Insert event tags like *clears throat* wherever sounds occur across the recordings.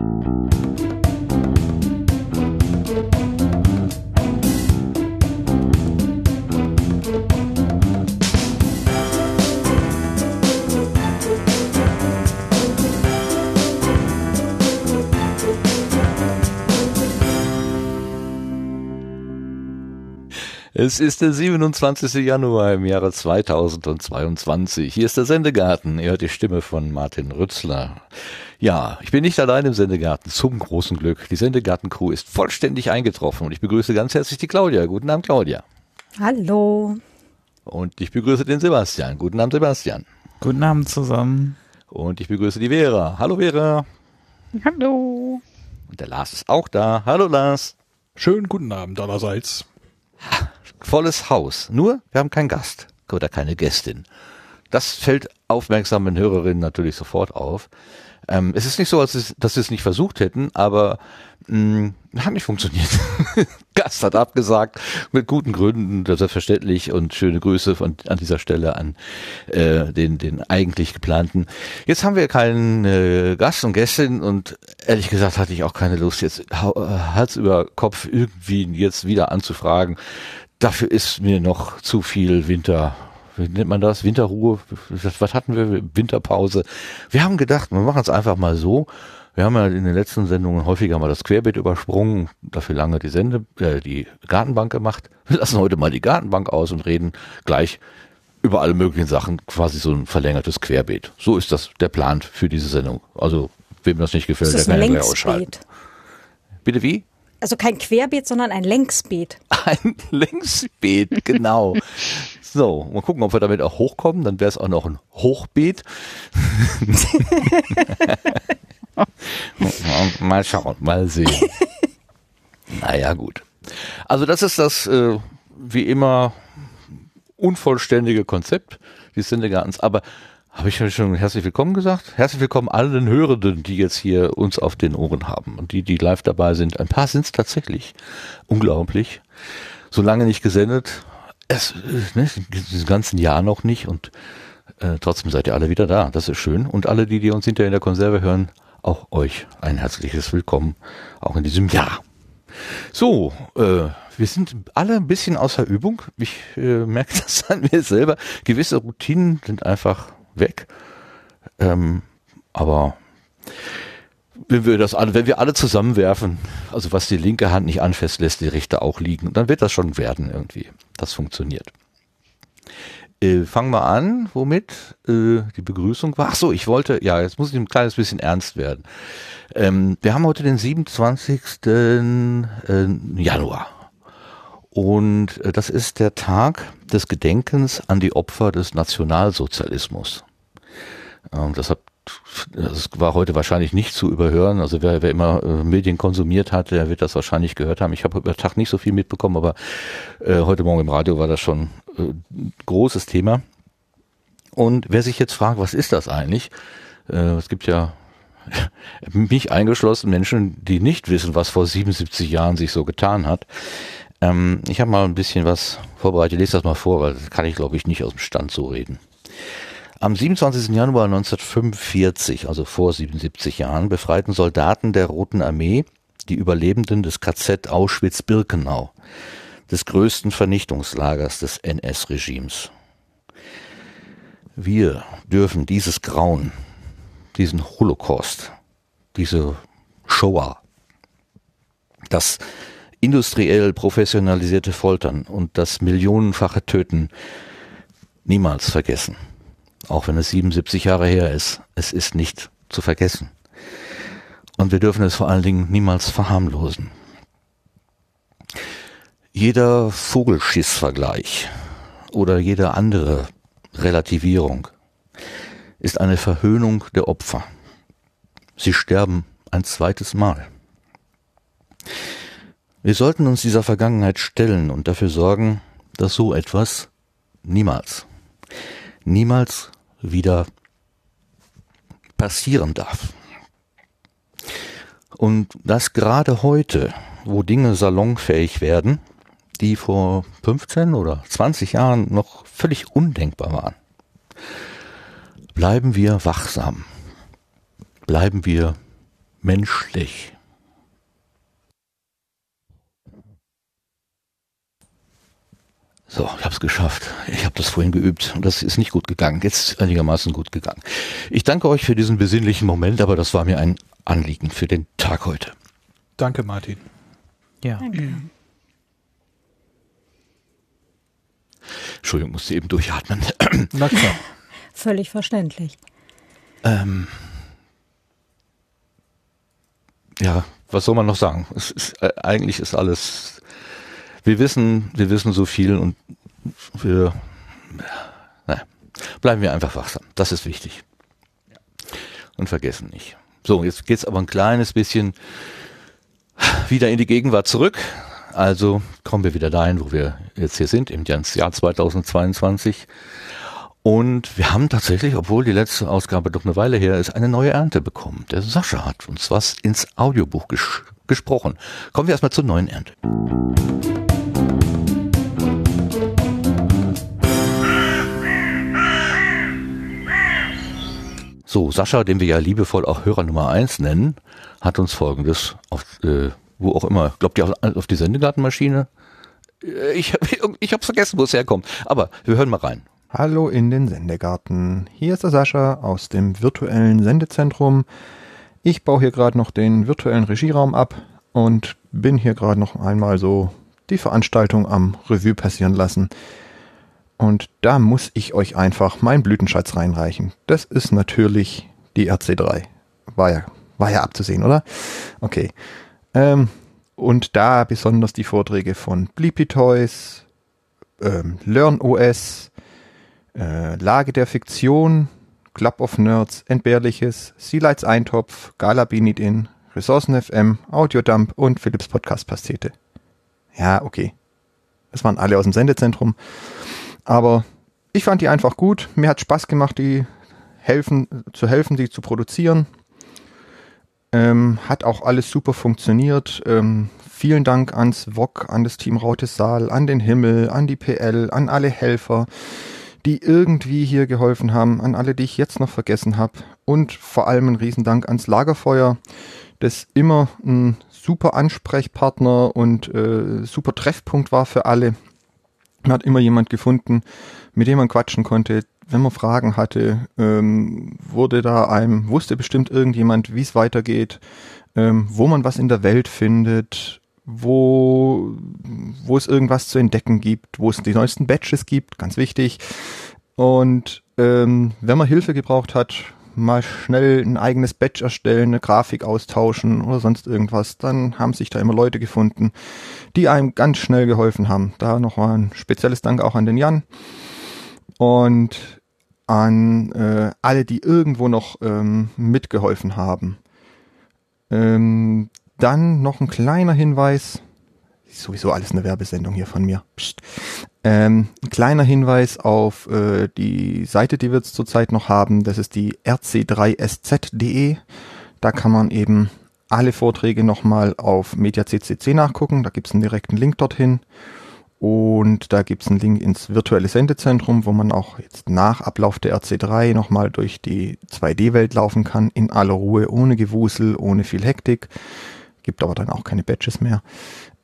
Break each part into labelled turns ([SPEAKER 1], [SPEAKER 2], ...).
[SPEAKER 1] Mm-hmm. Es ist der 27. Januar im Jahre 2022. Hier ist der Sendegarten. Ihr hört die Stimme von Martin Rützler. Ja, ich bin nicht allein im Sendegarten, zum großen Glück. Die Sendegarten-Crew ist vollständig eingetroffen und ich begrüße ganz herzlich die Claudia. Guten Abend, Claudia.
[SPEAKER 2] Hallo.
[SPEAKER 1] Und ich begrüße den Sebastian. Guten Abend, Sebastian.
[SPEAKER 3] Guten Abend zusammen.
[SPEAKER 1] Und ich begrüße die Vera. Hallo, Vera.
[SPEAKER 4] Hallo.
[SPEAKER 1] Und der Lars ist auch da. Hallo, Lars.
[SPEAKER 5] Schönen guten Abend allerseits
[SPEAKER 1] volles Haus. Nur, wir haben keinen Gast oder keine Gästin. Das fällt aufmerksamen Hörerinnen natürlich sofort auf. Ähm, es ist nicht so, als es, dass sie es nicht versucht hätten, aber mh, mm, hat nicht funktioniert. *laughs* Gast hat abgesagt, mit guten Gründen, selbstverständlich und schöne Grüße von, an dieser Stelle an äh, den, den eigentlich geplanten. Jetzt haben wir keinen äh, Gast und Gästin und ehrlich gesagt hatte ich auch keine Lust, jetzt Hals über Kopf irgendwie jetzt wieder anzufragen. Dafür ist mir noch zu viel Winter wie nennt man das? Winterruhe. Was hatten wir? Winterpause. Wir haben gedacht, wir machen es einfach mal so. Wir haben ja in den letzten Sendungen häufiger mal das Querbeet übersprungen, dafür lange die Sende, äh, die Gartenbank gemacht. Wir lassen heute mal die Gartenbank aus und reden gleich über alle möglichen Sachen, quasi so ein verlängertes Querbeet. So ist das der Plan für diese Sendung. Also, wem das nicht gefällt, der kann ja gleich ausschalten. Bitte wie?
[SPEAKER 2] Also kein Querbeet, sondern ein Längsbeet. *laughs*
[SPEAKER 1] Ein Längsbeet, genau. *laughs* so, mal gucken, ob wir damit auch hochkommen. Dann wäre es auch noch ein Hochbeet. *laughs* mal schauen, mal sehen. naja, gut. Also das ist das, äh, wie immer, unvollständige Konzept des Sendegartens. Aber habe ich schon herzlich willkommen gesagt? Herzlich willkommen allen Hörenden, die jetzt hier uns auf den Ohren haben und die, die live dabei sind. Ein paar sind es tatsächlich. Unglaublich. So lange nicht gesendet. Es, ne, dieses ganzen Jahr noch nicht und äh, trotzdem seid ihr alle wieder da. Das ist schön. Und alle, die, die uns hinterher in der Konserve hören, auch euch ein herzliches Willkommen, auch in diesem Jahr. So, äh, wir sind alle ein bisschen außer Übung. Ich äh, merke *laughs* das an mir selber. Gewisse Routinen sind einfach weg. Ähm, aber wenn wir das alle, wenn wir alle zusammenwerfen, also was die linke Hand nicht anfasst, lässt die rechte auch liegen, dann wird das schon werden irgendwie. Das funktioniert. Äh, fangen wir an, womit äh, die Begrüßung war. Ach so, ich wollte, ja, jetzt muss ich ein kleines bisschen ernst werden. Ähm, wir haben heute den 27. Äh, Januar. Und äh, das ist der Tag des Gedenkens an die Opfer des Nationalsozialismus. Ähm, das, hat, das war heute wahrscheinlich nicht zu überhören. Also wer, wer immer äh, Medien konsumiert hat, der wird das wahrscheinlich gehört haben. Ich habe über Tag nicht so viel mitbekommen, aber äh, heute Morgen im Radio war das schon äh, großes Thema. Und wer sich jetzt fragt, was ist das eigentlich? Äh, es gibt ja *laughs* mich eingeschlossen Menschen, die nicht wissen, was vor 77 Jahren sich so getan hat. Ähm, ich habe mal ein bisschen was vorbereitet. Ich lese das mal vor, weil das kann ich, glaube ich, nicht aus dem Stand so reden. Am 27. Januar 1945, also vor 77 Jahren, befreiten Soldaten der Roten Armee die Überlebenden des KZ Auschwitz-Birkenau, des größten Vernichtungslagers des NS-Regimes. Wir dürfen dieses Grauen, diesen Holocaust, diese Shoah, das industriell professionalisierte Foltern und das millionenfache Töten niemals vergessen. Auch wenn es 77 Jahre her ist, es ist nicht zu vergessen. Und wir dürfen es vor allen Dingen niemals verharmlosen. Jeder Vogelschissvergleich oder jede andere Relativierung ist eine Verhöhnung der Opfer. Sie sterben ein zweites Mal. Wir sollten uns dieser Vergangenheit stellen und dafür sorgen, dass so etwas niemals, niemals wieder passieren darf. Und das gerade heute, wo Dinge salonfähig werden, die vor 15 oder 20 Jahren noch völlig undenkbar waren, bleiben wir wachsam, bleiben wir menschlich. So, ich habe es geschafft. Ich habe das vorhin geübt und das ist nicht gut gegangen. Jetzt einigermaßen gut gegangen. Ich danke euch für diesen besinnlichen Moment, aber das war mir ein Anliegen für den Tag heute.
[SPEAKER 5] Danke, Martin.
[SPEAKER 3] Ja.
[SPEAKER 1] Entschuldigung, musste eben durchatmen. *clears throat*
[SPEAKER 5] Na klar.
[SPEAKER 2] Völlig verständlich.
[SPEAKER 1] ähm, ja, was soll man noch sagen? Es ist, äh, eigentlich ist alles, wir wissen, wir wissen so viel und wir, na, bleiben wir einfach wachsam. Das ist wichtig. Und vergessen nicht. So, jetzt geht's aber ein kleines bisschen wieder in die Gegenwart zurück. Also kommen wir wieder dahin, wo wir jetzt hier sind, im Jahr 2022. Und wir haben tatsächlich, obwohl die letzte Ausgabe doch eine Weile her ist, eine neue Ernte bekommen. Der Sascha hat uns was ins Audiobuch ges gesprochen. Kommen wir erstmal zur neuen Ernte. So, Sascha, den wir ja liebevoll auch Hörer Nummer eins nennen, hat uns folgendes auf, äh, wo auch immer, glaubt ihr auf, auf die Sendegartenmaschine? Äh, Ich, *laughs* ich hab's vergessen, wo es herkommt. Aber wir hören mal rein.
[SPEAKER 6] Hallo in den Sendegarten. Hier ist der Sascha aus dem virtuellen Sendezentrum. Ich baue hier gerade noch den virtuellen Regieraum ab und bin hier gerade noch einmal so die Veranstaltung am Revue passieren lassen. Und da muss ich euch einfach meinen Blütenschatz reinreichen. Das ist natürlich die RC3. War ja, war ja abzusehen, oder? Okay. Ähm, und da besonders die Vorträge von Bleepy Toys, ähm, Learn OS, äh, Lage der Fiktion, Club of Nerds, Entbehrliches, Sealights Eintopf, Gala Beat In, Ressourcen FM, Audiodump und Philips Podcast Pastete. Ja, okay. Das waren alle aus dem Sendezentrum. Aber ich fand die einfach gut. Mir hat Spaß gemacht, die helfen, zu helfen, die zu produzieren. Ähm, hat auch alles super funktioniert. Ähm, vielen Dank ans VOG, an das Team Rautes Saal, an den Himmel, an die PL, an alle Helfer, die irgendwie hier geholfen haben, an alle, die ich jetzt noch vergessen habe. Und vor allem ein Riesendank ans Lagerfeuer, das immer ein super Ansprechpartner und äh, super Treffpunkt war für alle. Man hat immer jemand gefunden, mit dem man quatschen konnte. Wenn man Fragen hatte, ähm, wurde da einem, wusste bestimmt irgendjemand, wie es weitergeht, ähm, wo man was in der Welt findet, wo, wo es irgendwas zu entdecken gibt, wo es die neuesten Batches gibt, ganz wichtig. Und ähm, wenn man Hilfe gebraucht hat, mal schnell ein eigenes Batch erstellen, eine Grafik austauschen oder sonst irgendwas, dann haben sich da immer Leute gefunden, die einem ganz schnell geholfen haben. Da nochmal ein spezielles Dank auch an den Jan und an äh, alle, die irgendwo noch ähm, mitgeholfen haben. Ähm, dann noch ein kleiner Hinweis, ist sowieso alles eine Werbesendung hier von mir. Psst. Ähm, ein kleiner Hinweis auf äh, die Seite, die wir jetzt zurzeit noch haben. Das ist die rc3sz.de. Da kann man eben alle Vorträge nochmal auf MediaCCC nachgucken. Da gibt's einen direkten Link dorthin. Und da gibt's einen Link ins virtuelle Sendezentrum, wo man auch jetzt nach Ablauf der RC3 nochmal durch die 2D-Welt laufen kann, in aller Ruhe, ohne Gewusel, ohne viel Hektik. Gibt aber dann auch keine Badges mehr.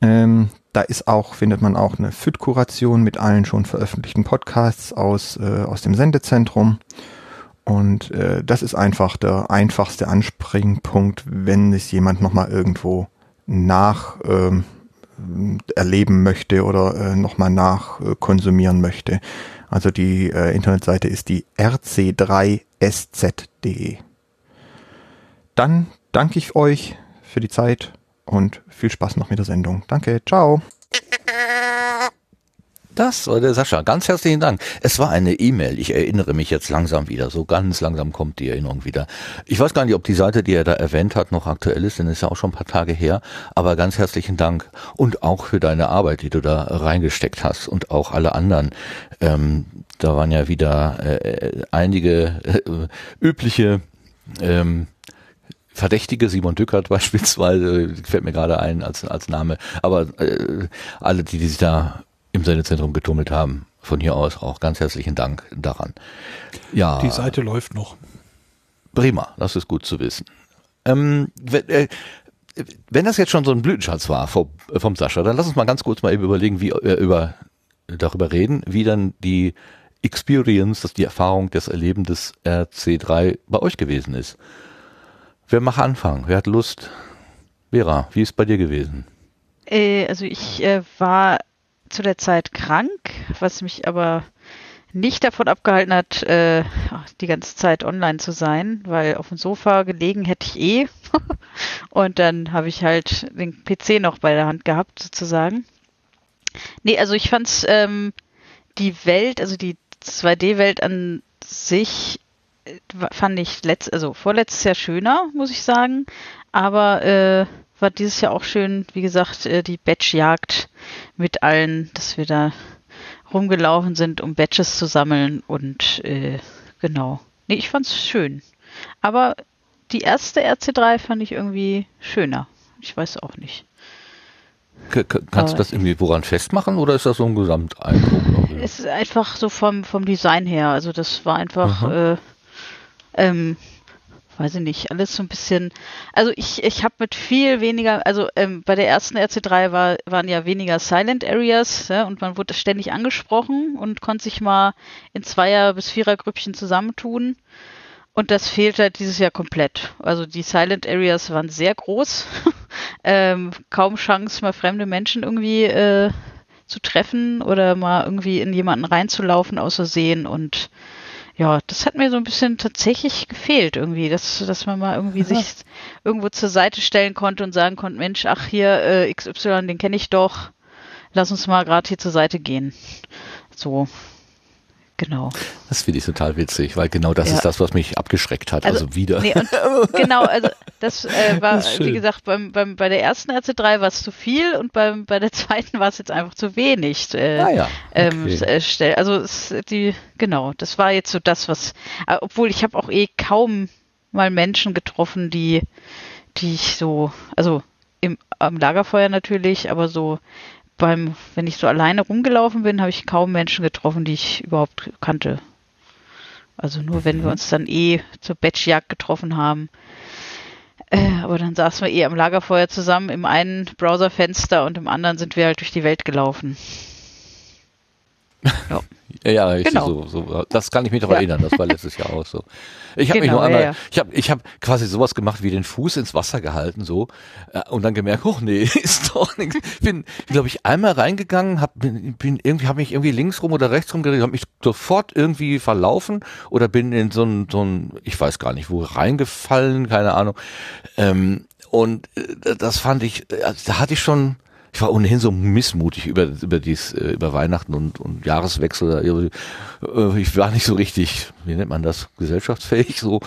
[SPEAKER 6] Ähm, da ist auch, findet man auch eine FIT-Kuration mit allen schon veröffentlichten Podcasts aus, äh, aus dem Sendezentrum. Und äh, das ist einfach der einfachste Anspringpunkt, wenn es jemand nochmal irgendwo nach ähm, erleben möchte oder äh, nochmal nachkonsumieren möchte. Also die äh, Internetseite ist die rc3sz.de. Dann danke ich euch für die Zeit und viel Spaß noch mit der Sendung. Danke, ciao.
[SPEAKER 1] Das war der Sascha. Ganz herzlichen Dank. Es war eine E-Mail. Ich erinnere mich jetzt langsam wieder. So ganz langsam kommt die Erinnerung wieder. Ich weiß gar nicht, ob die Seite, die er da erwähnt hat, noch aktuell ist, denn es ist ja auch schon ein paar Tage her. Aber ganz herzlichen Dank. Und auch für deine Arbeit, die du da reingesteckt hast. Und auch alle anderen. Ähm, da waren ja wieder äh, einige äh, übliche ähm, Verdächtige, Simon Dückert *laughs* beispielsweise, fällt mir gerade ein als, als Name, aber äh, alle, die, die sich da im Sendezentrum getummelt haben, von hier aus auch ganz herzlichen Dank daran. Ja,
[SPEAKER 5] Die Seite läuft noch.
[SPEAKER 1] prima, das ist gut zu wissen. Ähm, wenn, äh, wenn das jetzt schon so ein Blütenschatz war vom, äh, vom Sascha, dann lass uns mal ganz kurz mal eben überlegen, wie äh, über darüber reden, wie dann die Experience, das die Erfahrung, das Erleben des RC3 bei euch gewesen ist. Wer macht anfangen? Wer hat Lust? Vera, wie ist bei dir gewesen?
[SPEAKER 4] Äh, also ich äh, war zu der Zeit krank, was mich aber nicht davon abgehalten hat, äh, die ganze Zeit online zu sein, weil auf dem Sofa gelegen hätte ich eh. *laughs* Und dann habe ich halt den PC noch bei der Hand gehabt, sozusagen. Nee, also ich fand's ähm, die Welt, also die 2D-Welt an sich fand ich letzt, also vorletztes Jahr schöner, muss ich sagen. Aber äh, war dieses Jahr auch schön, wie gesagt, äh, die Batchjagd mit allen, dass wir da rumgelaufen sind, um Batches zu sammeln und äh, genau. Nee, ich fand's schön. Aber die erste RC3 fand ich irgendwie schöner. Ich weiß auch nicht.
[SPEAKER 1] K kannst du das irgendwie woran festmachen oder ist das so ein Gesamteindruck?
[SPEAKER 4] Es ist einfach so vom, vom Design her. Also das war einfach, äh, ähm, weiß ich nicht, alles so ein bisschen. Also ich, ich habe mit viel weniger, also ähm, bei der ersten RC3 war, waren ja weniger Silent Areas ja, und man wurde ständig angesprochen und konnte sich mal in Zweier- bis Vierergrüppchen zusammentun. Und das fehlt halt dieses Jahr komplett. Also die Silent Areas waren sehr groß. *laughs* ähm, kaum Chance, mal fremde Menschen irgendwie äh, zu treffen oder mal irgendwie in jemanden reinzulaufen außersehen. Und ja, das hat mir so ein bisschen tatsächlich gefehlt irgendwie, dass, dass man mal irgendwie sich irgendwo zur Seite stellen konnte und sagen konnte, Mensch, ach hier, äh, XY, den kenne ich doch. Lass uns mal gerade hier zur Seite gehen. So. Genau.
[SPEAKER 1] Das finde ich total witzig, weil genau das ja. ist das, was mich abgeschreckt hat. Also, also wieder. Nee, und, *laughs*
[SPEAKER 4] genau, also das äh, war, das wie gesagt, beim, beim, bei der ersten RC3 war es zu viel und beim, bei der *laughs* zweiten war es jetzt einfach zu wenig. Äh,
[SPEAKER 1] ah ja.
[SPEAKER 4] Ähm, okay. Ähm, also es, die, genau, das war jetzt so das, was, äh, obwohl ich habe auch eh kaum mal Menschen getroffen, die, die ich so, also im, am Lagerfeuer natürlich, aber so beim, wenn ich so alleine rumgelaufen bin, habe ich kaum Menschen getroffen, die ich überhaupt kannte. Also nur wenn wir mhm. uns dann eh zur Batchjagd getroffen haben. Äh, aber dann saßen wir eh am Lagerfeuer zusammen im einen Browserfenster und im anderen sind wir halt durch die Welt gelaufen. *laughs*
[SPEAKER 1] Ja. Ja, richtig, genau. so, so. Das kann ich mich doch ja. erinnern, das war letztes Jahr auch so. Ich habe genau, mich nur einmal, ja, ja. ich habe ich hab quasi sowas gemacht wie den Fuß ins Wasser gehalten so äh, und dann gemerkt, oh nee, *laughs* ist doch nichts. Bin, glaube ich, einmal reingegangen, hab, bin, bin irgendwie, habe mich irgendwie links rum oder rechts rum gedreht, habe mich sofort irgendwie verlaufen oder bin in so ein, so ein, ich weiß gar nicht wo, reingefallen, keine Ahnung. Ähm, und äh, das fand ich, äh, da hatte ich schon ich war ohnehin so missmutig über, über dies, äh, über Weihnachten und, und Jahreswechsel. Äh, ich war nicht so richtig, wie nennt man das, gesellschaftsfähig so.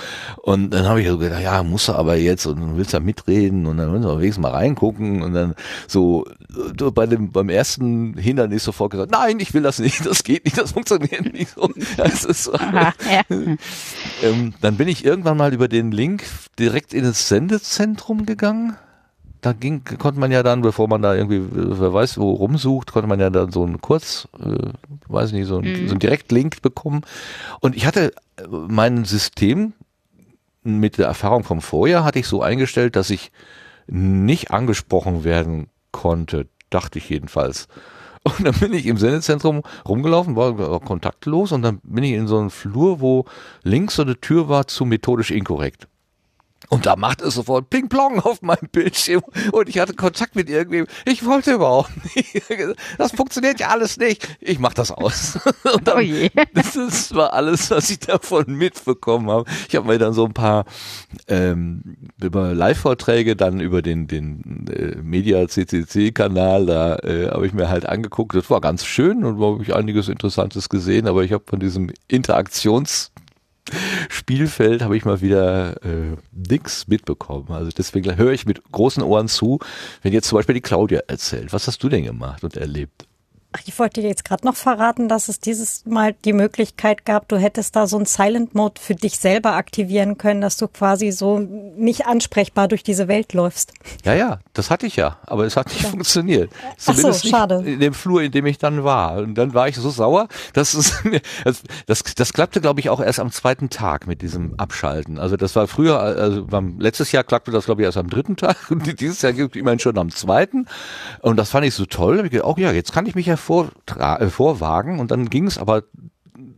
[SPEAKER 1] Und dann habe ich so gedacht, ja, muss er aber jetzt und dann willst du mitreden und dann willst du wenigstens mal reingucken und dann so bei dem, beim ersten Hindernis sofort gesagt, nein, ich will das nicht, das geht nicht, das funktioniert nicht so. *laughs* Das ist so. Aha, ja. *laughs* ähm, dann bin ich irgendwann mal über den Link direkt in das Sendezentrum gegangen da ging, konnte man ja dann, bevor man da irgendwie, wer weiß, wo rumsucht, konnte man ja dann so einen Kurz, äh, weiß nicht, so, ein, mhm. so einen Direktlink bekommen. Und ich hatte äh, mein System mit der Erfahrung vom Vorjahr hatte ich so eingestellt, dass ich nicht angesprochen werden konnte, dachte ich jedenfalls. *laughs* Und dann bin ich im Sendezentrum rumgelaufen, war kontaktlos und dann bin ich in so einen Flur, wo links so eine Tür war zu methodisch inkorrekt. Und da macht es sofort Ping Plong auf meinem Bildschirm und ich hatte Kontakt mit irgendwem. Ich wollte überhaupt nicht. Das funktioniert ja alles nicht. Ich mach das aus. *laughs* Und dann, oh je. Das war alles, was ich davon mitbekommen habe. Ich habe mir dann so ein paar ähm, über Live-Vorträge dann über den den äh, Media CCC Kanal da äh, habe ich mir halt angeguckt. Das war ganz schön und habe ich einiges Interessantes gesehen. Aber ich habe von diesem Interaktions Spielfeld habe ich mal wieder äh, nix mitbekommen. Also deswegen höre ich mit großen Ohren zu, wenn jetzt zum Beispiel die Claudia erzählt. Was hast du denn gemacht und erlebt?
[SPEAKER 2] Ach, ich wollte dir jetzt gerade noch verraten, dass es dieses Mal die Möglichkeit gab, du hättest da so einen Silent Mode für dich selber aktivieren können, dass du quasi so nicht ansprechbar durch diese Welt läufst.
[SPEAKER 1] Ja, ja, das hatte ich ja, aber es hat nicht
[SPEAKER 2] Ja.
[SPEAKER 1] funktioniert.
[SPEAKER 2] Ach so,
[SPEAKER 1] Zumindest
[SPEAKER 2] schade.
[SPEAKER 1] in dem Flur, in dem ich dann war. Und dann war ich so sauer, dass es, *laughs* das, das, das klappte, glaube ich, auch erst am zweiten Tag mit diesem Abschalten. Also das war früher, also beim letztes Jahr klappte das, glaube ich, erst am dritten Tag *laughs* und dieses Jahr gibt es immerhin schon am zweiten. Und das fand ich so toll. Da ich gedacht, oh ja, jetzt kann ich mich ja vortra- äh, vorwagen. Und dann ging es aber,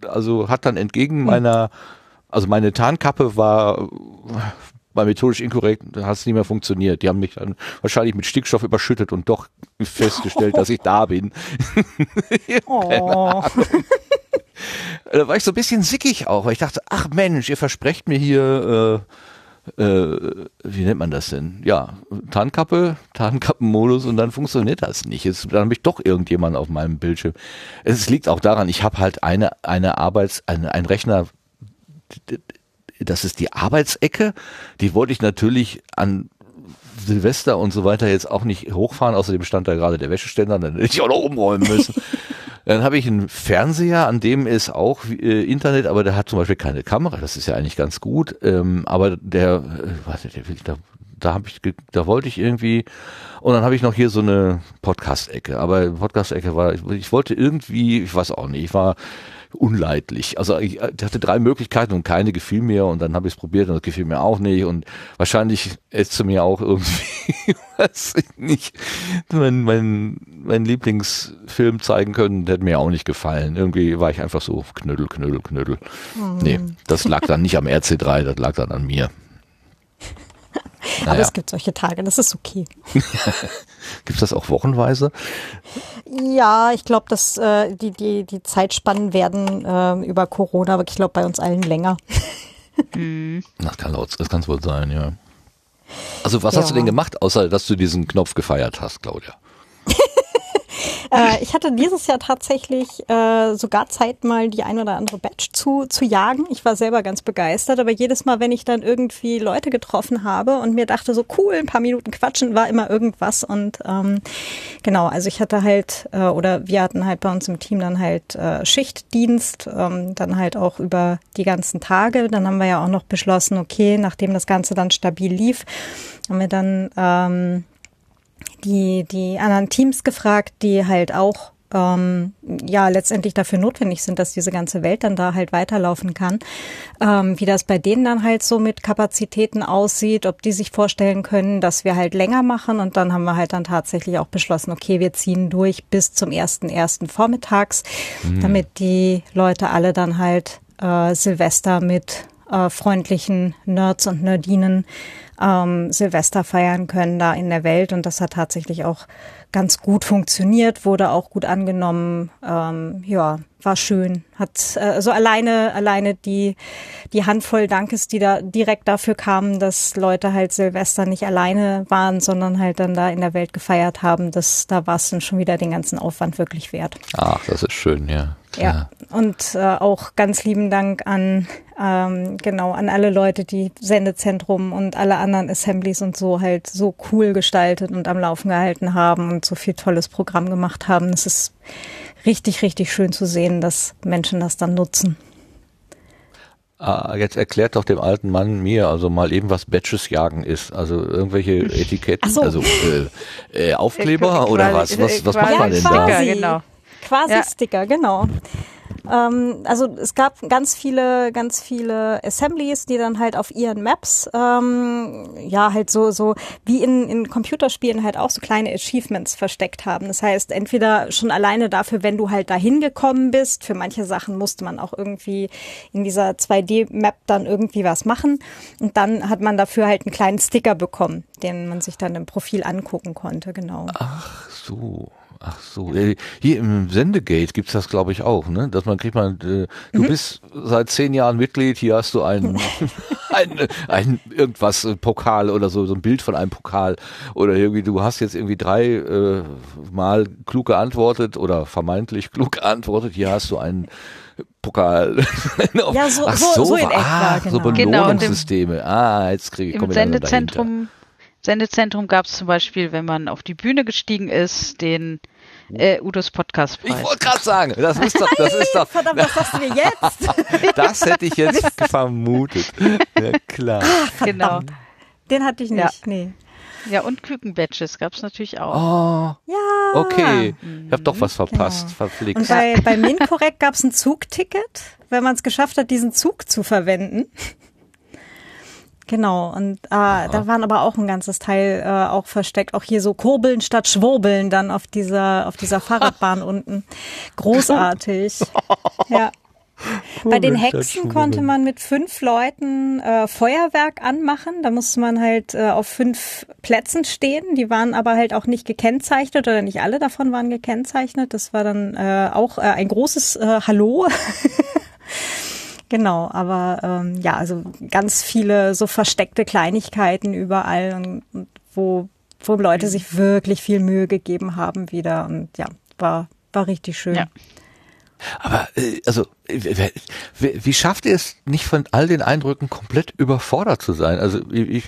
[SPEAKER 1] also hat dann entgegen meiner, also meine Tarnkappe war war methodisch inkorrekt, da hat es nicht mehr funktioniert. Die haben mich dann wahrscheinlich mit Stickstoff überschüttet und doch festgestellt, dass ich da bin. *laughs*
[SPEAKER 2] Oh. *laughs*
[SPEAKER 1] Da war ich so ein bisschen sickig auch, weil ich dachte, ach Mensch, ihr versprecht mir hier, äh, wie nennt man das denn? Ja, Tarnkappe, Tarnkappenmodus und dann funktioniert das nicht. Jetzt, dann habe ich doch irgendjemanden auf meinem Bildschirm. Es liegt auch daran, ich habe halt eine, eine Arbeits-, eine, ein Rechner, das ist die Arbeitsecke, die wollte ich natürlich an Silvester und so weiter jetzt auch nicht hochfahren, außerdem stand da gerade der Wäscheständer, dann hätte ich auch noch umräumen müssen. *laughs* Dann habe ich einen Fernseher, an dem ist auch äh, Internet, aber der hat zum Beispiel keine Kamera. Das ist ja eigentlich ganz gut. Ähm, aber der, äh, warte, der will, da, da habe ich, da wollte ich irgendwie. Und dann habe ich noch hier so eine Podcast-Ecke. Aber Podcast-Ecke war, ich, ich wollte irgendwie, ich weiß auch nicht, ich war unleidlich. Also ich, ich hatte drei Möglichkeiten und keine gefiel mir und dann habe ich es probiert und das gefiel mir auch nicht und wahrscheinlich du mir auch irgendwie, *laughs* weiß ich nicht, mein, mein, mein Lieblingsfilm zeigen können, der hätte mir auch nicht gefallen. Irgendwie war ich einfach so knüttel, knüttel, knüttel. Nee, das lag dann nicht am RC3, das lag dann an mir.
[SPEAKER 2] Aber
[SPEAKER 1] Naja,
[SPEAKER 2] es gibt solche Tage, das ist okay. *laughs*
[SPEAKER 1] gibt's das auch wochenweise?
[SPEAKER 2] Ja, ich glaube, dass äh, die, die, die Zeitspannen werden äh, über Corona, aber ich glaube bei uns allen länger. *laughs*
[SPEAKER 1] Das kann laut, das kann wohl sein, ja. Also was hast du
[SPEAKER 2] Ja.
[SPEAKER 1] denn gemacht, außer dass du diesen Knopf gefeiert hast, Claudia? *laughs*
[SPEAKER 2] Äh, ich hatte dieses Jahr tatsächlich äh, sogar Zeit, mal die ein oder andere Batch zu, zu jagen. Ich war selber ganz begeistert, aber jedes Mal, wenn ich dann irgendwie Leute getroffen habe und mir dachte, so cool, ein paar Minuten quatschen, war immer irgendwas. Und ähm, genau, also ich hatte halt, äh, oder wir hatten halt bei uns im Team dann halt äh, Schichtdienst, ähm, dann halt auch über die ganzen Tage. Dann haben wir ja auch noch beschlossen, okay, nachdem das Ganze dann stabil lief, haben wir dann ähm, die, die anderen Teams gefragt, die halt auch ähm, ja letztendlich dafür notwendig sind, dass diese ganze Welt dann da halt weiterlaufen kann. Ähm, wie das bei denen dann halt so mit Kapazitäten aussieht, ob die sich vorstellen können, dass wir halt länger machen und dann haben wir halt dann tatsächlich auch beschlossen, okay, wir ziehen durch bis zum ersten ersten vormittags, damit die Leute alle dann halt äh, Silvester mit äh, freundlichen Nerds und Nerdinen ähm, Silvester feiern können da in der Welt. Und das hat tatsächlich auch ganz gut funktioniert, wurde auch gut angenommen. Ähm, ja, war schön. Hat äh, also alleine alleine die die Handvoll Dankes, die da direkt dafür kamen, dass Leute halt Silvester nicht alleine waren, sondern halt dann da in der Welt gefeiert haben. Das da war es dann schon wieder den ganzen Aufwand wirklich wert.
[SPEAKER 1] Ach, das ist schön, ja.
[SPEAKER 2] Ja, und äh, auch ganz lieben Dank an ähm, genau an alle Leute, die Sendezentrum und alle anderen Assemblies und so halt so cool gestaltet und am Laufen gehalten haben und so viel tolles Programm gemacht haben. Es ist richtig, richtig schön zu sehen, dass Menschen das dann nutzen.
[SPEAKER 1] Ah, jetzt erklärt doch dem alten Mann mir also mal eben, was Batches jagen ist. Also irgendwelche Etiketten,
[SPEAKER 2] so.
[SPEAKER 1] also äh, äh, Aufkleber oder was? Was, was macht man denn da?
[SPEAKER 4] Genau.
[SPEAKER 2] Quasi
[SPEAKER 4] Ja.
[SPEAKER 2] Sticker, genau. Ähm, also es gab ganz viele, ganz viele Assemblies, die dann halt auf ihren Maps, ähm, ja, halt so, so wie in, in Computerspielen halt auch so kleine Achievements versteckt haben. Das heißt, entweder schon alleine dafür, wenn du halt dahin gekommen bist, für manche Sachen musste man auch irgendwie in dieser 2D-Map dann irgendwie was machen. Und dann hat man dafür halt einen kleinen Sticker bekommen, den man sich dann im Profil angucken konnte, genau.
[SPEAKER 1] Ach so. Ach so, Äh, hier im Sendegate gibt's das, glaube ich, auch, ne? Dass man kriegt man, äh, du bist seit zehn Jahren Mitglied, hier hast du ein, *laughs* ein, ein irgendwas, äh, Pokal oder so, so ein Bild von einem Pokal. Oder irgendwie, du hast jetzt irgendwie drei äh, Mal klug geantwortet oder vermeintlich klug geantwortet, hier hast du einen Pokal. *laughs*
[SPEAKER 2] Ja, so-
[SPEAKER 1] Ach
[SPEAKER 2] so- so in etwa,
[SPEAKER 1] ah, so
[SPEAKER 2] genau.
[SPEAKER 4] Genau, im-
[SPEAKER 1] Belohnungssysteme. ah, jetzt kriege ich
[SPEAKER 4] Im Sendezentrum Sendezentrum gab es zum Beispiel, wenn man auf die Bühne gestiegen ist, den äh, Udos
[SPEAKER 1] Ich
[SPEAKER 4] Podcastpreis.
[SPEAKER 1] wollte gerade sagen, das ist doch, das ist doch,
[SPEAKER 2] Verdammt, was sagst du mir jetzt? *laughs*
[SPEAKER 1] das hätte ich jetzt vermutet. Ja, klar.
[SPEAKER 4] Genau.
[SPEAKER 2] Den hatte ich nicht,
[SPEAKER 4] Ja.
[SPEAKER 2] nee.
[SPEAKER 4] Ja, und Kükenbadges gab es natürlich auch.
[SPEAKER 1] Oh,
[SPEAKER 2] Ja.
[SPEAKER 1] okay. Ich habe doch was verpasst,
[SPEAKER 2] Genau.
[SPEAKER 1] verflixt.
[SPEAKER 2] Und bei, bei Minkorrekt gab es ein Zugticket, wenn man es geschafft hat, diesen Zug zu verwenden. Genau, und äh, da waren aber auch ein ganzes Teil äh, auch versteckt. Auch hier so Kurbeln statt Schwurbeln dann auf dieser, auf dieser *laughs* Fahrradbahn unten. Großartig. *laughs* Ja. Bei den Hexen konnte man mit fünf Leuten äh, Feuerwerk anmachen. Da musste man halt äh, auf fünf Plätzen stehen. Die waren aber halt auch nicht gekennzeichnet oder nicht alle davon waren gekennzeichnet. Das war dann äh, auch äh, ein großes äh, Hallo. *laughs* Genau, aber ähm, ja, also ganz viele so versteckte Kleinigkeiten überall und, und wo, wo Leute sich wirklich viel Mühe gegeben haben wieder und ja, war, war richtig schön.
[SPEAKER 4] Ja.
[SPEAKER 1] Aber äh, also, wie schafft ihr es nicht von all den Eindrücken komplett überfordert zu sein? Also ich, ich,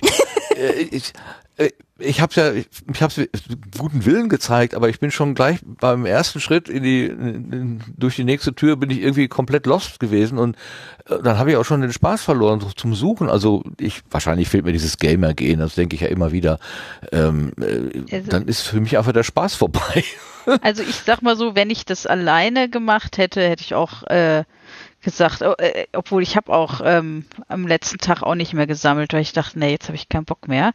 [SPEAKER 1] *laughs* äh, ich, äh, ich habe ja, ich, ich habe guten Willen gezeigt, aber ich bin schon gleich beim ersten Schritt in die in, durch die nächste Tür bin ich irgendwie komplett lost gewesen und äh, dann habe ich auch schon den Spaß verloren so zum Suchen. Also ich wahrscheinlich fehlt mir dieses Gamer gehen, das denke ich ja immer wieder. Ähm, äh,
[SPEAKER 4] Also-
[SPEAKER 1] dann ist für mich einfach der Spaß vorbei. *laughs*
[SPEAKER 4] Also ich sag mal so, wenn ich das alleine gemacht hätte, hätte ich auch äh, gesagt, oh, äh, obwohl ich habe auch ähm, am letzten Tag auch nicht mehr gesammelt, weil ich dachte, nee, jetzt habe ich keinen Bock mehr.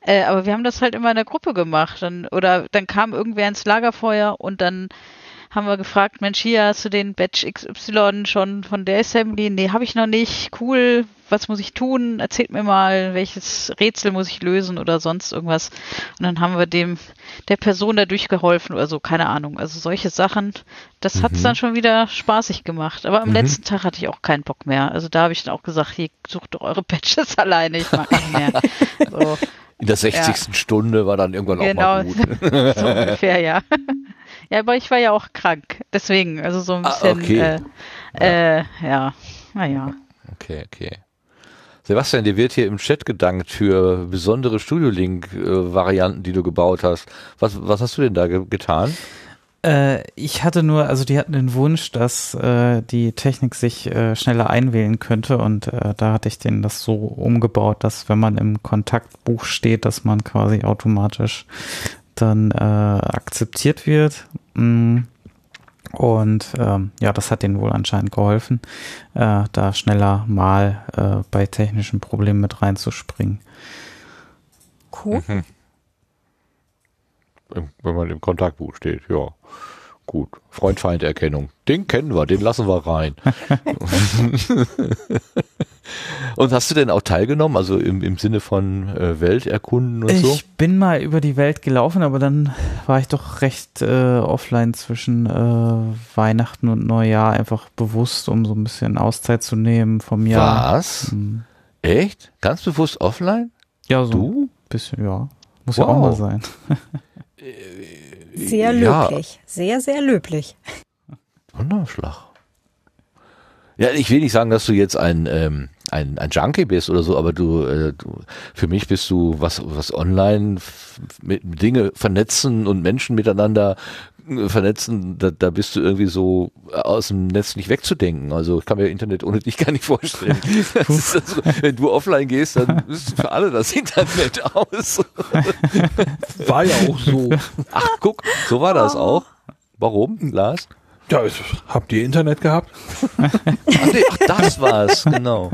[SPEAKER 4] Äh, aber wir haben das halt immer in der Gruppe gemacht. Dann, oder dann kam irgendwer ins Lagerfeuer und dann haben wir gefragt, Mensch, hier hast du den Batch XY schon von der Assembly? Nee, habe ich noch nicht. Cool, was muss ich tun? Erzählt mir mal, welches Rätsel muss ich lösen oder sonst irgendwas. Und dann haben wir dem der Person da durchgeholfen oder so, keine Ahnung. Also solche Sachen, das hat's dann schon wieder spaßig gemacht. Aber am letzten Tag hatte ich auch keinen Bock mehr. Also da habe ich dann auch gesagt, hier sucht doch eure *laughs* Patches alleine, ich mag nicht mehr. So,
[SPEAKER 1] In der 60. Stunde war dann irgendwann auch
[SPEAKER 4] genau,
[SPEAKER 1] mal gut. *laughs*
[SPEAKER 4] so ungefähr, ja. *laughs* Ja, aber ich war ja auch krank, deswegen, also so ein
[SPEAKER 1] Ah,
[SPEAKER 4] bisschen,
[SPEAKER 1] okay.
[SPEAKER 4] äh, äh, ja, naja.
[SPEAKER 1] Okay, okay. Sebastian, dir wird hier im Chat gedankt für besondere Studio-Link-Varianten, die du gebaut hast. Was, was hast du denn da ge getan?
[SPEAKER 3] Äh, ich hatte nur, also die hatten den Wunsch, dass äh, die Technik sich äh, schneller einwählen könnte und äh, da hatte ich denen das so umgebaut, dass wenn man im Kontaktbuch steht, dass man quasi automatisch dann äh, akzeptiert wird. Mm. Und ähm, ja, das hat denen wohl anscheinend geholfen, äh, da schneller mal äh, bei technischen Problemen mit reinzuspringen.
[SPEAKER 2] Cool.
[SPEAKER 1] Im- Wenn man im Kontaktbuch steht, ja. Gut. Freund-Feind-Erkennung. Den kennen wir, den lassen wir rein. *laughs* und hast du denn auch teilgenommen, also im, im Sinne von äh, Welterkunden und so?
[SPEAKER 3] Ich bin mal über die Welt gelaufen, aber dann war ich doch recht äh, offline zwischen äh, Weihnachten und Neujahr, einfach bewusst, um so ein bisschen Auszeit zu nehmen vom Jahr.
[SPEAKER 1] Was?
[SPEAKER 3] Hm.
[SPEAKER 1] Echt? Ganz bewusst offline?
[SPEAKER 3] Ja, so
[SPEAKER 1] Du?
[SPEAKER 3] ein bisschen, ja. Muss ja
[SPEAKER 1] Wow.
[SPEAKER 3] auch mal sein. *laughs*
[SPEAKER 2] Sehr
[SPEAKER 1] Ja.
[SPEAKER 2] löblich. Sehr, sehr löblich.
[SPEAKER 1] Donnerschlag. Ja, ich will nicht sagen, dass du jetzt ein, ähm, ein, ein Junkie bist oder so, aber du, äh, du für mich bist du was, was online mit Dinge vernetzen und Menschen miteinander vernetzen, da, da bist du irgendwie so aus dem Netz nicht wegzudenken. Also ich kann mir Internet ohne dich *laughs* gar nicht vorstellen. Also, wenn du offline gehst, dann ist für alle das Internet *laughs* aus.
[SPEAKER 5] War ja auch so.
[SPEAKER 1] Ach, guck, so war das auch. Warum, Lars?
[SPEAKER 5] Ja, habt ihr Internet gehabt?
[SPEAKER 1] Ach, nee, ach das war's, genau.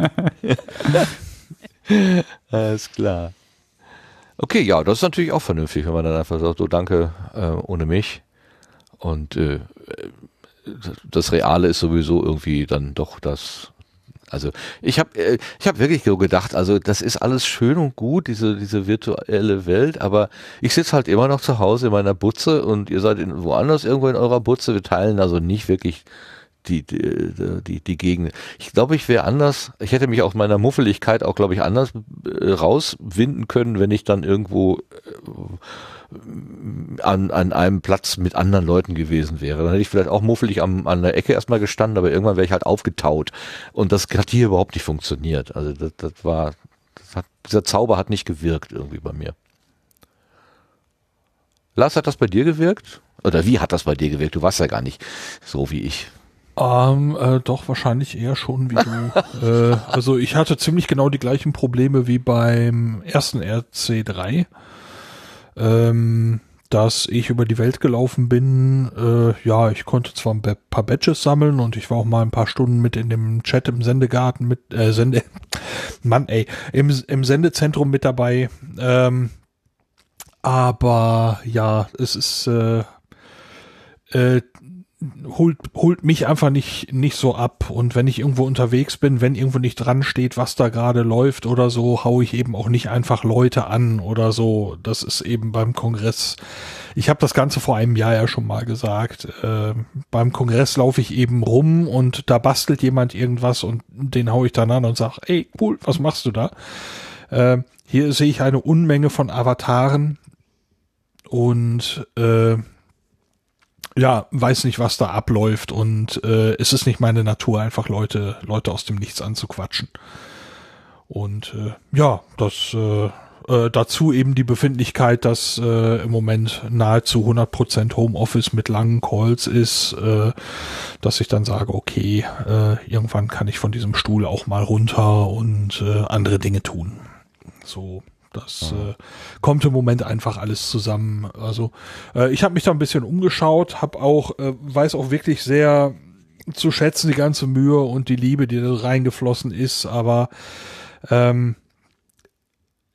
[SPEAKER 1] Alles klar. Okay, ja, das ist natürlich auch vernünftig, wenn man dann einfach sagt, so danke äh, ohne mich. Und äh, das Reale ist sowieso irgendwie dann doch das. Also ich habe äh, ich habe wirklich so gedacht, also das ist alles schön und gut, diese diese virtuelle Welt, aber ich sitze halt immer noch zu Hause in meiner Butze und ihr seid in, woanders irgendwo in eurer Butze. Wir teilen also nicht wirklich die, die, die, die Gegend. Ich glaube, ich wäre anders, ich hätte mich aus meiner Muffeligkeit auch, glaube ich, anders äh, rauswinden können, wenn ich dann irgendwo äh, an, an einem Platz mit anderen Leuten gewesen wäre. Dann hätte ich vielleicht auch muffelig am, an der Ecke erstmal gestanden, aber irgendwann wäre ich halt aufgetaut. Und das hat hier überhaupt nicht funktioniert. Also das, das war, das hat, dieser Zauber hat nicht gewirkt irgendwie bei mir. Lars, hat das bei dir gewirkt? Oder wie hat das bei dir gewirkt? Du warst ja gar nicht so wie ich.
[SPEAKER 5] Ähm, äh, doch, wahrscheinlich eher schon wie du. *laughs* äh, also ich hatte ziemlich genau die gleichen Probleme wie beim ersten RC3. Ähm, dass ich über die Welt gelaufen bin. Äh, ja, ich konnte zwar ein paar Badges sammeln und ich war auch mal ein paar Stunden mit in dem Chat im Sendegarten mit, äh, Sende, *laughs* Mann, ey, im, im Sendezentrum mit dabei. Ähm, aber ja, es ist äh, äh, holt, holt mich einfach nicht, nicht so ab. Und wenn ich irgendwo unterwegs bin, wenn irgendwo nicht dran steht, was da gerade läuft oder so, hau ich eben auch nicht einfach Leute an oder so. Das ist eben beim Kongress. Ich habe das Ganze vor einem Jahr ja schon mal gesagt. Äh, beim Kongress laufe ich eben rum und da bastelt jemand irgendwas und den hau ich dann an und sag, ey, cool, was machst du da? Äh, hier sehe ich eine Unmenge von Avataren und äh, ja, weiß nicht, was da abläuft und äh, es ist nicht meine Natur, einfach Leute, Leute aus dem Nichts anzuquatschen. Und äh, ja, das äh, äh, dazu eben die Befindlichkeit, dass äh, im Moment nahezu 100% Homeoffice mit langen Calls ist, äh, dass ich dann sage, okay, äh, irgendwann kann ich von diesem Stuhl auch mal runter und äh, andere Dinge tun. So das äh, kommt im Moment einfach alles zusammen. Also äh, ich habe mich da ein bisschen umgeschaut, habe auch, äh, weiß auch wirklich sehr zu schätzen die ganze Mühe und die Liebe, die da reingeflossen ist, aber ähm,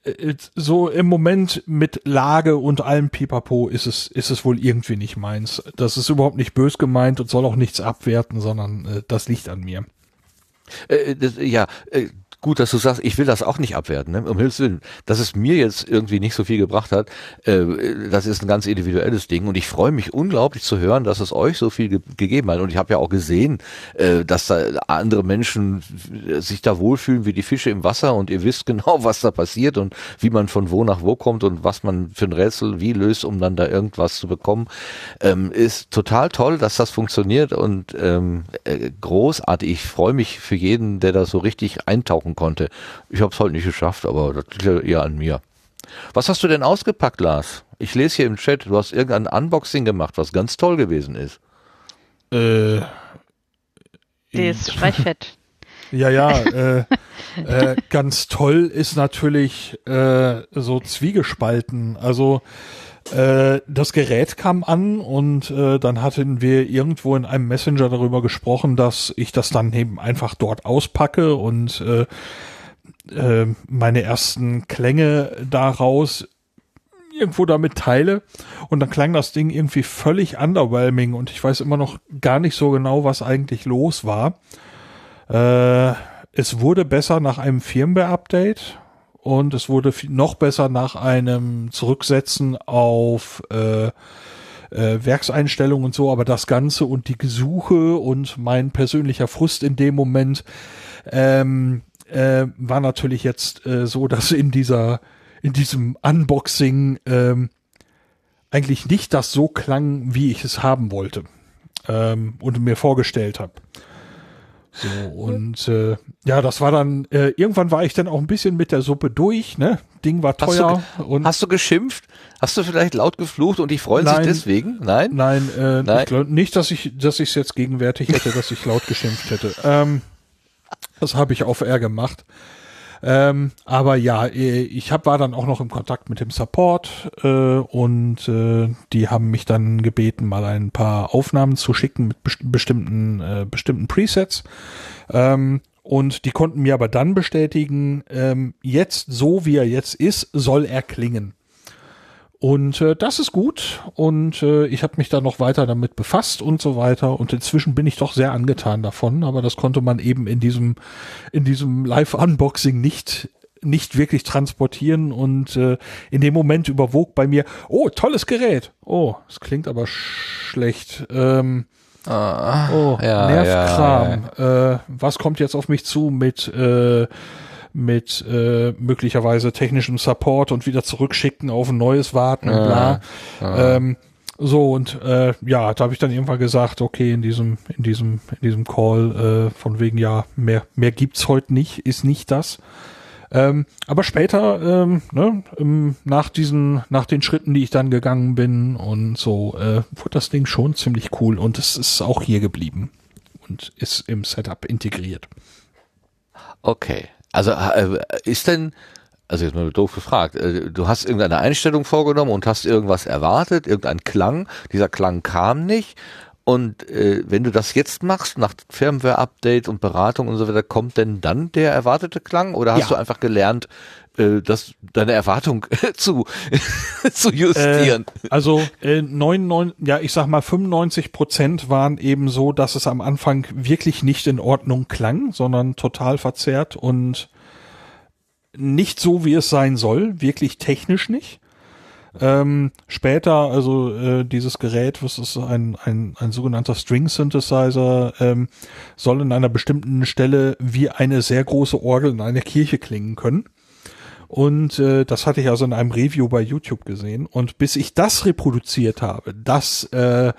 [SPEAKER 5] äh, so im Moment mit Lage und allem Pipapo ist es, ist es wohl irgendwie nicht meins. Das ist überhaupt nicht bös gemeint und soll auch nichts abwerten, sondern äh, das liegt an mir.
[SPEAKER 1] Äh, das, ja, äh, gut, dass du sagst, ich will das auch nicht abwerten, ne? um Hilfe Willen. Dass es mir jetzt irgendwie nicht so viel gebracht hat, äh, das ist ein ganz individuelles Ding und ich freue mich unglaublich zu hören, dass es euch so viel ge gegeben hat und ich habe ja auch gesehen, äh, dass da andere Menschen sich da wohlfühlen wie die Fische im Wasser und ihr wisst *laughs* genau, was da passiert und wie man von wo nach wo kommt und was man für ein Rätsel wie löst, um dann da irgendwas zu bekommen, ähm, ist total toll, dass das funktioniert und ähm, äh, großartig. Ich freue mich für jeden, der da so richtig eintauchen machen konnte. Ich habe es heute nicht geschafft, aber das liegt ja eher an mir. Was hast du denn ausgepackt, Lars? Ich lese hier im Chat, du hast irgendein Unboxing gemacht, was ganz toll gewesen ist.
[SPEAKER 5] Äh,
[SPEAKER 4] das Streichfett. *laughs*
[SPEAKER 5] Ja, ja, äh, äh, ganz toll ist natürlich äh, so Zwiegespalten. Also äh, das Gerät kam an und äh, dann hatten wir irgendwo in einem Messenger darüber gesprochen, dass ich das dann eben einfach dort auspacke und äh, äh, meine ersten Klänge daraus irgendwo damit teile und dann klang das Ding irgendwie völlig underwhelming und ich weiß immer noch gar nicht so genau, was eigentlich los war. Äh, es wurde besser nach einem Firmware-Update und es wurde noch besser nach einem Zurücksetzen auf äh, äh, Werkseinstellungen und so, aber das Ganze und die Gesuche und mein persönlicher Frust in dem Moment ähm, äh, war natürlich jetzt äh, so, dass in dieser in diesem Unboxing ähm, eigentlich nicht das so klang, wie ich es haben wollte ähm, und mir vorgestellt habe. So, und äh, ja, das war dann, äh, irgendwann war ich dann auch ein bisschen mit der Suppe durch, ne? Ding war teuer.
[SPEAKER 1] Hast du,
[SPEAKER 5] und
[SPEAKER 1] hast du geschimpft? Hast du vielleicht laut geflucht und die freuen
[SPEAKER 5] Nein.
[SPEAKER 1] sich deswegen? Nein?
[SPEAKER 5] Nein, äh,
[SPEAKER 1] Nein.
[SPEAKER 5] Ich glaub, nicht, dass ich dass ich es jetzt gegenwärtig hätte, dass ich laut geschimpft hätte. Ähm, das habe ich auf R gemacht. Ähm, aber ja, äh, ich hab, war dann auch noch im Kontakt mit dem Support äh, und äh, die haben mich dann gebeten, mal ein paar Aufnahmen zu schicken mit best bestimmten, äh, bestimmten Presets. Ähm, und die konnten mir aber dann bestätigen, ähm, jetzt so wie er jetzt ist, soll er klingen. Und äh, das ist gut und äh, ich habe mich da noch weiter damit befasst und so weiter und inzwischen bin ich doch sehr angetan davon, aber das konnte man eben in diesem in diesem Live Unboxing nicht nicht wirklich transportieren und äh, in dem Moment überwog bei mir, oh, tolles Gerät. Oh, es klingt aber schlecht. Ähm,
[SPEAKER 1] Ah,
[SPEAKER 5] oh,
[SPEAKER 1] ja,
[SPEAKER 5] Nervkram. Äh, was kommt jetzt auf mich zu mit äh, mit äh, möglicherweise technischem Support und wieder zurückschicken auf ein neues warten und bla. Ähm, so und äh, ja, da habe ich dann irgendwann gesagt, okay, in diesem in diesem in diesem Call äh, von wegen ja mehr mehr gibt's heute nicht, ist nicht das. Ähm, aber später, ähm, ne, ähm, nach diesen, nach den Schritten, die ich dann gegangen bin und so, äh, wurde das Ding schon ziemlich cool und es ist auch hier geblieben und ist im Setup integriert.
[SPEAKER 1] Okay. Also äh, ist denn, also jetzt mal doof gefragt, äh, du hast irgendeine Einstellung vorgenommen und hast irgendwas erwartet, irgendein Klang, dieser Klang kam nicht. Und äh, wenn du das jetzt machst, nach Firmware-Update und Beratung und so weiter, kommt denn dann der erwartete Klang? Oder hast
[SPEAKER 5] Ja.
[SPEAKER 1] du einfach gelernt, äh, das, deine Erwartung *laughs* zu, *laughs* zu justieren?
[SPEAKER 5] Äh, also äh, 99, ja, ich sag mal 95 Prozent waren eben so, dass es am Anfang wirklich nicht in Ordnung klang, sondern total verzerrt und nicht so, wie es sein soll, wirklich technisch nicht. Ähm, später, also äh, dieses Gerät, was ist ein, ein, ein sogenannter String Synthesizer, ähm, soll in einer bestimmten Stelle wie eine sehr große Orgel in einer Kirche klingen können. Und äh, das hatte ich also in einem Review bei YouTube gesehen. Und bis ich das reproduziert habe, dass, äh,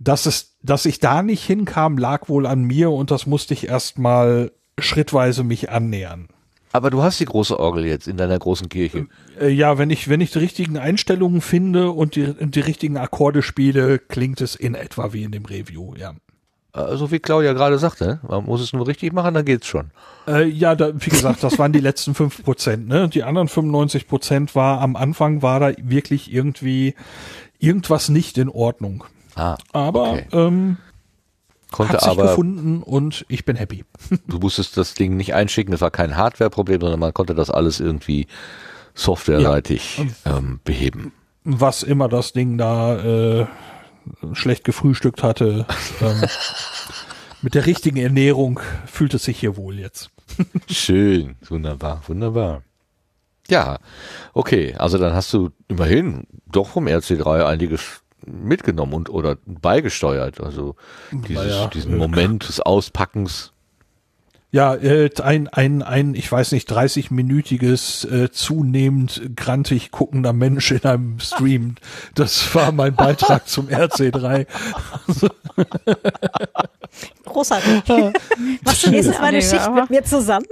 [SPEAKER 5] dass, es, dass ich da nicht hinkam, lag wohl an mir und das musste ich erstmal schrittweise mich annähern.
[SPEAKER 1] Aber du hast die große Orgel jetzt in deiner großen Kirche.
[SPEAKER 5] Äh, ja, wenn ich, wenn ich die richtigen Einstellungen finde und die, die richtigen Akkorde spiele, klingt es in etwa wie in dem Review, ja.
[SPEAKER 1] Also wie Claudia gerade sagte, man muss es nur richtig machen, dann geht's schon.
[SPEAKER 5] Äh, ja, da, wie gesagt, das waren die letzten fünf Prozent. Ne? Die anderen 95 Prozent war am Anfang war da wirklich irgendwie irgendwas nicht in Ordnung.
[SPEAKER 1] Ah,
[SPEAKER 5] Aber
[SPEAKER 1] okay.
[SPEAKER 5] ähm,
[SPEAKER 1] konnte
[SPEAKER 5] hat sich
[SPEAKER 1] aber,
[SPEAKER 5] gefunden und ich bin happy.
[SPEAKER 1] du musstest das Ding nicht einschicken, das war kein Hardware-Problem, sondern man konnte das alles irgendwie softwareseitig ähm, beheben.
[SPEAKER 5] Was immer das Ding da äh, schlecht gefrühstückt hatte, ähm, *laughs* mit der richtigen Ernährung fühlt es sich hier wohl jetzt.
[SPEAKER 1] Schön, wunderbar, wunderbar. Ja, okay, also dann hast du immerhin doch vom RC3 einiges mitgenommen und oder beigesteuert, also dieses,
[SPEAKER 5] Naja,
[SPEAKER 1] diesen Moment des Auspackens.
[SPEAKER 5] Ja, äh, ein, ein, ein, ich weiß nicht, 30-minütiges, äh, zunehmend grantig guckender Mensch in einem Stream. Das war mein Beitrag zum RC3.
[SPEAKER 2] Großartig. Machst du nächstes Mal eine Schicht mit mir zusammen?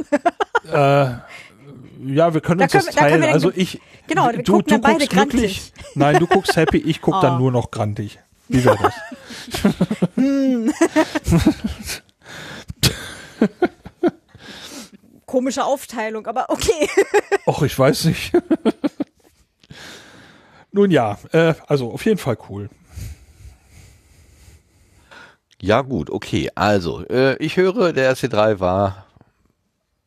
[SPEAKER 5] Äh, ja, wir können
[SPEAKER 2] Da
[SPEAKER 5] uns
[SPEAKER 2] können
[SPEAKER 5] das
[SPEAKER 2] da
[SPEAKER 5] teilen.
[SPEAKER 2] dann-
[SPEAKER 5] Also ich,
[SPEAKER 2] Genau, wir
[SPEAKER 5] du,
[SPEAKER 2] gucken
[SPEAKER 5] du
[SPEAKER 2] dann beide
[SPEAKER 5] guckst glücklich.
[SPEAKER 2] grantig.
[SPEAKER 5] Nein, du guckst happy, ich guck
[SPEAKER 2] Oh.
[SPEAKER 5] dann nur noch grantig. Wie wäre das? *laughs* *laughs* *laughs*
[SPEAKER 2] Komische Aufteilung, aber okay. *laughs*
[SPEAKER 5] Och, ich weiß nicht. Nun ja, äh, also auf jeden Fall cool.
[SPEAKER 1] Ja gut, okay, also äh, ich höre, der RC3 war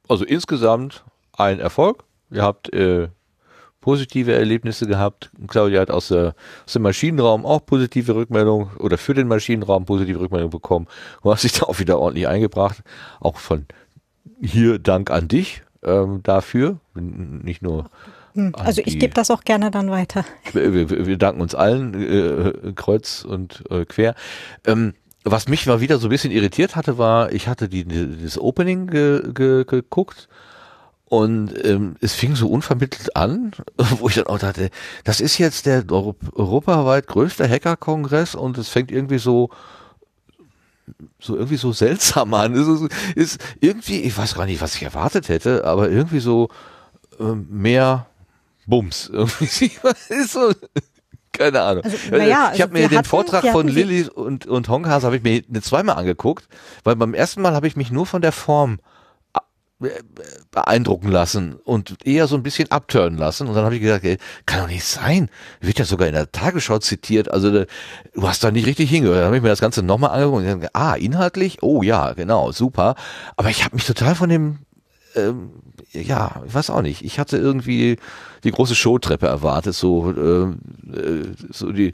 [SPEAKER 1] also insgesamt ein Erfolg. Ihr habt äh, positive Erlebnisse gehabt. Claudia hat aus, der, aus dem Maschinenraum auch positive Rückmeldungen oder für den Maschinenraum positive Rückmeldungen bekommen. Du hast dich da auch wieder ordentlich eingebracht. Auch von hier Dank an dich ähm, dafür. Nicht nur an
[SPEAKER 2] Also ich gebe das auch gerne dann weiter. *laughs*
[SPEAKER 1] wir, wir, wir danken uns allen, äh, kreuz und äh, quer. Ähm, was mich mal wieder so ein bisschen irritiert hatte, war, ich hatte die, das Opening ge, ge, geguckt und ähm, es fing so unvermittelt an, *laughs* wo ich dann auch dachte, das ist jetzt der Euro europaweit größte Hacker-Kongress und es fängt irgendwie so so irgendwie so seltsam an. Ist, ist irgendwie, ich weiß gar nicht, was ich erwartet hätte, aber irgendwie so ähm, mehr Bums. *laughs* Irgendwie ist so, keine Ahnung.
[SPEAKER 2] Also, naja,
[SPEAKER 1] ich
[SPEAKER 2] also
[SPEAKER 1] habe mir
[SPEAKER 2] wir
[SPEAKER 1] den
[SPEAKER 2] hatten-
[SPEAKER 1] Vortrag von Lilly und, und Honkhase habe ich mir eine zweimal angeguckt, weil beim ersten Mal habe ich mich nur von der Form äh, beeindrucken lassen und eher so ein bisschen abturnen lassen. Und dann habe ich gedacht, ey, kann doch nicht sein. Wird ja sogar in der Tagesschau zitiert. Also da- du hast da nicht richtig hingehört. Dann habe ich mir das Ganze nochmal angeguckt und gedacht, ah, inhaltlich? Oh ja, genau, super. Aber ich habe mich total von dem ähm, ja, ich weiß auch nicht. Ich hatte irgendwie die große Showtreppe erwartet, so, ähm, äh, so die,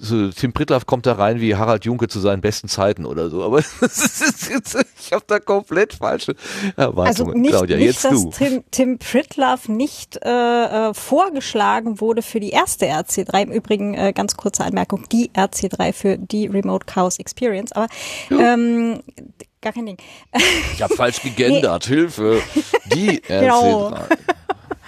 [SPEAKER 1] so Tim Pritlaff kommt da rein wie Harald Junke zu seinen besten Zeiten oder so. Aber *laughs* ist ich habe da komplett falsche
[SPEAKER 2] Also
[SPEAKER 1] Erwartungen.
[SPEAKER 2] nicht,
[SPEAKER 1] Claudia,
[SPEAKER 2] nicht
[SPEAKER 1] jetzt
[SPEAKER 2] dass
[SPEAKER 1] du.
[SPEAKER 2] Tim, Tim Pritlove nicht äh, äh, vorgeschlagen wurde für die erste RC3. Im Übrigen äh, ganz kurze Anmerkung, die RC3 für die Remote Chaos Experience. Aber ähm, gar kein Ding.
[SPEAKER 1] Ich habe falsch *laughs* gegendert. Hilfe. Die *laughs*
[SPEAKER 2] Genau.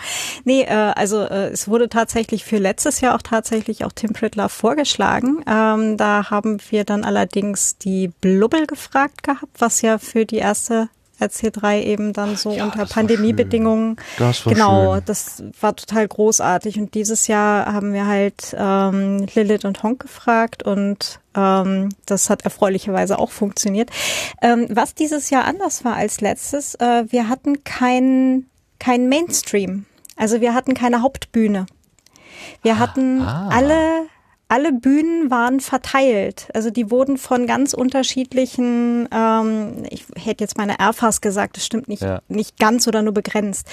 [SPEAKER 1] RC3.
[SPEAKER 2] Nee, äh, also äh, es wurde tatsächlich für letztes Jahr auch tatsächlich auch Tim Pritlove vorgeschlagen. Ähm, da haben wir dann allerdings die Blubbel gefragt gehabt, was ja für die erste RC3 eben dann so
[SPEAKER 1] Ja,
[SPEAKER 2] unter Pandemiebedingungen.
[SPEAKER 1] Das war
[SPEAKER 2] Genau,
[SPEAKER 1] schön.
[SPEAKER 2] das war total großartig. Und dieses Jahr haben wir halt ähm, Lilith und Honk gefragt und ähm, das hat erfreulicherweise auch funktioniert. Ähm, was dieses Jahr anders war als letztes, äh, wir hatten keinen kein Mainstream. Also wir hatten keine Hauptbühne. Wir hatten
[SPEAKER 1] ah.
[SPEAKER 2] alle alle Bühnen waren verteilt. Also die wurden von ganz unterschiedlichen, ähm, ich hätte jetzt meine Airfast gesagt, das stimmt nicht,
[SPEAKER 1] Ja.
[SPEAKER 2] nicht ganz oder nur begrenzt.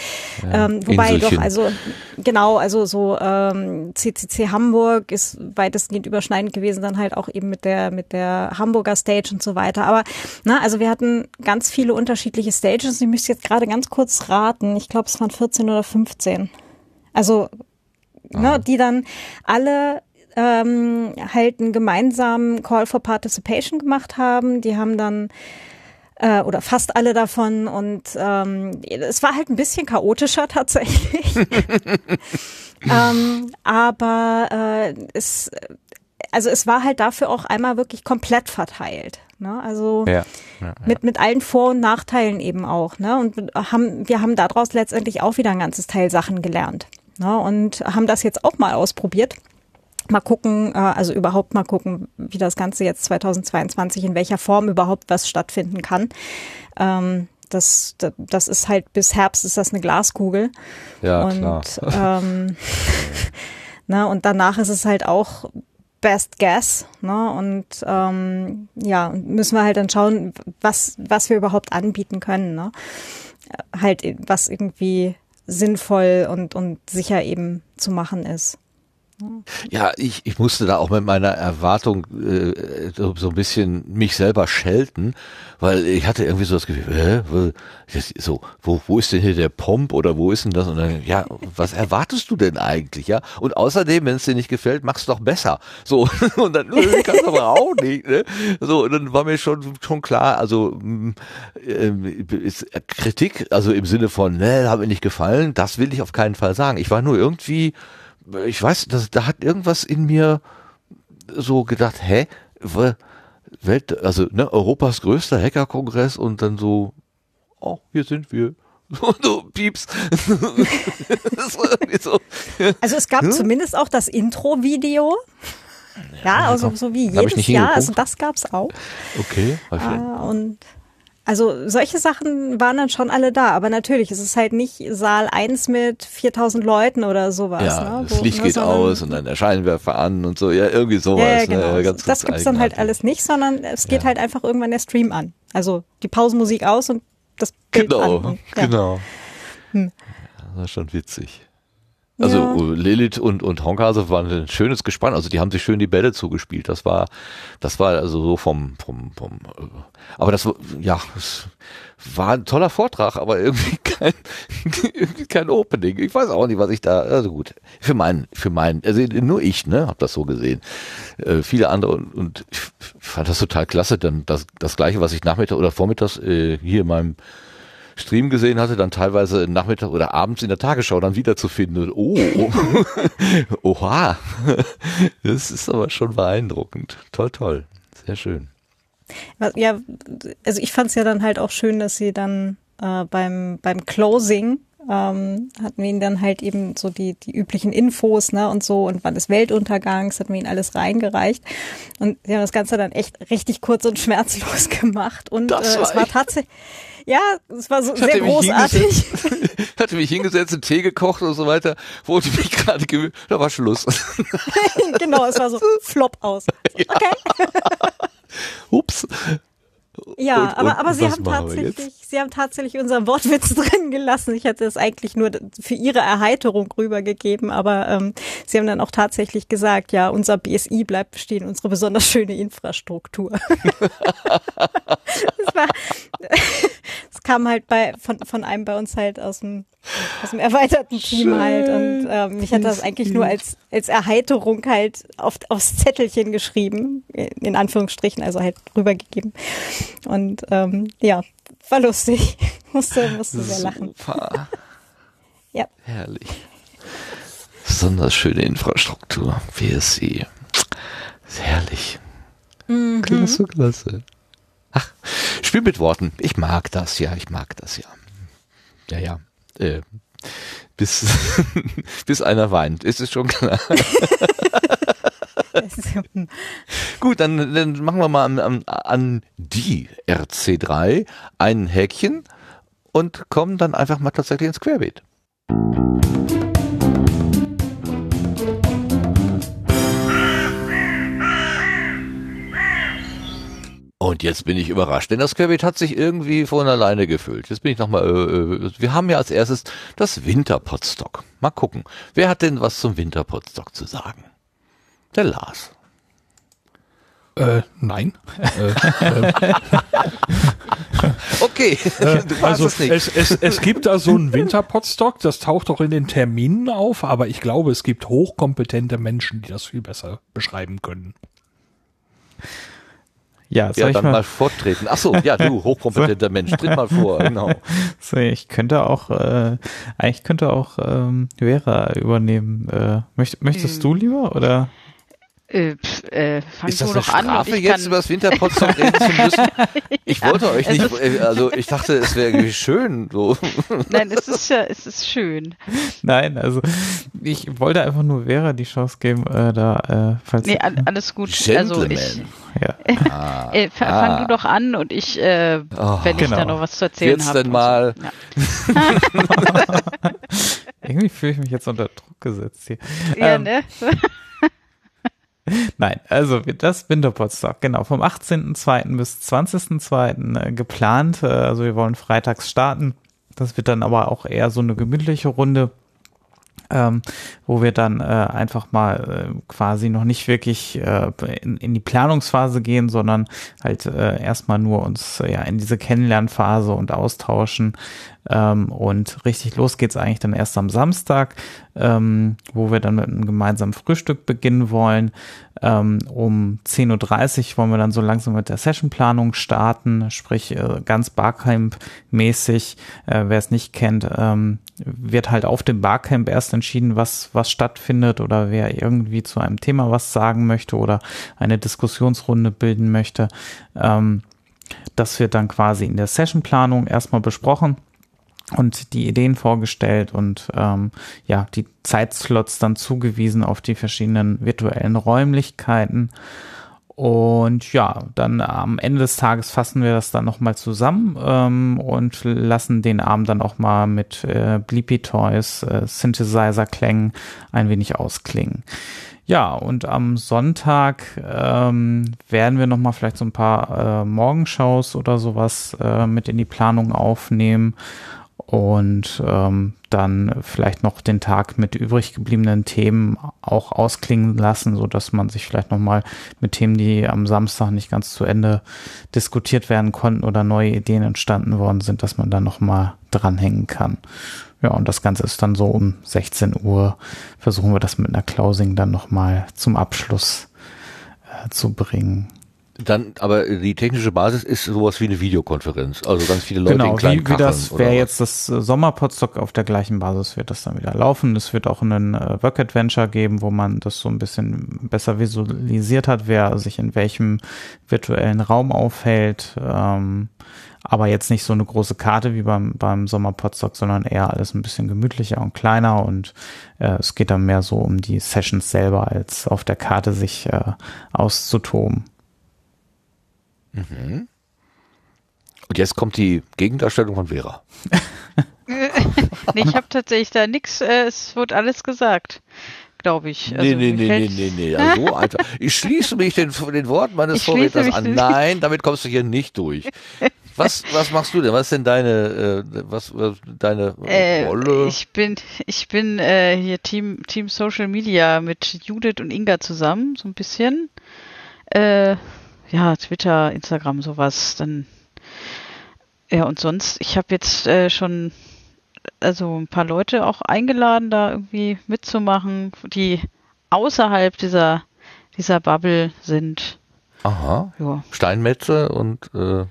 [SPEAKER 2] ähm, wobei
[SPEAKER 1] Inselchen.
[SPEAKER 2] doch, also genau, also so ähm, CCC Hamburg ist weitestgehend überschneidend gewesen, dann halt auch eben mit der mit der Hamburger Stage und so weiter. Aber na, also wir hatten ganz viele unterschiedliche Stages. Ich müsste jetzt gerade ganz kurz raten. Ich glaube, es waren 14 oder 15. Also ne, die dann alle ähm, halt einen gemeinsamen Call for Participation gemacht haben. Die haben dann äh, oder fast alle davon und ähm, es war halt ein bisschen chaotischer *laughs* tatsächlich. *laughs* ähm, aber äh, es also es war halt dafür auch einmal wirklich komplett verteilt. Ne? Also
[SPEAKER 1] Ja. ja.
[SPEAKER 2] mit, mit allen Vor- und Nachteilen eben auch. Ne? Und haben, wir haben daraus letztendlich auch wieder ein ganzes Teil Sachen gelernt. Ne? Und haben das jetzt auch mal ausprobiert. Mal gucken, äh, also überhaupt mal gucken, wie das Ganze jetzt 2022, in welcher Form überhaupt was stattfinden kann. Ähm, das, das, ist halt bis Herbst ist das eine Glaskugel.
[SPEAKER 1] Ja,
[SPEAKER 2] und,
[SPEAKER 1] klar.
[SPEAKER 2] Ähm, *laughs* ne, und danach ist es halt auch Best Guess. Ne? Und ähm, ja, müssen wir halt dann schauen, was, was wir überhaupt anbieten können. Ne? Äh, Halt, was irgendwie sinnvoll und, und sicher eben zu machen ist.
[SPEAKER 1] Ja, ich, ich musste da auch mit meiner Erwartung äh, so, so ein bisschen mich selber schelten, weil ich hatte irgendwie so das Gefühl, das, so, wo, wo ist denn hier der Pomp oder wo ist denn das? Und dann, ja, was erwartest du denn eigentlich, ja? Und außerdem, wenn es dir nicht gefällt, mach's doch besser. So, *laughs* und dann äh, kannst du aber auch nicht, ne? So, und dann war mir schon, schon klar, also mh, ähm, ist Kritik, also im Sinne von, ne, hat mir nicht gefallen, das will ich auf keinen Fall sagen. Ich war nur irgendwie, ich weiß, das, da hat irgendwas in mir so gedacht, hä, Welt, also ne, Europas größter Hackerkongress und dann so, oh, hier sind wir. *laughs* So, Pieps. *laughs* so.
[SPEAKER 2] Also es gab
[SPEAKER 1] Hm?
[SPEAKER 2] zumindest auch das Intro-Video. Ja, also so wie jedes Jahr. Also das gab's auch.
[SPEAKER 1] Okay.
[SPEAKER 2] Ah, und also solche Sachen waren dann schon alle da, aber natürlich ist es halt nicht Saal 1 mit 4000 Leuten oder sowas.
[SPEAKER 1] ja,
[SPEAKER 2] ne,
[SPEAKER 1] das
[SPEAKER 2] wo-
[SPEAKER 1] Licht
[SPEAKER 2] ne,
[SPEAKER 1] geht aus und dann der Scheinwerfer an und so, ja, irgendwie sowas.
[SPEAKER 2] Ja, ja, genau.
[SPEAKER 1] Ne, ganz,
[SPEAKER 2] das gibt's dann halt alles nicht, sondern es geht
[SPEAKER 1] Ja.
[SPEAKER 2] halt einfach irgendwann der Stream an. Also die Pausenmusik aus und das Bild
[SPEAKER 1] Genau,
[SPEAKER 2] an. Ja.
[SPEAKER 1] genau.
[SPEAKER 2] Hm.
[SPEAKER 1] Das war schon witzig. Also
[SPEAKER 2] Ja.
[SPEAKER 1] äh, Lilith und, und Honkhase waren ein schönes Gespann. Also die haben sich schön die Bälle zugespielt. Das war, das war also so vom, vom, vom äh, aber das war- ja, es war ein toller Vortrag, aber irgendwie *laughs* kein, irgendwie kein Opening. Ich weiß auch nicht, was ich da, also gut. Für meinen, für meinen, also nur ich, ne, hab das so gesehen. Äh, viele andere und, und ich fand das total klasse. Dann das, das gleiche, was ich nachmittags oder vormittags äh, hier in meinem Stream gesehen hatte, dann teilweise Nachmittag oder abends in der Tagesschau dann wiederzufinden. Und, oh, *laughs* oha, das ist aber schon beeindruckend. Toll, toll, sehr schön.
[SPEAKER 2] Was- Ja, also ich fand es ja dann halt auch schön, dass sie dann äh, beim, beim Closing ähm, hatten wir ihnen dann halt eben so die, die üblichen Infos, ne, und so, und wann des Weltuntergangs, hatten wir ihnen alles reingereicht. Und sie haben das Ganze dann echt richtig kurz und schmerzlos *laughs* gemacht. Und
[SPEAKER 1] Das
[SPEAKER 2] äh,
[SPEAKER 1] war
[SPEAKER 2] es war tatsächlich, ja, es war so
[SPEAKER 1] Ich
[SPEAKER 2] sehr großartig. *laughs*
[SPEAKER 1] hatte mich hingesetzt, einen Tee gekocht und so weiter, wurde mich gerade gewöhnt, da war Schluss. *laughs*
[SPEAKER 2] genau, es war so *laughs* flop aus. So, Okay.
[SPEAKER 1] Ups.
[SPEAKER 2] Ja,
[SPEAKER 1] Und-
[SPEAKER 2] aber,
[SPEAKER 1] und
[SPEAKER 2] aber sie haben tatsächlich, sie haben tatsächlich unseren Wortwitz *laughs* drin gelassen. Ich hätte es eigentlich nur für ihre Erheiterung rübergegeben, aber ähm, sie haben dann auch tatsächlich gesagt, ja, unser BSI bleibt bestehen, unsere besonders schöne Infrastruktur. *laughs* das war, *laughs* das kam halt bei von von einem bei uns halt aus dem aus dem erweiterten Team halt. Und ähm, ich hatte das eigentlich nur als als Erheiterung halt auf, aufs Zettelchen geschrieben in Anführungsstrichen also halt rübergegeben und ähm, ja war lustig *laughs* musste musste sehr lachen
[SPEAKER 1] Super.
[SPEAKER 2] ja
[SPEAKER 1] Herrlich. Besonders schöne Infrastruktur. WSC. Ist herrlich.
[SPEAKER 2] Mhm.
[SPEAKER 1] Klasse, klasse. Ach, Spiel mit Worten. Ich mag das, ja, ich mag das, ja. Ja, ja. Äh, bis, *laughs* bis einer weint, ist es schon klar. *laughs* *laughs* Gut, dann, dann machen wir mal an, an, an die RC3 ein Häkchen und kommen dann einfach mal tatsächlich ins Querbeet. Und jetzt bin ich überrascht, denn das Querbeet hat sich irgendwie von alleine gefüllt. Jetzt bin ich nochmal, äh, wir haben ja als erstes das Winterpotstock. Mal gucken, wer hat denn was zum Winterpotstock zu sagen? Der Lars.
[SPEAKER 5] Äh, nein. äh, äh, *laughs*
[SPEAKER 1] okay,
[SPEAKER 5] äh, *laughs* also es, es, es, gibt da so einen Winterpotstock, das taucht auch in den Terminen auf, aber ich glaube, es gibt hochkompetente Menschen, die das viel besser beschreiben können.
[SPEAKER 1] Ja, soll ja, dann mal, mal vortreten. Ach so, ja, du, *laughs* hochkompetenter Mensch, tritt mal vor, genau.
[SPEAKER 3] So, ich könnte auch, äh, eigentlich könnte auch ähm, Vera übernehmen. Äh, möcht, möchtest hm. du lieber oder?
[SPEAKER 4] Äh, pf, äh,
[SPEAKER 1] ist das eine Strafe an jetzt über das Winterpotstock reden zu müssen? *laughs* Ich ja, wollte euch nicht, äh, also ich dachte, es wäre irgendwie schön. So. *laughs*
[SPEAKER 4] Nein, es ist ja, es ist schön.
[SPEAKER 3] Nein, also ich wollte einfach nur Vera die Chance geben, äh, da, äh, falls.
[SPEAKER 4] Nee, alles gut. Also Gentleman. Also ich, ja. *laughs* Ah, äh, fang ah. du doch an und ich, äh, oh, wenn genau. ich da noch was zu erzählen habe.
[SPEAKER 1] Jetzt denn mal.
[SPEAKER 3] So. Ja. Irgendwie fühle ich mich jetzt unter Druck gesetzt hier. Ja, ähm, ne? *laughs* Nein, also das Winterpotstock, genau, vom 18.02. bis 20.02. Äh, geplant. Äh, also wir wollen freitags starten. Das wird dann aber auch eher so eine gemütliche Runde ähm, wo wir dann äh, einfach mal äh, quasi noch nicht wirklich äh, in, in die Planungsphase gehen, sondern halt äh, erstmal nur uns ja in diese Kennenlernphase und austauschen. Ähm, und richtig los geht's eigentlich dann erst am Samstag, ähm, wo wir dann mit einem gemeinsamen Frühstück beginnen wollen. Ähm, um 10.30 Uhr wollen wir dann so langsam mit der Sessionplanung starten, sprich äh, ganz Barcamp-mäßig. Äh, Wer es nicht kennt, ähm, wird halt auf dem Barcamp erst entschieden, was, was stattfindet oder wer irgendwie zu einem Thema was sagen möchte oder eine Diskussionsrunde bilden möchte. Ähm, das wird dann quasi in der Sessionplanung erstmal besprochen und die Ideen vorgestellt und ähm, ja, die Zeitslots dann zugewiesen auf die verschiedenen virtuellen Räumlichkeiten. Und ja, dann am Ende des Tages fassen wir das dann nochmal zusammen ähm, und lassen den Abend dann auch mal mit äh, Bleepy Toys, äh, Synthesizer-Klängen ein wenig ausklingen. Ja, und am Sonntag ähm, werden wir nochmal vielleicht so ein paar äh, Morgenshows oder sowas äh, mit in die Planung aufnehmen und ähm, dann vielleicht noch den Tag mit übrig gebliebenen Themen auch ausklingen lassen, so dass man sich vielleicht noch mal mit Themen, die am Samstag nicht ganz zu Ende diskutiert werden konnten oder neue Ideen entstanden worden sind, dass man da noch mal dranhängen kann. Ja, und das Ganze ist dann so um 16 Uhr. Versuchen wir das mit einer Closing dann noch mal zum Abschluss äh, zu bringen.
[SPEAKER 1] Dann, aber die technische Basis ist sowas wie eine Videokonferenz. Also ganz viele Leute
[SPEAKER 3] genau,
[SPEAKER 1] in kleinen
[SPEAKER 3] wie, wie das wäre jetzt das äh, Sommerpodstock auf der gleichen Basis wird das dann wieder laufen. Es wird auch einen äh, Work Adventure geben, wo man das so ein bisschen besser visualisiert hat, wer sich in welchem virtuellen Raum aufhält. Ähm, aber jetzt nicht so eine große Karte wie beim, beim Sommerpodstock, sondern eher alles ein bisschen gemütlicher und kleiner und äh, es geht dann mehr so um die Sessions selber, als auf der Karte sich äh, auszutoben.
[SPEAKER 1] Mhm. Und jetzt kommt die Gegendarstellung von Vera. *laughs*
[SPEAKER 4] nee, ich habe tatsächlich da nichts, äh, es wird alles gesagt, glaube ich.
[SPEAKER 1] Also, nee, nee, nee, nee, nee, nee, also so einfach. Ich schließe mich den, den Worten meines Vorredners an. Nein, damit kommst du hier nicht durch. Was, was machst du denn? Was ist denn deine, äh, was, was, deine
[SPEAKER 4] äh, Rolle? Ich bin, ich bin äh, hier Team, Team Social Media mit Judith und Inga zusammen, so ein bisschen. Äh, ja, Twitter, Instagram, sowas, dann ja, und sonst, ich habe jetzt äh, schon also ein paar Leute auch eingeladen, da irgendwie mitzumachen, die außerhalb dieser, dieser Bubble sind.
[SPEAKER 1] Aha. Ja. Steinmetze und äh,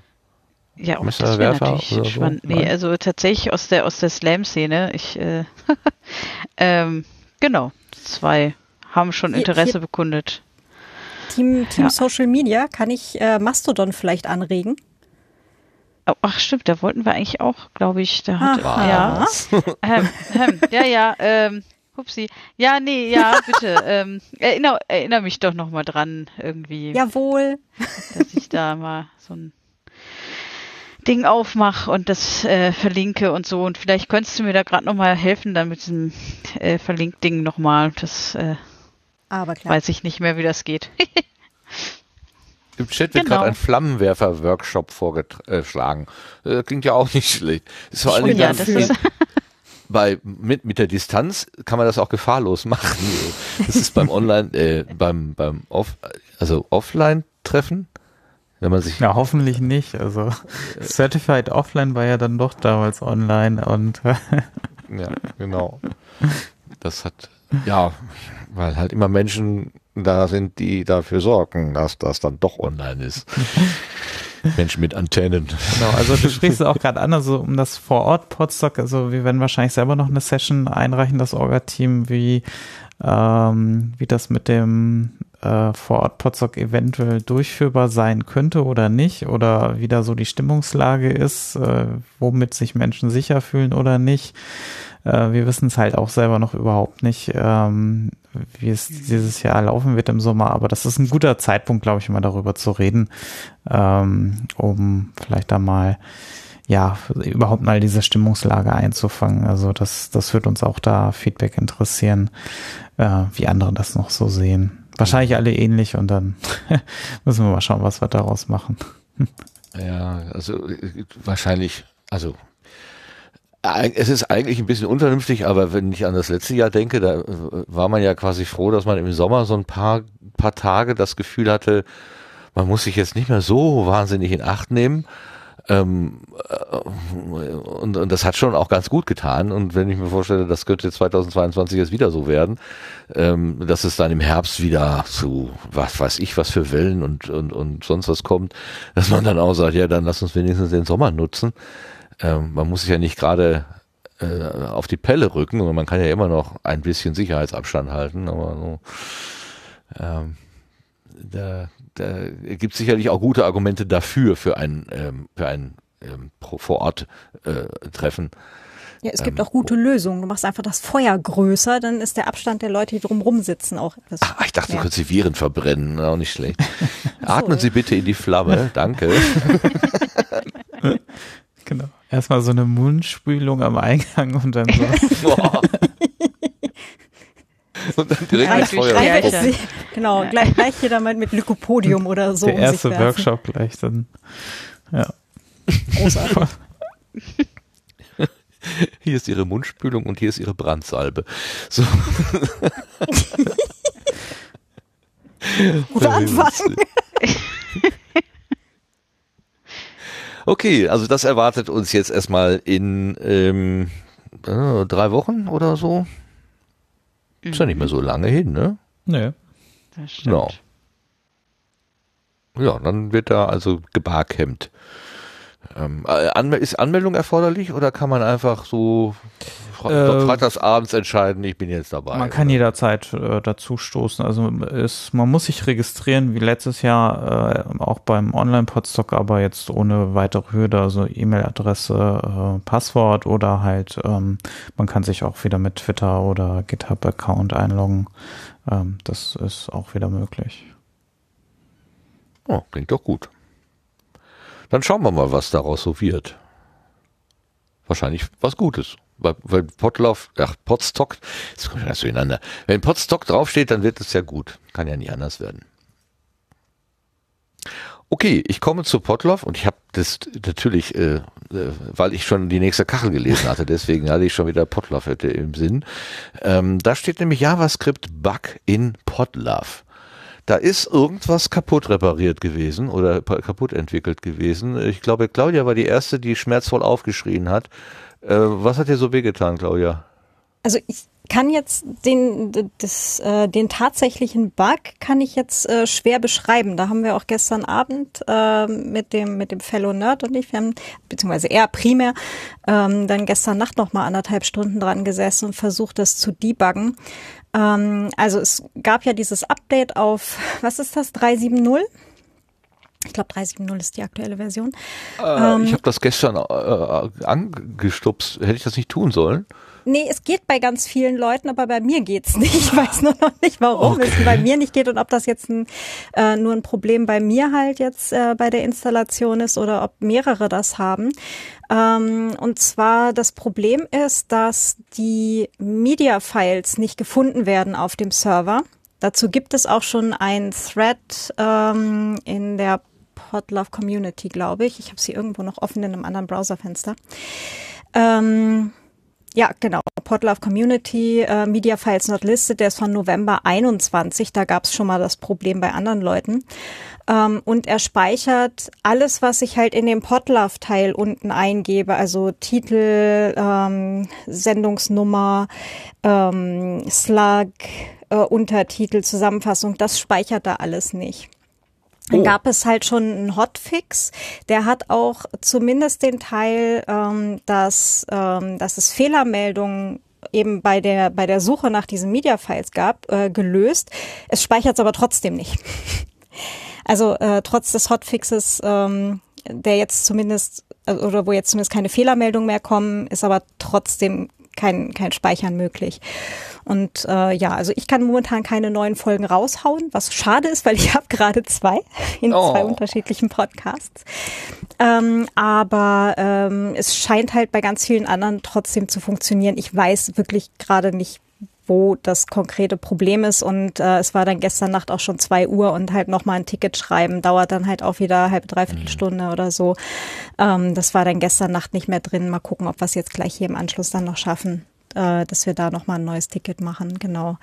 [SPEAKER 4] ja, auch das wäre natürlich oder spannend. So? Nee, also tatsächlich aus der aus der Slam-Szene. Ich äh, *laughs* ähm, genau, zwei haben schon Interesse hier, bekundet.
[SPEAKER 2] Team, Team ja. Social Media, kann ich äh, Mastodon vielleicht anregen?
[SPEAKER 4] Oh, ach stimmt, da wollten wir eigentlich auch, glaube ich, da hat,
[SPEAKER 2] Aha.
[SPEAKER 4] ja, *laughs* ähm, ähm, ja, ja, ähm, hupsi, ja, nee, ja, bitte, *laughs* ähm, erinner, erinner mich doch noch mal dran, irgendwie,
[SPEAKER 2] Jawohl.
[SPEAKER 4] dass ich da mal so ein Ding aufmache und das äh, verlinke und so und vielleicht könntest du mir da gerade noch mal helfen, dann mit diesem äh, Verlink-Ding noch mal, das äh,
[SPEAKER 2] Aber klar.
[SPEAKER 4] weiß ich nicht mehr, wie das geht. *laughs*
[SPEAKER 1] Im Chat wird
[SPEAKER 4] Genau.
[SPEAKER 1] gerade ein Flammenwerfer-Workshop vorgeschlagen. Äh, klingt ja auch *laughs* nicht schlecht. Ist vor allen Dingen
[SPEAKER 4] ja, das ist,
[SPEAKER 1] bei mit mit der Distanz kann man das auch gefahrlos machen. *laughs* Das ist beim Online, äh, beim beim Off, also Offline-Treffen, wenn man sich
[SPEAKER 3] Ja, hoffentlich nicht. Also Certified Offline war ja dann doch damals online und äh,
[SPEAKER 1] Ja, genau. Das hat, ja, weil halt immer Menschen da sind, die dafür sorgen, dass das dann doch online ist. *laughs* Menschen mit Antennen.
[SPEAKER 3] Genau, also du sprichst es auch gerade an, also um das vor Ort Podstock, also wir werden wahrscheinlich selber noch eine Session einreichen, das Orga-Team, wie, ähm, wie das mit dem äh, vor Ort Podstock eventuell durchführbar sein könnte oder nicht, oder wie da so die Stimmungslage ist, äh, womit sich Menschen sicher fühlen oder nicht. Äh, wir wissen es halt auch selber noch überhaupt nicht, ähm, wie es dieses Jahr laufen wird im Sommer, aber das ist ein guter Zeitpunkt, glaube ich, mal darüber zu reden, ähm, um vielleicht da mal ja, überhaupt mal diese Stimmungslage einzufangen. Also das, das wird uns auch da Feedback interessieren, äh, wie andere das noch so sehen. Wahrscheinlich alle ähnlich und dann *laughs* müssen wir mal schauen, was wir daraus machen.
[SPEAKER 1] Ja, also äh, wahrscheinlich, also es ist eigentlich ein bisschen unvernünftig, aber wenn ich an das letzte Jahr denke, da äh, war man ja quasi froh, dass man im Sommer so ein paar, paar Tage das Gefühl hatte, man muss sich jetzt nicht mehr so wahnsinnig in Acht nehmen. Ähm, äh, und, und das hat schon auch ganz gut getan. Und wenn ich mir vorstelle, das könnte 2022 jetzt wieder so werden, ähm, dass es dann im Herbst wieder zu was weiß ich was für Wellen und, und, und sonst was kommt, dass man dann auch sagt, ja, dann lass uns wenigstens den Sommer nutzen. Ähm, man muss sich ja nicht gerade äh, auf die Pelle rücken und man kann ja immer noch ein bisschen Sicherheitsabstand halten, aber so, ähm, da, da gibt es sicherlich auch gute Argumente dafür, für ein, ähm, für ein ähm, Pro- Vor-Ort-Treffen.
[SPEAKER 2] Ja, es gibt
[SPEAKER 1] Ähm,
[SPEAKER 2] auch gute Lösungen. Du machst einfach das Feuer größer, dann ist der Abstand der Leute, die drumrum sitzen, auch etwas.
[SPEAKER 1] Ah, ich dachte, du könntest die Viren verbrennen, auch nicht schlecht. *laughs* Atmen Sie bitte in die Flamme, *laughs* danke. *laughs*
[SPEAKER 3] Genau. Erstmal so eine Mundspülung am Eingang und dann so. *laughs* *laughs*
[SPEAKER 1] Und dann direkt
[SPEAKER 2] Gleich-
[SPEAKER 1] das Feuer
[SPEAKER 2] gleich-. Genau, gleich, gleich hier damit mit Lycopodium oder so
[SPEAKER 3] der
[SPEAKER 2] um
[SPEAKER 3] erste. Workshop gleich dann. Ja.
[SPEAKER 2] Großartig. *laughs*
[SPEAKER 1] Hier ist Ihre Mundspülung und hier ist Ihre Brandsalbe. So.
[SPEAKER 2] Guter Anfang.
[SPEAKER 1] Okay, also das erwartet uns jetzt erstmal in ähm, äh, drei Wochen oder so. Ist ja nicht mehr so lange hin, ne?
[SPEAKER 3] Nö.
[SPEAKER 4] Das stimmt.
[SPEAKER 1] Genau. Ja, dann wird da also gebarcampt. Ähm, äh, ist Anmeldung erforderlich oder kann man einfach so
[SPEAKER 3] Äh,
[SPEAKER 1] freitagsabends entscheiden, ich bin jetzt dabei?
[SPEAKER 3] Man kann
[SPEAKER 1] oder?
[SPEAKER 3] jederzeit äh, dazu stoßen. Also es, man muss sich registrieren, wie letztes Jahr äh, auch beim Online-Podstock, aber jetzt ohne weitere Hürde, also E-Mail-Adresse, äh, Passwort oder halt ähm, man kann sich auch wieder mit Twitter oder GitHub-Account einloggen. Ähm, das ist auch wieder möglich.
[SPEAKER 1] Oh, klingt doch gut. Dann schauen wir mal, was daraus so wird. Wahrscheinlich was Gutes. Weil, weil Potlauf, ach, Potstock, jetzt kommt das durcheinander. Wenn Potstock draufsteht, dann wird es ja gut. Kann ja nie anders werden. Okay, ich komme zu Potloff und ich habe das natürlich, äh, äh, weil ich schon die nächste Kachel gelesen hatte, *laughs* deswegen hatte ich schon wieder Potloff hätte im Sinn. Ähm, da steht nämlich JavaScript Bug in Potlove. Da ist irgendwas kaputt repariert gewesen oder kaputt entwickelt gewesen. Ich glaube, Claudia war die erste, die schmerzvoll aufgeschrien hat. Äh, was hat dir so wehgetan, Claudia?
[SPEAKER 2] Also ich kann jetzt den, das, äh, den tatsächlichen Bug kann ich jetzt äh, schwer beschreiben. Da haben wir auch gestern Abend äh, mit dem mit dem Fellow Nerd und ich, wir haben, beziehungsweise er primär, ähm, dann gestern Nacht noch mal anderthalb Stunden dran gesessen und versucht, das zu debuggen. Ähm, also es gab ja dieses Update auf, was ist das, 370? Ich glaube 3.7.0 ist die aktuelle Version.
[SPEAKER 1] Äh,
[SPEAKER 2] Ähm,
[SPEAKER 1] ich habe das gestern äh, angestupst. Hätte ich das nicht tun sollen?
[SPEAKER 2] Nee, es geht bei ganz vielen Leuten, aber bei mir geht's nicht. Ich weiß nur noch nicht, warum
[SPEAKER 1] Okay.
[SPEAKER 2] es bei mir nicht geht und ob das jetzt ein, äh, nur ein Problem bei mir halt jetzt äh, bei der Installation ist oder ob mehrere das haben. Ähm, und zwar das Problem ist, dass die Media-Files nicht gefunden werden auf dem Server. Dazu gibt es auch schon ein Thread ähm, in der Podlove Community, glaube ich. Ich habe sie irgendwo noch offen in einem anderen Browserfenster. Ähm, ja, genau. Podlove Community, äh, Media Files Not Listed, der ist von November 21. Da gab es schon mal das Problem bei anderen Leuten. Ähm, und er speichert alles, was ich halt in dem Podlove-Teil unten eingebe, also Titel, ähm, Sendungsnummer, ähm, Slug, äh, Untertitel, Zusammenfassung, das speichert da alles nicht. Dann
[SPEAKER 1] Oh.
[SPEAKER 2] gab es halt schon einen Hotfix. Der hat auch zumindest den Teil, ähm, dass, ähm, dass es Fehlermeldungen eben bei der bei der Suche nach diesen Media Files gab, äh, gelöst. Es speichert es aber trotzdem nicht. *laughs* Also äh, trotz des Hotfixes, ähm, der jetzt zumindest äh, oder wo jetzt zumindest keine Fehlermeldungen mehr kommen, ist aber trotzdem kein kein Speichern möglich. Und äh, ja, also ich kann momentan keine neuen Folgen raushauen, was schade ist, weil ich *laughs* habe gerade zwei in
[SPEAKER 1] Oh.
[SPEAKER 2] zwei unterschiedlichen Podcasts. Ähm, aber ähm, es scheint halt bei ganz vielen anderen trotzdem zu funktionieren. Ich weiß wirklich gerade nicht, wo das konkrete Problem ist. Und äh, es war dann gestern Nacht auch schon zwei Uhr und halt nochmal ein Ticket schreiben dauert dann halt auch wieder halbe, dreiviertel Stunde oder so. Ähm, das war dann gestern Nacht nicht mehr drin. Mal gucken, ob wir es jetzt gleich hier im Anschluss dann noch schaffen, äh, dass wir da nochmal ein neues Ticket machen. Genau.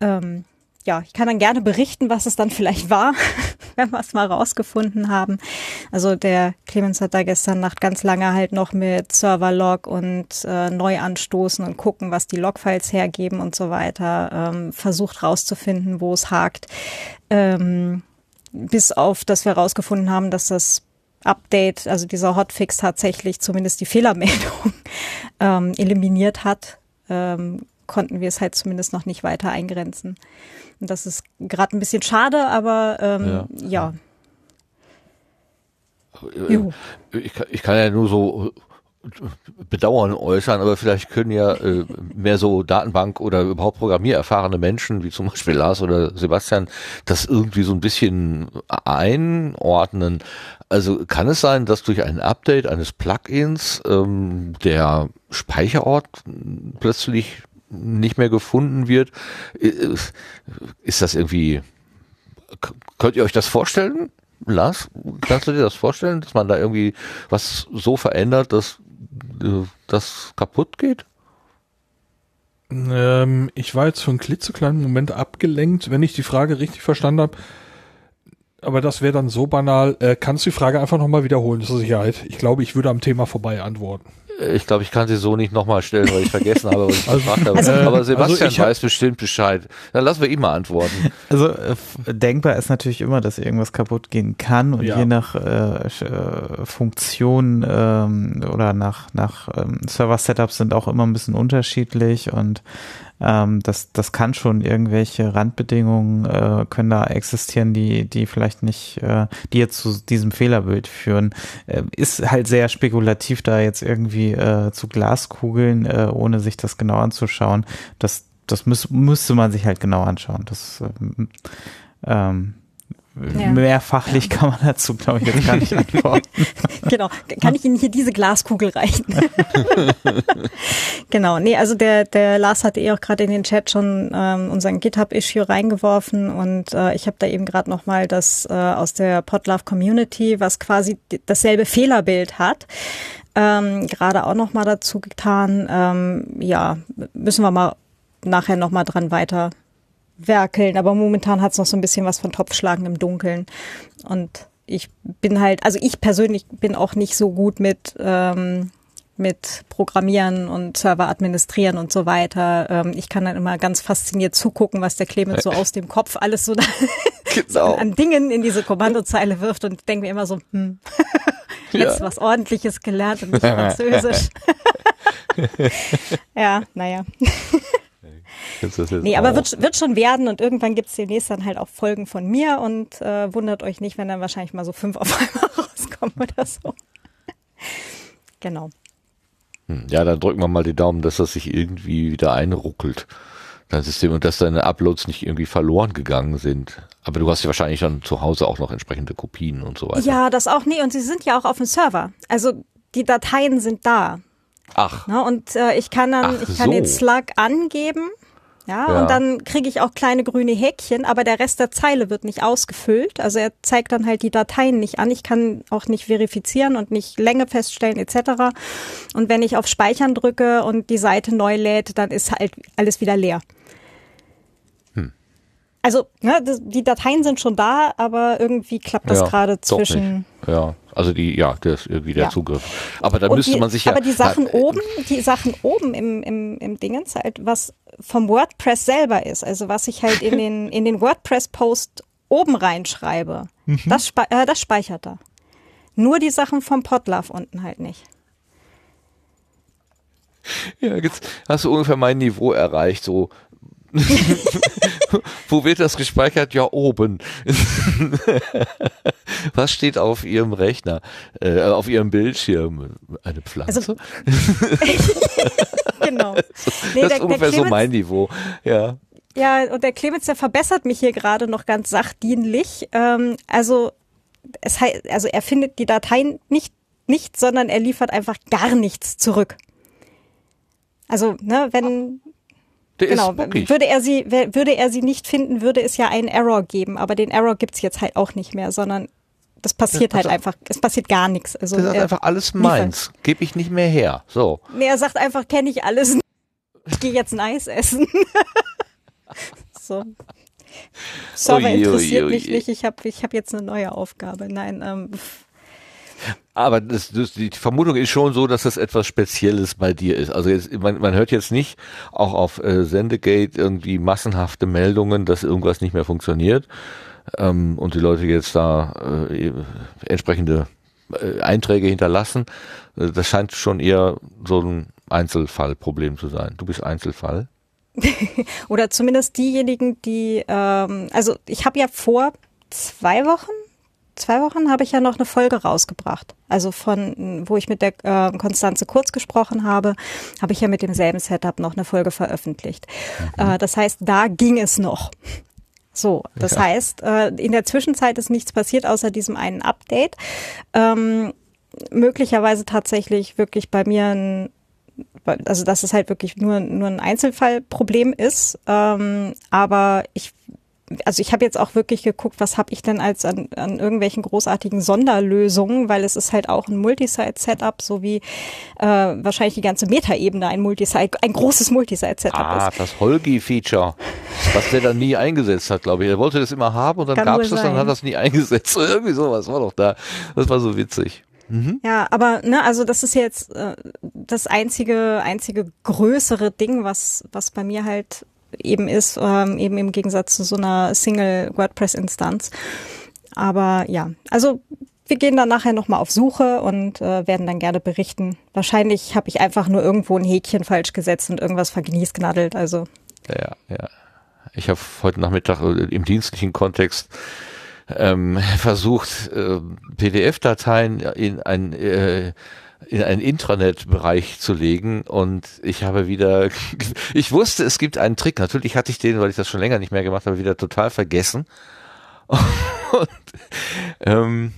[SPEAKER 2] Ähm, ja, ich kann dann gerne berichten, was es dann vielleicht war, *laughs* wenn wir es mal rausgefunden haben. Also der Clemens hat da gestern Nacht ganz lange halt noch mit Serverlog und äh, neu anstoßen und gucken, was die Logfiles hergeben und so weiter, ähm, versucht rauszufinden, wo es hakt. Ähm, bis auf, dass wir rausgefunden haben, dass das Update, also dieser Hotfix tatsächlich zumindest die Fehlermeldung *laughs* ähm, eliminiert hat, ähm, konnten wir es halt zumindest noch nicht weiter eingrenzen. Und das ist gerade ein bisschen schade, aber ähm,
[SPEAKER 1] Ja.
[SPEAKER 2] ja. Jo.
[SPEAKER 1] Ich, kann- ich kann ja nur so äh, Bedauern äußern, aber vielleicht können ja äh, mehr so Datenbank oder überhaupt programmiererfahrene Menschen, wie zum Beispiel Lars oder Sebastian, das irgendwie so ein bisschen einordnen. Also kann es sein, dass durch ein Update eines Plugins ähm, der Speicherort plötzlich nicht mehr gefunden wird? Äh, Ist das irgendwie, könnt ihr euch das vorstellen? Lars, kannst du dir das vorstellen, dass man da irgendwie was so verändert, dass äh, das kaputt geht?
[SPEAKER 5] Ähm, ich war jetzt für einen klitzekleinen Moment abgelenkt, wenn ich die Frage richtig verstanden habe. Aber das wäre dann so banal. Äh, kannst du die Frage einfach nochmal wiederholen, zur Sicherheit? Ich glaube, ich würde am Thema vorbei antworten.
[SPEAKER 1] Äh, Ich glaube, ich kann sie so nicht nochmal stellen, weil ich vergessen habe, was ich gefragt habe.
[SPEAKER 2] Also-
[SPEAKER 1] Aber
[SPEAKER 5] Also
[SPEAKER 1] Sebastian
[SPEAKER 5] ich hab-
[SPEAKER 1] weiß bestimmt Bescheid. Dann lassen wir ihn mal antworten. *laughs*
[SPEAKER 3] Also äh, denkbar ist natürlich immer, dass irgendwas kaputt gehen kann und
[SPEAKER 5] Ja.
[SPEAKER 3] je nach äh, äh, Funktion ähm, oder nach, nach ähm, Server-Setups sind auch immer ein bisschen unterschiedlich und ähm, das, das kann schon irgendwelche Randbedingungen äh, können da existieren, die, die vielleicht nicht, äh, die jetzt zu diesem Fehlerbild führen. Äh, ist halt sehr spekulativ, da jetzt irgendwie äh, zu Glaskugeln, äh, ohne sich das genau anzuschauen. Das, das müß, müsste man sich halt genau anschauen. Das ähm, ähm,
[SPEAKER 2] Ja.
[SPEAKER 3] mehr fachlich kann man dazu, glaube ich, jetzt gar nicht *laughs* antworten.
[SPEAKER 2] genau. Kann ich Ihnen hier diese Glaskugel reichen? *laughs* genau. Nee, also der, der Lars hatte eh auch gerade in den Chat schon ähm, unseren GitHub-Issue reingeworfen und äh, ich habe da eben gerade nochmal das äh, aus der Podlove Community, was quasi dasselbe Fehlerbild hat, ähm, gerade auch nochmal dazu getan. Ähm, ja, müssen wir mal nachher nochmal dran weiter werkeln, aber momentan hat es noch so ein bisschen was von Topfschlagen im Dunkeln. Und ich bin halt, also ich persönlich bin auch nicht so gut mit, ähm, mit Programmieren und Server administrieren und so weiter. Ähm, ich kann dann immer ganz fasziniert zugucken, was der Clemens so aus dem Kopf alles so, da,
[SPEAKER 1] Genau. *laughs*
[SPEAKER 2] an Dingen in diese Kommandozeile wirft und denke mir immer so, hm, *laughs* jetzt
[SPEAKER 1] Ja.
[SPEAKER 2] was ordentliches gelernt und nicht *laughs* Französisch. ja, naja.
[SPEAKER 1] Kennst du das jetzt
[SPEAKER 2] Nee, aber wird, wird schon werden und irgendwann gibt's demnächst dann halt auch Folgen von mir und äh, wundert euch nicht, wenn dann wahrscheinlich mal so fünf *laughs* auf einmal rauskommen oder so. Genau.
[SPEAKER 1] Hm, Ja, dann drücken wir mal die Daumen, dass das sich irgendwie wieder einruckelt. Dein System und dass deine Uploads nicht irgendwie verloren gegangen sind. Aber du hast ja wahrscheinlich dann zu Hause auch noch entsprechende Kopien und so weiter.
[SPEAKER 2] Ja, das auch. Nee, und sie sind ja auch auf dem Server. Also die Dateien sind da.
[SPEAKER 1] Ach,
[SPEAKER 2] Ne? Und äh, ich kann dann,
[SPEAKER 1] Ach
[SPEAKER 2] ich kann
[SPEAKER 1] so.
[SPEAKER 2] den Slug angeben. Ja,
[SPEAKER 1] Ja.
[SPEAKER 2] und dann kriege ich auch kleine grüne Häkchen, aber der Rest der Zeile wird nicht ausgefüllt. Also er zeigt dann halt die Dateien nicht an. Ich kann auch nicht verifizieren und nicht Länge feststellen etc. Und wenn ich auf Speichern drücke und die Seite neu lädt, dann ist halt alles wieder leer. Also ne, das, die Dateien sind schon da, aber irgendwie klappt das
[SPEAKER 1] Ja,
[SPEAKER 2] gerade zwischen.
[SPEAKER 1] nicht. Ja, also die, ja, das ist irgendwie der
[SPEAKER 2] Ja.
[SPEAKER 1] Zugriff. Aber da
[SPEAKER 2] Und
[SPEAKER 1] müsste
[SPEAKER 2] die,
[SPEAKER 1] man sich ja.
[SPEAKER 2] Aber die Sachen
[SPEAKER 1] äh,
[SPEAKER 2] oben, die Sachen oben im, im, im Dingens halt, was vom WordPress selber ist, also was ich halt in *laughs* den, in den WordPress-Post oben reinschreibe,
[SPEAKER 1] Mhm.
[SPEAKER 2] das, spe äh, das speichert er. Nur die Sachen vom Podlove unten halt nicht.
[SPEAKER 1] Ja, jetzt hast du ungefähr mein Niveau erreicht, so. *laughs* Wo wird das gespeichert? Ja, oben. *laughs* Was steht auf Ihrem Rechner? Äh, auf Ihrem Bildschirm? Eine Pflanze?
[SPEAKER 2] Also, *laughs* genau. Nee,
[SPEAKER 1] das
[SPEAKER 2] der-
[SPEAKER 1] ist
[SPEAKER 2] der
[SPEAKER 1] ungefähr so mein Niveau. Ja.
[SPEAKER 2] Ja, und der Clemens, der verbessert mich hier gerade noch ganz sachdienlich. Ähm, also, es heißt, also er findet die Dateien nicht, nicht, sondern er liefert einfach gar nichts zurück. Also, ne, wenn,
[SPEAKER 1] Der
[SPEAKER 2] genau,
[SPEAKER 1] ist bockig.
[SPEAKER 2] würde er sie, würde er sie nicht finden, würde es ja einen Error geben, aber den Error gibt's jetzt halt auch nicht mehr, sondern das passiert halt
[SPEAKER 1] also-
[SPEAKER 2] einfach, es passiert gar nichts. Also,
[SPEAKER 1] Das ist einfach alles meins. Gebe ich nicht mehr her. So.
[SPEAKER 2] Nee, er sagt einfach, kenne ich alles. Ich gehe jetzt ein Eis essen. *laughs* so. Server interessiert mich nicht. Ich habe ich hab jetzt eine neue Aufgabe. Nein, ähm.
[SPEAKER 1] Aber das, das, die Vermutung ist schon so, dass das etwas Spezielles bei dir ist. Also jetzt, man, man hört jetzt nicht auch auf äh, Sendegate irgendwie massenhafte Meldungen, dass irgendwas nicht mehr funktioniert ähm, und die Leute jetzt da äh, entsprechende äh, Einträge hinterlassen. Äh, das scheint schon eher so ein Einzelfallproblem zu sein. Du bist Einzelfall. *laughs*
[SPEAKER 2] oder zumindest diejenigen, die, ähm, also ich habe ja vor zwei Wochen, zwei Wochen habe ich ja noch eine Folge rausgebracht. Also von, wo ich mit der äh, Konstanze Kurz gesprochen habe, habe ich ja mit demselben Setup noch eine Folge veröffentlicht. Äh, das heißt, da ging es noch. So, das heißt, äh, in der Zwischenzeit ist nichts passiert außer diesem einen Update. Ähm, möglicherweise tatsächlich wirklich bei mir ein also dass es halt wirklich nur nur ein Einzelfallproblem ist, ähm, aber ich also ich habe jetzt auch wirklich geguckt, was habe ich denn als an, an irgendwelchen großartigen Sonderlösungen, weil es ist halt auch ein Multisite-Setup, so wie äh, wahrscheinlich die ganze Metaebene ein Multisite, ein großes Multisite-Setup
[SPEAKER 1] Ah,
[SPEAKER 2] ist.
[SPEAKER 1] das Holgi-Feature, was der dann nie eingesetzt hat, glaube ich. Er wollte das immer haben und dann gab es das, dann hat er es nie eingesetzt. *laughs* Irgendwie sowas war doch da. Das war so witzig.
[SPEAKER 2] Ja, aber ne, also das ist jetzt äh, das einzige einzige größere Ding, was was bei mir halt eben ist, ähm, eben im Gegensatz zu so einer Single WordPress Instanz. Aber ja, also wir gehen dann nachher nochmal auf Suche und äh, werden dann gerne berichten. Wahrscheinlich habe ich einfach nur irgendwo ein Häkchen falsch gesetzt und irgendwas vergniesgnadelt. Also
[SPEAKER 1] Ja, ja. Ich habe heute Nachmittag äh, im dienstlichen Kontext ähm, *laughs* versucht, äh, PDF-Dateien in ein äh, in einen Intranet-Bereich zu legen und ich habe wieder, *laughs* ich wusste, es gibt einen Trick. Natürlich hatte ich den, weil ich das schon länger nicht mehr gemacht habe, wieder total vergessen. *laughs* Und ähm,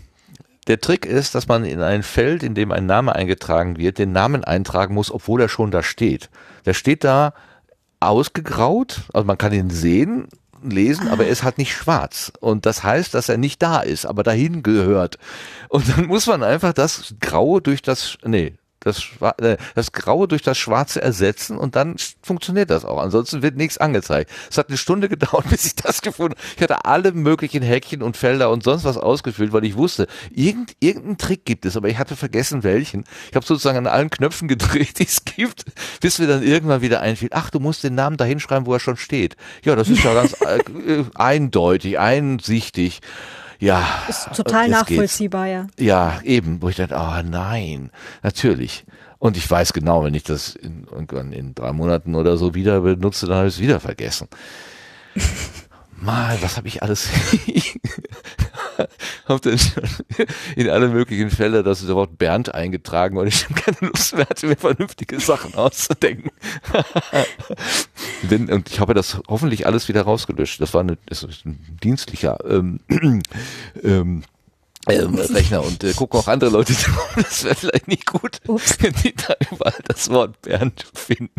[SPEAKER 1] der Trick ist, dass man in ein Feld, in dem ein Name eingetragen wird, den Namen eintragen muss, obwohl er schon da steht. Der steht da ausgegraut, also man kann ihn sehen, lesen, aber er ist halt nicht schwarz. Und das heißt, dass er nicht da ist, aber dahin gehört. Und dann muss man einfach das Graue durch das, nee, das, äh, das Graue durch das Schwarze ersetzen und dann funktioniert das auch. Ansonsten wird nichts angezeigt. Es hat eine Stunde *laughs* gedauert, bis ich das gefunden habe. Ich hatte alle möglichen Häkchen und Felder und sonst was ausgefüllt, weil ich wusste, irgend, irgendeinen Trick gibt es, aber ich hatte vergessen welchen. Ich habe sozusagen an allen Knöpfen *laughs* gedreht, die es gibt, bis mir dann irgendwann wieder einfiel, ach, du musst den Namen da hinschreiben, wo er schon steht. Ja, das ist ja ganz äh, *laughs* eindeutig, einsichtig. Ja.
[SPEAKER 2] ist total
[SPEAKER 1] geht's.
[SPEAKER 2] nachvollziehbar, ja.
[SPEAKER 1] Ja, eben, wo ich dachte, oh nein, natürlich. Und ich weiß genau, wenn ich das in, irgendwann in drei Monaten oder so wieder benutze, dann habe ich es wieder vergessen. *laughs* Mal, was habe ich alles *laughs* *laughs* hab dann schon in alle möglichen Fälle das Wort Bernd eingetragen und ich habe keine Lust mehr hatte, mir vernünftige Sachen auszudenken. Wenn, und ich habe das hoffentlich alles wieder rausgelöscht. Das war eine, das ist ein dienstlicher ähm, *clears throat* ähm, ähm, Rechner und äh, gucken auch andere Leute. *laughs* Das wäre vielleicht nicht gut,
[SPEAKER 2] Ups.
[SPEAKER 1] wenn die da überall das Wort Bernd finden.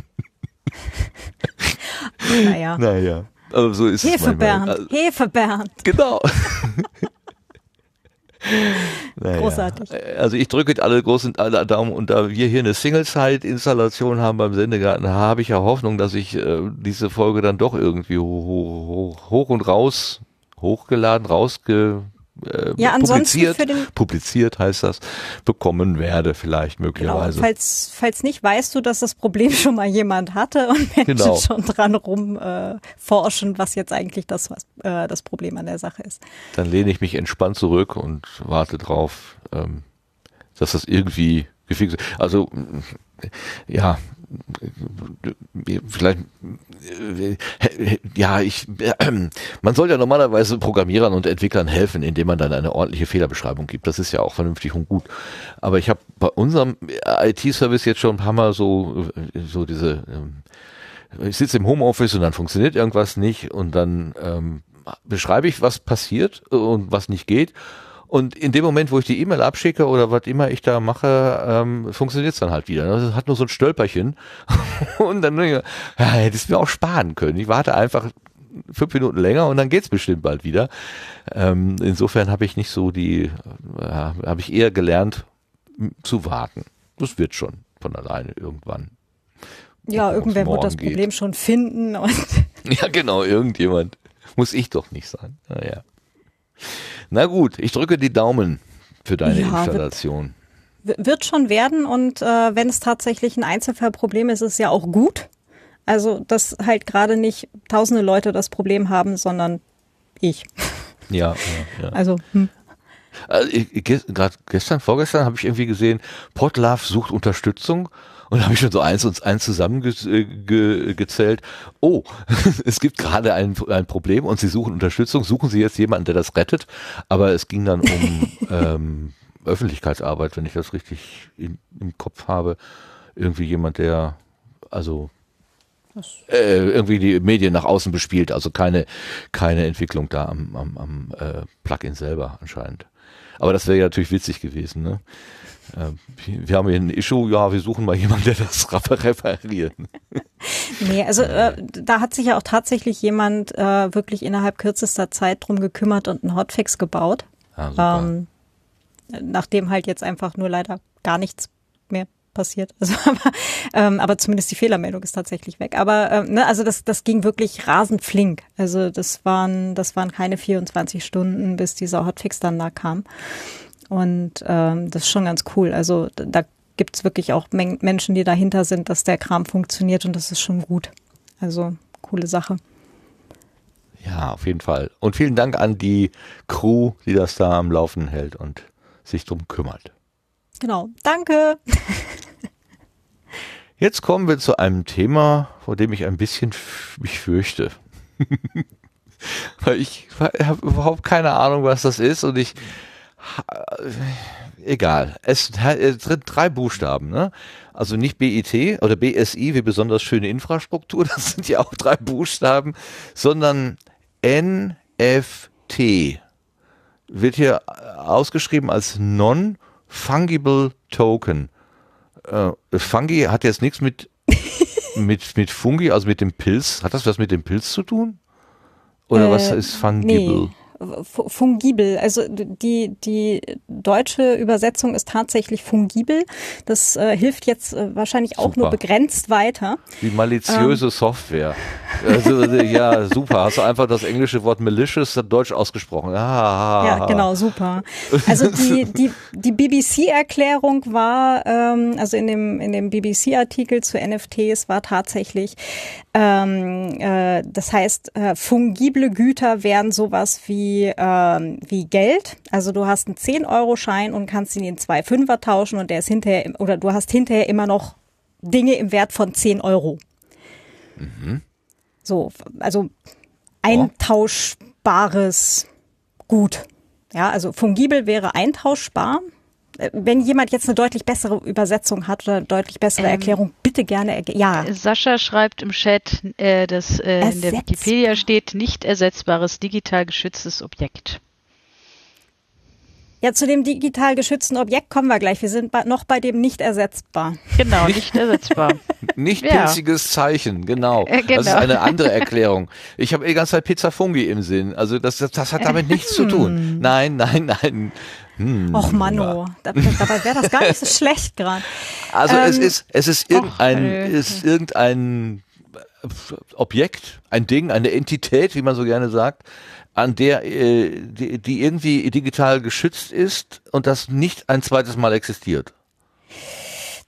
[SPEAKER 2] Naja.
[SPEAKER 1] Naja, aber so ist es manchmal.
[SPEAKER 2] Hefebernd,
[SPEAKER 1] Also,
[SPEAKER 2] Hefebernd.
[SPEAKER 1] Genau. *laughs* *laughs* Naja.
[SPEAKER 2] Großartig.
[SPEAKER 1] Also ich drücke alle großen alle Daumen und da wir hier eine Single-Side-Installation haben beim Sendegarten, habe ich ja Hoffnung, dass ich äh, diese Folge dann doch irgendwie hoch, hoch, hoch und raus hochgeladen, rausge äh,
[SPEAKER 2] Ja, ansonsten
[SPEAKER 1] publiziert, publiziert heißt das, bekommen werde vielleicht
[SPEAKER 2] Genau.
[SPEAKER 1] möglicherweise.
[SPEAKER 2] Falls, falls nicht, weißt du, dass das Problem schon mal jemand hatte und Menschen
[SPEAKER 1] Genau.
[SPEAKER 2] schon dran rum äh, was jetzt eigentlich das, was, äh, das Problem an der Sache ist.
[SPEAKER 1] Dann lehne ich mich entspannt zurück und warte drauf, ähm, dass das irgendwie gefixt wird. Also ja, vielleicht äh, ja, ich äh, man soll ja normalerweise Programmierern und Entwicklern helfen, indem man dann eine ordentliche Fehlerbeschreibung gibt. Das ist ja auch vernünftig und gut. Aber ich habe bei unserem IT-Service jetzt schon ein paar Mal so äh, so diese ähm, ich sitze im Homeoffice und dann funktioniert irgendwas nicht und dann ähm, beschreibe ich, was passiert und was nicht geht. Und in dem Moment, wo ich die E-Mail abschicke oder was immer ich da mache, ähm, funktioniert es dann halt wieder. Das hat nur so ein Stölperchen. *laughs* und dann denke ich, ja, hätte es mir auch sparen können. Ich warte einfach fünf Minuten länger und dann geht's bestimmt bald wieder. Ähm, insofern habe ich nicht so die, äh, habe ich eher gelernt zu warten. Das wird schon von alleine irgendwann.
[SPEAKER 2] Ja, irgendwer wird das
[SPEAKER 1] geht.
[SPEAKER 2] Problem schon finden und *laughs*
[SPEAKER 1] Ja, genau, irgendjemand. Muss ich doch nicht sein. Naja. Na gut, ich drücke die Daumen für deine
[SPEAKER 2] Ja, wird-
[SPEAKER 1] Installation.
[SPEAKER 2] w- wird schon werden und äh, wenn es tatsächlich ein Einzelfallproblem ist, ist es ja auch gut. Also, dass halt gerade nicht tausende Leute das Problem haben, sondern ich. *laughs*
[SPEAKER 1] Ja, ja, ja.
[SPEAKER 2] Also, hm.
[SPEAKER 1] Also ich, ich, gerade gestern, vorgestern habe ich irgendwie gesehen, Potlove sucht Unterstützung und habe ich schon so eins und eins zusammengezählt. Oh, *laughs* es gibt gerade ein, ein Problem und Sie suchen Unterstützung. Suchen Sie jetzt jemanden, der das rettet? Aber es ging dann um *laughs* ähm, Öffentlichkeitsarbeit, wenn ich das richtig in, im Kopf habe. Irgendwie jemand, der also äh, irgendwie die Medien nach außen bespielt, also keine, keine Entwicklung da am, am, am äh, Plugin selber anscheinend. Aber das wäre ja natürlich witzig gewesen, ne? Äh, wir haben hier ein Issue, ja, wir suchen mal jemanden, der das *laughs* repariert.
[SPEAKER 2] Nee, also äh, da hat sich ja auch tatsächlich jemand äh, wirklich innerhalb kürzester Zeit drum gekümmert und einen Hotfix gebaut.
[SPEAKER 1] Ja, super.
[SPEAKER 2] Ähm, nachdem halt jetzt einfach nur leider gar nichts mehr passiert. *laughs* Also, aber, ähm, aber zumindest die Fehlermeldung ist tatsächlich weg. Aber ähm, ne, also das, das ging wirklich rasend flink. Also das waren, das waren keine 24 Stunden, bis dieser Hotfix dann da kam. Und ähm, das ist schon ganz cool. Also da- da gibt's wirklich auch Men Menschen, die dahinter sind, dass der Kram funktioniert und das ist schon gut. Also coole Sache.
[SPEAKER 1] Ja, auf jeden Fall. Und vielen Dank an die Crew, die das da am Laufen hält und sich drum kümmert.
[SPEAKER 2] Genau. Danke. *laughs*
[SPEAKER 1] Jetzt kommen wir zu einem Thema, vor dem ich ein bisschen mich fürchte. *laughs* Weil ich habe überhaupt keine Ahnung, was das ist und ich egal. Es es sind drei Buchstaben, ne? Also nicht BIT oder BSI wie besonders schöne Infrastruktur, *laughs* das sind ja auch drei Buchstaben, sondern NFT wird hier ausgeschrieben als Non-Fungible Token. Äh, Fungi hat jetzt nichts mit, *laughs* mit, mit Fungi, also mit dem Pilz. Hat das was mit dem Pilz zu tun? Oder was
[SPEAKER 2] Äh,
[SPEAKER 1] ist fungible?
[SPEAKER 2] Nee. Fu- Fungibel, also die, die deutsche Übersetzung ist tatsächlich fungibel. Das äh, hilft jetzt äh, wahrscheinlich auch
[SPEAKER 1] Super.
[SPEAKER 2] nur begrenzt weiter.
[SPEAKER 1] Wie maliziöse Software. Also, ja, super. Hast du einfach das englische Wort malicious deutsch ausgesprochen. Ah,
[SPEAKER 2] Ja, genau, super. Also die, die, die BBC-Erklärung war, ähm, also in dem, in dem BBC-Artikel zu NFTs war tatsächlich, ähm, äh, das heißt, äh, fungible Güter wären sowas wie wie, ähm, wie Geld. Also du hast einen 10-Euro-Schein und kannst ihn in zwei Fünfer tauschen und der ist hinterher, oder du hast hinterher immer noch Dinge im Wert von 10 Euro. So, also eintauschbares Gut. Ja, also fungibel wäre eintauschbar. Wenn jemand jetzt eine deutlich bessere Übersetzung hat oder deutlich bessere
[SPEAKER 4] Ähm,
[SPEAKER 2] Erklärung, bitte gerne. Ja,
[SPEAKER 4] Sascha schreibt im Chat, äh, dass äh, in der Wikipedia steht, nicht ersetzbares digital geschütztes Objekt.
[SPEAKER 2] ja, zu dem digital geschützten Objekt kommen wir gleich. Wir sind noch bei dem nicht ersetzbar.
[SPEAKER 4] Genau, *laughs* nicht ersetzbar.
[SPEAKER 1] Nicht
[SPEAKER 4] Ja.
[SPEAKER 1] pilziges Zeichen, genau.
[SPEAKER 4] Äh, genau.
[SPEAKER 1] Das ist eine *laughs* andere Erklärung. Ich habe die ganze Zeit Pizza Fungi im Sinn. Also das, das, das hat damit nichts zu tun. Nein, nein, nein. Hm.
[SPEAKER 2] Och Manno, da, dabei wäre das gar nicht so *laughs* schlecht gerade.
[SPEAKER 1] Also es
[SPEAKER 2] Ähm,
[SPEAKER 1] ist, es ist irgendein,
[SPEAKER 4] Hallöchen.
[SPEAKER 1] ist irgendein Objekt, ein Ding, eine Entität, wie man so gerne sagt, an der, äh, die, die irgendwie digital geschützt ist und das nicht ein zweites Mal existiert.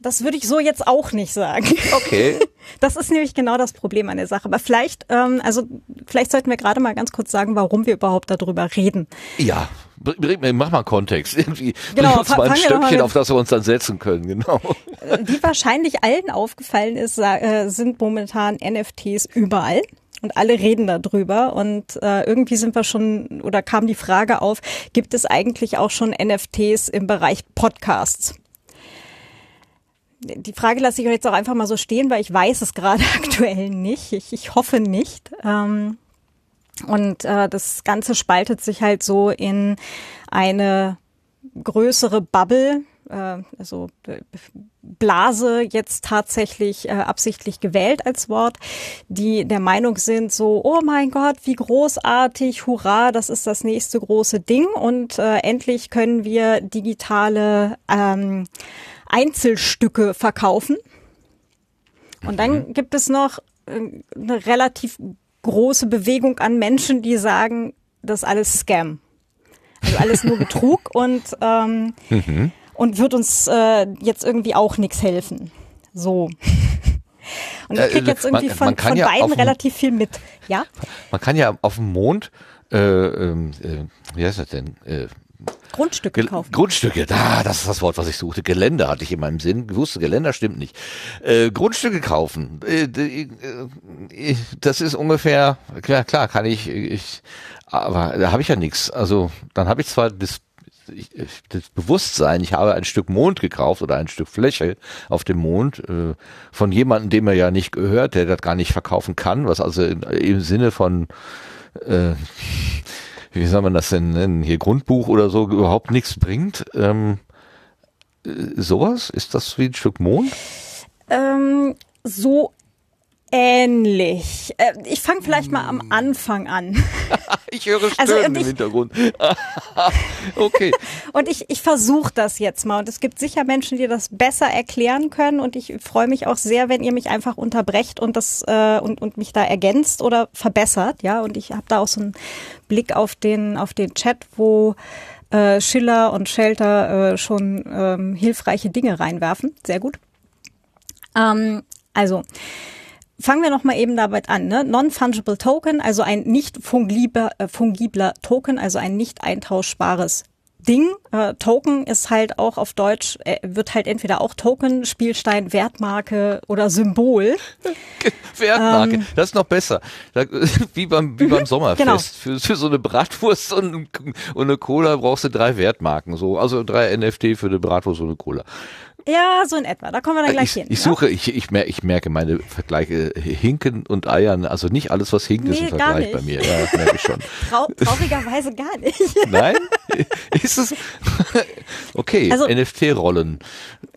[SPEAKER 2] Das würde ich so jetzt auch nicht sagen.
[SPEAKER 1] Okay. *laughs*
[SPEAKER 2] Das ist nämlich genau das Problem an der Sache. Aber vielleicht, ähm, also vielleicht sollten wir gerade mal ganz kurz sagen, warum wir überhaupt darüber reden.
[SPEAKER 1] Ja, mach mal Kontext. *laughs* Irgendwie
[SPEAKER 2] Genau,
[SPEAKER 1] bring uns mal ein Stöckchen,
[SPEAKER 2] mit-
[SPEAKER 1] auf das wir uns dann setzen können, genau.
[SPEAKER 2] Äh, Wie wahrscheinlich allen aufgefallen ist, äh, sind momentan NFTs überall. Und alle reden darüber. Und äh, irgendwie sind wir schon, oder kam die Frage auf, gibt es eigentlich auch schon NFTs im Bereich Podcasts? Die Frage lasse ich euch jetzt auch einfach mal so stehen, weil ich weiß es gerade *laughs* aktuell nicht. Ich, ich hoffe nicht. Ähm, und äh, das Ganze spaltet sich halt so in eine größere Bubble, äh, also Blase jetzt tatsächlich äh, absichtlich gewählt als Wort, die der Meinung sind so, oh mein Gott, wie großartig, hurra, das ist das nächste große Ding und äh, endlich können wir digitale ähm, Einzelstücke verkaufen. Und dann gibt es noch äh, eine relativ große Bewegung an Menschen, die sagen, das ist alles Scam. Also alles nur *laughs* Betrug und, ähm, und wird uns äh, jetzt irgendwie auch nichts helfen. So. *laughs* Und ich
[SPEAKER 1] Äh,
[SPEAKER 2] krieg jetzt irgendwie von, von
[SPEAKER 1] ja
[SPEAKER 2] beiden relativ viel mit. Ja?
[SPEAKER 1] Man kann ja auf dem Mond, äh, ähm, äh, wie heißt das denn? Äh,
[SPEAKER 2] Grundstücke kaufen.
[SPEAKER 1] Grundstücke, da, das ist das Wort, was ich suchte. Gelände hatte ich in meinem Sinn. Ich wusste, Geländer stimmt nicht. Äh, Grundstücke kaufen. Äh, d- äh, das ist ungefähr, klar, klar, kann ich, ich aber da habe ich ja nichts. Also dann habe ich zwar das, ich, das Bewusstsein, ich habe ein Stück Mond gekauft oder ein Stück Fläche auf dem Mond äh, von jemandem, dem er ja nicht gehört, der das gar nicht verkaufen kann, was also in, im Sinne von äh, wie soll man das denn nennen, hier Grundbuch oder so überhaupt nichts bringt. Ähm, äh, sowas? Ist das wie ein Stück Mond?
[SPEAKER 2] Ähm, so ähnlich. Äh, ich fange vielleicht mal am Anfang an. *laughs*
[SPEAKER 1] Ich höre Stöhnen
[SPEAKER 2] Also,
[SPEAKER 1] im
[SPEAKER 2] ich-
[SPEAKER 1] Hintergrund. *laughs* okay. *laughs*
[SPEAKER 2] Und ich, ich versuche das jetzt mal. Und es gibt sicher Menschen, die das besser erklären können. Und ich freue mich auch sehr, wenn ihr mich einfach unterbrecht und das äh, und, und mich da ergänzt oder verbessert. Ja, und ich habe da auch so einen Blick auf den auf den Chat, wo äh, Schiller und Shelter äh, schon ähm, hilfreiche Dinge reinwerfen. Sehr gut. Ähm, also fangen wir noch mal eben damit an. Ne? Non-fungible Token, also ein nicht fungibler, äh, fungibler Token, also ein nicht eintauschbares Ding. Äh, Token ist halt auch auf Deutsch, äh, wird halt entweder auch Token, Spielstein, Wertmarke oder Symbol.
[SPEAKER 1] Wertmarke,
[SPEAKER 2] Ähm.
[SPEAKER 1] das ist noch besser. *laughs* Wie beim, wie beim Sommerfest.
[SPEAKER 2] genau.
[SPEAKER 1] Für, für so eine Bratwurst und, und eine Cola brauchst du drei Wertmarken. So, also drei NFT für eine Bratwurst und eine Cola.
[SPEAKER 2] Ja, so in etwa. Da kommen wir dann gleich
[SPEAKER 1] Ich,
[SPEAKER 2] hin.
[SPEAKER 1] ich
[SPEAKER 2] ne?
[SPEAKER 1] suche, ich, ich, mer ich merke meine Vergleiche Hinken und Eiern. Also nicht alles, was hinkt, ist ein
[SPEAKER 2] Nee,
[SPEAKER 1] Vergleich bei mir. Ja, das merke ich schon. *laughs*
[SPEAKER 2] Trau traurigerweise gar nicht. *laughs*
[SPEAKER 1] Nein? Ist es? *laughs* Okay,
[SPEAKER 2] Also-
[SPEAKER 1] NFT-Rollen.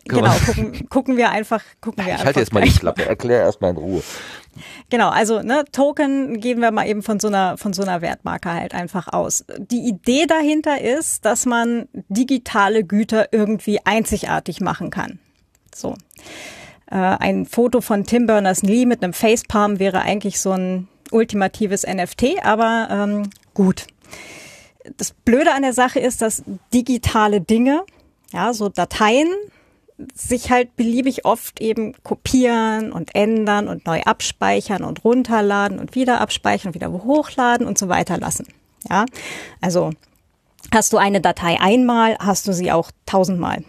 [SPEAKER 2] Genau, gucken, gucken wir einfach, gucken wir
[SPEAKER 1] Ich halte jetzt mal die. Klappe. Erklär erstmal in Ruhe.
[SPEAKER 2] Genau, also ne, Token gehen wir mal eben von so einer von so einer Wertmarke halt einfach aus. Die Idee dahinter ist, dass man digitale Güter irgendwie einzigartig machen kann. So. Äh, ein Foto von Tim Berners-Lee mit einem Facepalm wäre eigentlich so ein ultimatives NFT, aber ähm, gut. Das Blöde an der Sache ist, dass digitale Dinge, ja, so Dateien, sich halt beliebig oft eben kopieren und ändern und neu abspeichern und runterladen und wieder abspeichern und wieder hochladen und so weiter lassen. Ja, also hast du eine Datei einmal, hast du sie auch tausendmal.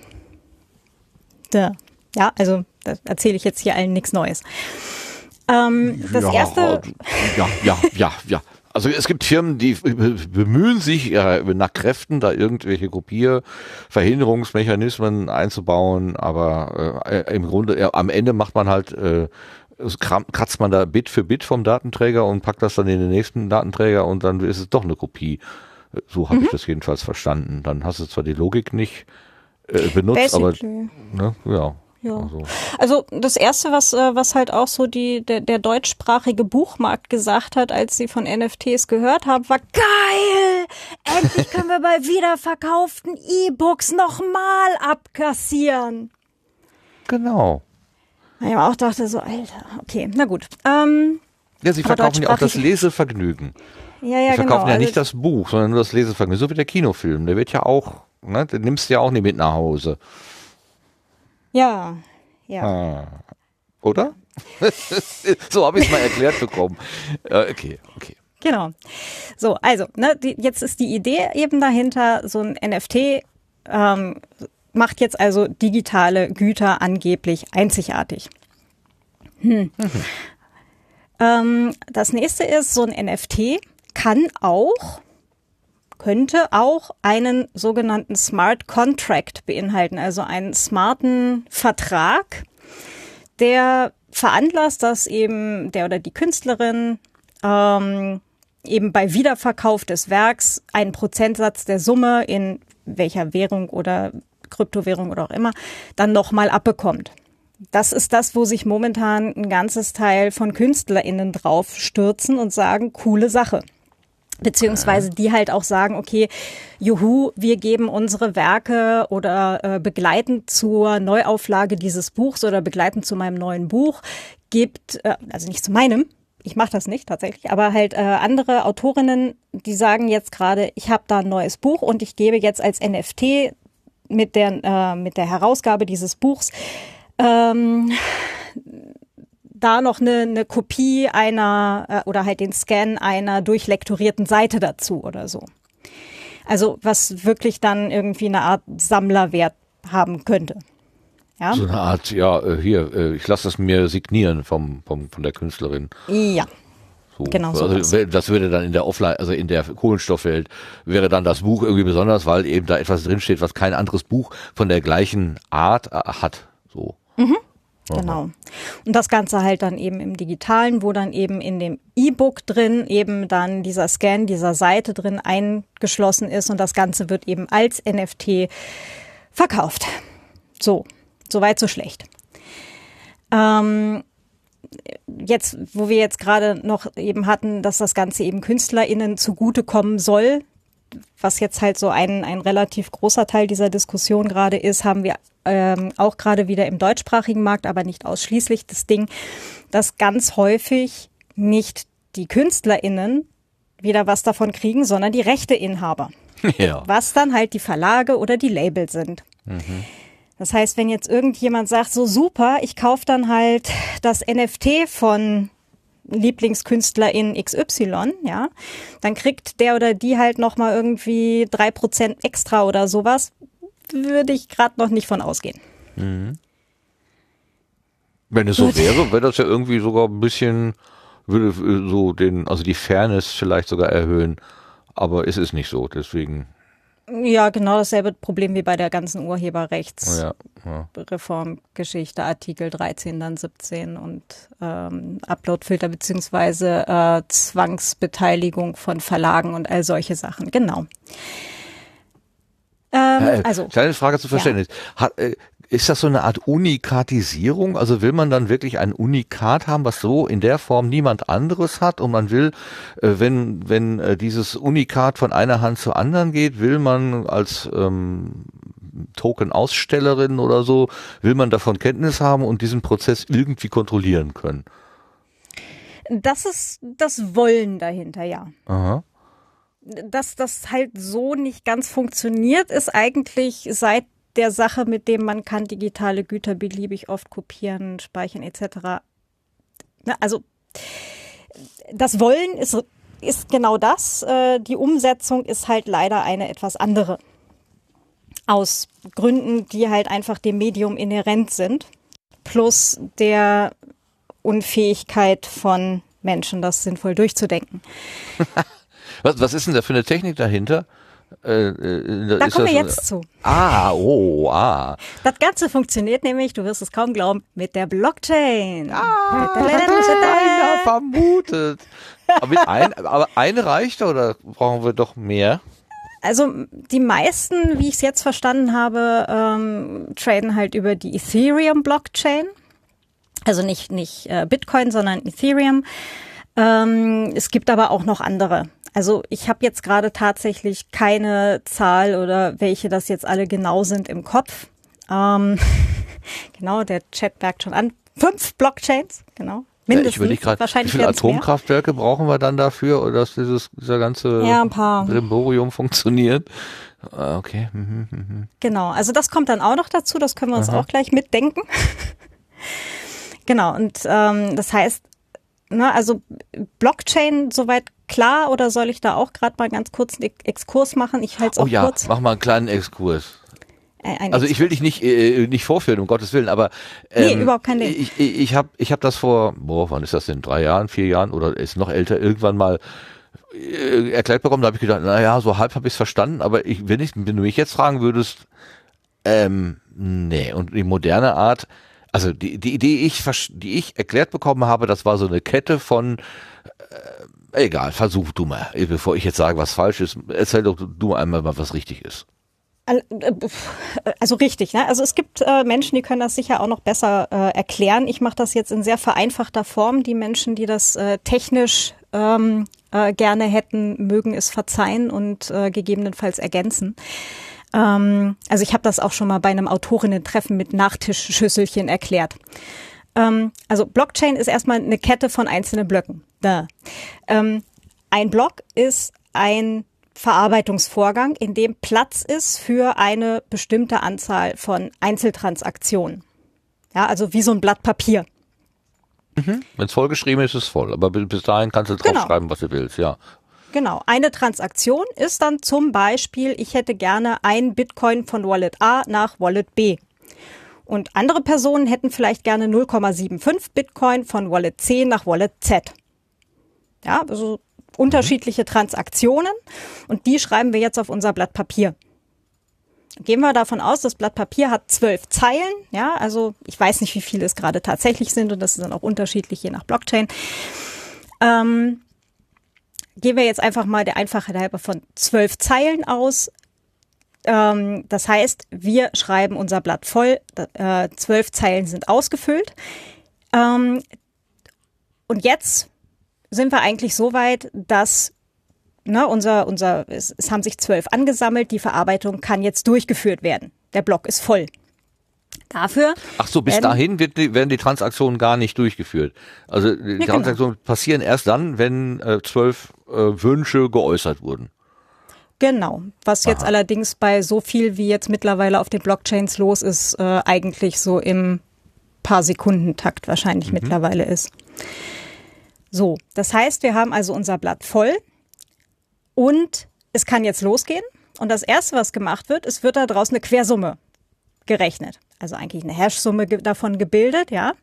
[SPEAKER 2] Ja, also da erzähle ich jetzt hier allen nichts Neues. Ähm, das
[SPEAKER 1] ja,
[SPEAKER 2] erste.
[SPEAKER 1] Ja, ja, ja, ja. Also es gibt Firmen, die bemühen sich ja, nach Kräften, da irgendwelche Kopierverhinderungsmechanismen einzubauen, aber äh, im Grunde ja, am Ende macht man halt äh, kratzt man da Bit für Bit vom Datenträger und packt das dann in den nächsten Datenträger und dann ist es doch eine Kopie. So habe mhm. ich das jedenfalls verstanden. Dann hast du zwar die Logik nicht äh, benutzt, Basically. aber ne, ja.
[SPEAKER 2] Ja. Also. also das erste, was äh, was halt auch so die der, der deutschsprachige Buchmarkt gesagt hat, als sie von NFTs gehört haben, war geil. Endlich können wir bei wiederverkauften E-Books nochmal abkassieren.
[SPEAKER 1] Genau.
[SPEAKER 2] Ich auch dachte so, Alter, okay, na gut. Ähm,
[SPEAKER 1] ja, sie verkaufen ja auch das Lesevergnügen. Ja, ja, sie verkaufen genau. ja nicht also das Buch, sondern nur das Lesevergnügen. So wie der Kinofilm. Der wird ja auch, ne, den nimmst du ja auch nicht mit nach Hause.
[SPEAKER 2] Ja, ja.
[SPEAKER 1] Ah. Oder? *laughs* so habe ich es mal erklärt bekommen. Okay, okay.
[SPEAKER 2] Genau. So, also, ne, die, jetzt ist die Idee eben dahinter, so ein NFT ähm, macht jetzt also digitale Güter angeblich einzigartig. Hm. Mhm. Ähm, das nächste ist, so ein NFT kann auch könnte auch einen sogenannten Smart Contract beinhalten, also einen smarten Vertrag, der veranlasst, dass eben der oder die Künstlerin ähm, eben bei Wiederverkauf des Werks einen Prozentsatz der Summe in welcher Währung oder Kryptowährung oder auch immer dann nochmal abbekommt. Das ist das, wo sich momentan ein ganzes Teil von KünstlerInnen drauf stürzen und sagen, coole Sache. Beziehungsweise die halt auch sagen, okay, juhu, wir geben unsere Werke oder äh, begleitend zur Neuauflage dieses Buchs oder begleitend zu meinem neuen Buch, gibt, äh, also nicht zu meinem, ich mache das nicht tatsächlich, aber halt äh, andere Autorinnen, die sagen jetzt gerade, ich habe da ein neues Buch und ich gebe jetzt als NFT mit der, äh, mit der Herausgabe dieses Buchs ähm, da noch eine, eine Kopie einer äh, oder halt den Scan einer durchlektorierten Seite dazu oder so. Also was wirklich dann irgendwie eine Art Sammlerwert haben könnte.
[SPEAKER 1] Ja? So eine Art, ja, äh, hier, äh, ich lasse es mir signieren vom, vom, von der Künstlerin.
[SPEAKER 2] Ja.
[SPEAKER 1] So. Genau so. Also, das würde dann in der Offline, also in der Kohlenstoffwelt, wäre dann das Buch irgendwie besonders, weil eben da etwas drinsteht, was kein anderes Buch von der gleichen Art äh, hat. So.
[SPEAKER 2] Mhm. Genau. Und das Ganze halt dann eben im Digitalen, wo dann eben in dem E-Book drin eben dann dieser Scan dieser Seite drin eingeschlossen ist und das Ganze wird eben als NFT verkauft. So, so weit, so schlecht. Ähm, jetzt, wo wir jetzt gerade noch eben hatten, dass das Ganze eben KünstlerInnen zugutekommen soll, was jetzt halt so ein, ein relativ großer Teil dieser Diskussion gerade ist, haben wir ähm, auch gerade wieder im deutschsprachigen Markt, aber nicht ausschließlich das Ding, dass ganz häufig nicht die KünstlerInnen wieder was davon kriegen, sondern die Rechteinhaber. *laughs* Ja. Was dann halt die Verlage oder die Label sind. Mhm. Das heißt, wenn jetzt irgendjemand sagt, so super, ich kaufe dann halt das NFT von Lieblingskünstlerin XY, ja, dann kriegt der oder die halt nochmal irgendwie drei Prozent extra oder sowas, würde ich gerade noch nicht von ausgehen. Mhm.
[SPEAKER 1] Wenn es so Gut. wäre, wäre das ja irgendwie sogar ein bisschen, würde so den, also die Fairness vielleicht sogar erhöhen. Aber es ist nicht so, deswegen.
[SPEAKER 2] Ja, genau dasselbe Problem wie bei der ganzen Urheberrechtsreformgeschichte, ja, ja. Artikel 13, dann 17 und ähm, Uploadfilter beziehungsweise äh, Zwangsbeteiligung von Verlagen und all solche Sachen. Genau.
[SPEAKER 1] Ähm, äh, also kleine Frage zu Verständnis. Ja. Hat, äh, ist das so eine Art Unikatisierung? Also will man dann wirklich ein Unikat haben, was so in der Form niemand anderes hat? Und man will, äh, wenn wenn äh, dieses Unikat von einer Hand zur anderen geht, will man als ähm, Token-Ausstellerin oder so, will man davon Kenntnis haben und diesen Prozess irgendwie kontrollieren können?
[SPEAKER 2] Das ist das Wollen dahinter, ja. Aha dass das halt so nicht ganz funktioniert, ist eigentlich seit der Sache, mit dem man kann digitale Güter beliebig oft kopieren, speichern etc. Ne, also das Wollen ist ist genau das. Äh, die Umsetzung ist halt leider eine etwas andere. Aus Gründen, die halt einfach dem Medium inhärent sind. Plus der Unfähigkeit von Menschen, das sinnvoll durchzudenken. *laughs*
[SPEAKER 1] was, was ist denn da für eine Technik dahinter?
[SPEAKER 2] Äh, äh, da kommen wir jetzt zu.
[SPEAKER 1] Ah, oh, ah.
[SPEAKER 2] Das Ganze funktioniert nämlich, du wirst es kaum glauben, mit der Blockchain.
[SPEAKER 1] Ah, keiner vermutet. Aber, ein, aber eine reicht oder brauchen wir doch mehr?
[SPEAKER 2] Also die meisten, wie ich es jetzt verstanden habe, ähm, traden halt über die Ethereum-Blockchain. Also nicht, nicht äh, Bitcoin, sondern Ethereum. Ähm, es gibt aber auch noch andere. Also ich habe jetzt gerade tatsächlich keine Zahl oder welche das jetzt alle genau sind im Kopf. Ähm, *laughs* genau, der Chat merkt schon an. Fünf Blockchains, genau. Mindestens.
[SPEAKER 1] Ja, ich grad,
[SPEAKER 2] Wahrscheinlich
[SPEAKER 1] wie viele Atomkraftwerke mehr. brauchen wir dann dafür, oder dass dieses, dieser ganze
[SPEAKER 2] ja.
[SPEAKER 1] Brimborium funktioniert? Ah, okay. Mhm,
[SPEAKER 2] mhm. Genau, also das kommt dann auch noch dazu, das können wir uns Aha. auch gleich mitdenken. *laughs* genau, und ähm, das heißt, ne, also Blockchain soweit klar oder soll ich da auch gerade mal ganz kurz einen Exkurs machen? Ich halte es
[SPEAKER 1] oh
[SPEAKER 2] auch
[SPEAKER 1] ja,
[SPEAKER 2] kurz.
[SPEAKER 1] Mach mal einen kleinen Exkurs. also ich will dich nicht äh, nicht vorführen, um Gottes Willen, aber
[SPEAKER 2] ähm, nee, überhaupt kein Ding.
[SPEAKER 1] Ich, ich, ich habe ich hab das vor, boah, wann ist das denn? Drei Jahren, vier Jahren oder ist noch älter, irgendwann mal äh, erklärt bekommen. Da habe ich gedacht, naja, so halb habe ich es verstanden, aber ich, wenn, ich, wenn du mich jetzt fragen würdest, ähm, nee, und die moderne Art, also die, die Idee, ich, die ich erklärt bekommen habe, das war so eine Kette von äh, egal, versuch du mal, bevor ich jetzt sage, was falsch ist, erzähl doch du einmal mal, was richtig ist.
[SPEAKER 2] Äh, also richtig, ne? Also es gibt äh, Menschen, die können das sicher auch noch besser äh, erklären. Ich mache das jetzt in sehr vereinfachter Form. Die Menschen, die das äh, technisch ähm, äh, gerne hätten, mögen es verzeihen und äh, gegebenenfalls ergänzen. Ähm, also ich habe das auch schon mal bei einem Autorinnen-Treffen mit Nachtischschüsselchen erklärt. Ähm, also Blockchain ist erstmal eine Kette von einzelnen Blöcken. Da. Ähm, ein Block ist ein Verarbeitungsvorgang, in dem Platz ist für eine bestimmte Anzahl von Einzeltransaktionen. Ja, also wie so ein Blatt Papier.
[SPEAKER 1] Mhm. Wenn es vollgeschrieben ist, ist es voll. Aber bis dahin kannst du draufschreiben, genau. was du willst, ja.
[SPEAKER 2] Genau. Eine Transaktion ist dann zum Beispiel, ich hätte gerne ein Bitcoin von Wallet A nach Wallet B. Und andere Personen hätten vielleicht gerne 0,75 Bitcoin von Wallet C nach Wallet Z. Ja, also unterschiedliche Transaktionen und die schreiben wir jetzt auf unser Blatt Papier. Gehen wir davon aus, das Blatt Papier hat zwölf Zeilen, ja, also ich weiß nicht, wie viele es gerade tatsächlich sind und das ist dann auch unterschiedlich je nach Blockchain. Ähm, gehen wir jetzt einfach mal der Einfachheit halber von zwölf Zeilen aus. Ähm, das heißt, wir schreiben unser Blatt voll, äh, zwölf Zeilen sind ausgefüllt. Ähm, und jetzt sind wir eigentlich so weit, dass ne, unser, unser, es, es haben sich zwölf angesammelt, die Verarbeitung kann jetzt durchgeführt werden. Der Block ist voll. Dafür.
[SPEAKER 1] Ach so, bis werden, dahin wird werden die Transaktionen gar nicht durchgeführt. Also die ja, genau. Transaktionen genau. passieren erst dann, wenn äh, zwölf äh, Wünsche geäußert wurden.
[SPEAKER 2] Genau. Was jetzt Aha. allerdings bei so viel wie jetzt mittlerweile auf den Blockchains los ist, äh, eigentlich so im paar Sekundentakt wahrscheinlich mhm. mittlerweile ist. So, das heißt, wir haben also unser Blatt voll und es kann jetzt losgehen. Und das erste, was gemacht wird, es wird da draußen eine Quersumme gerechnet also eigentlich eine Hash-Summe davon gebildet, ja.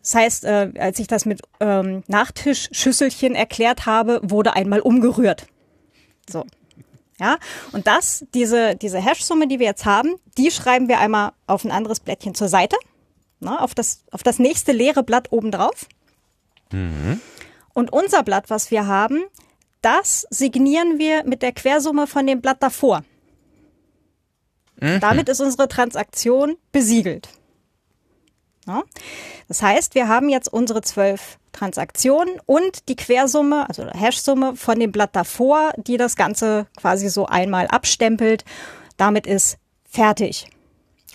[SPEAKER 2] Das heißt, äh, als ich das mit ähm, Nachtischschüsselchen erklärt habe, wurde einmal umgerührt. So. Ja, und das, diese, diese Hash-Summe, die wir jetzt haben, die schreiben wir einmal auf ein anderes Blättchen zur Seite, ne, auf, das, auf das nächste leere Blatt obendrauf. Mhm. Und unser Blatt, was wir haben, das signieren wir mit der Quersumme von dem Blatt davor. Mhm. Damit ist unsere Transaktion besiegelt. Ja? Das heißt, wir haben jetzt unsere zwölf Transaktionen und die Quersumme, also Hash-Summe von dem Blatt davor, die das Ganze quasi so einmal abstempelt. Damit ist fertig.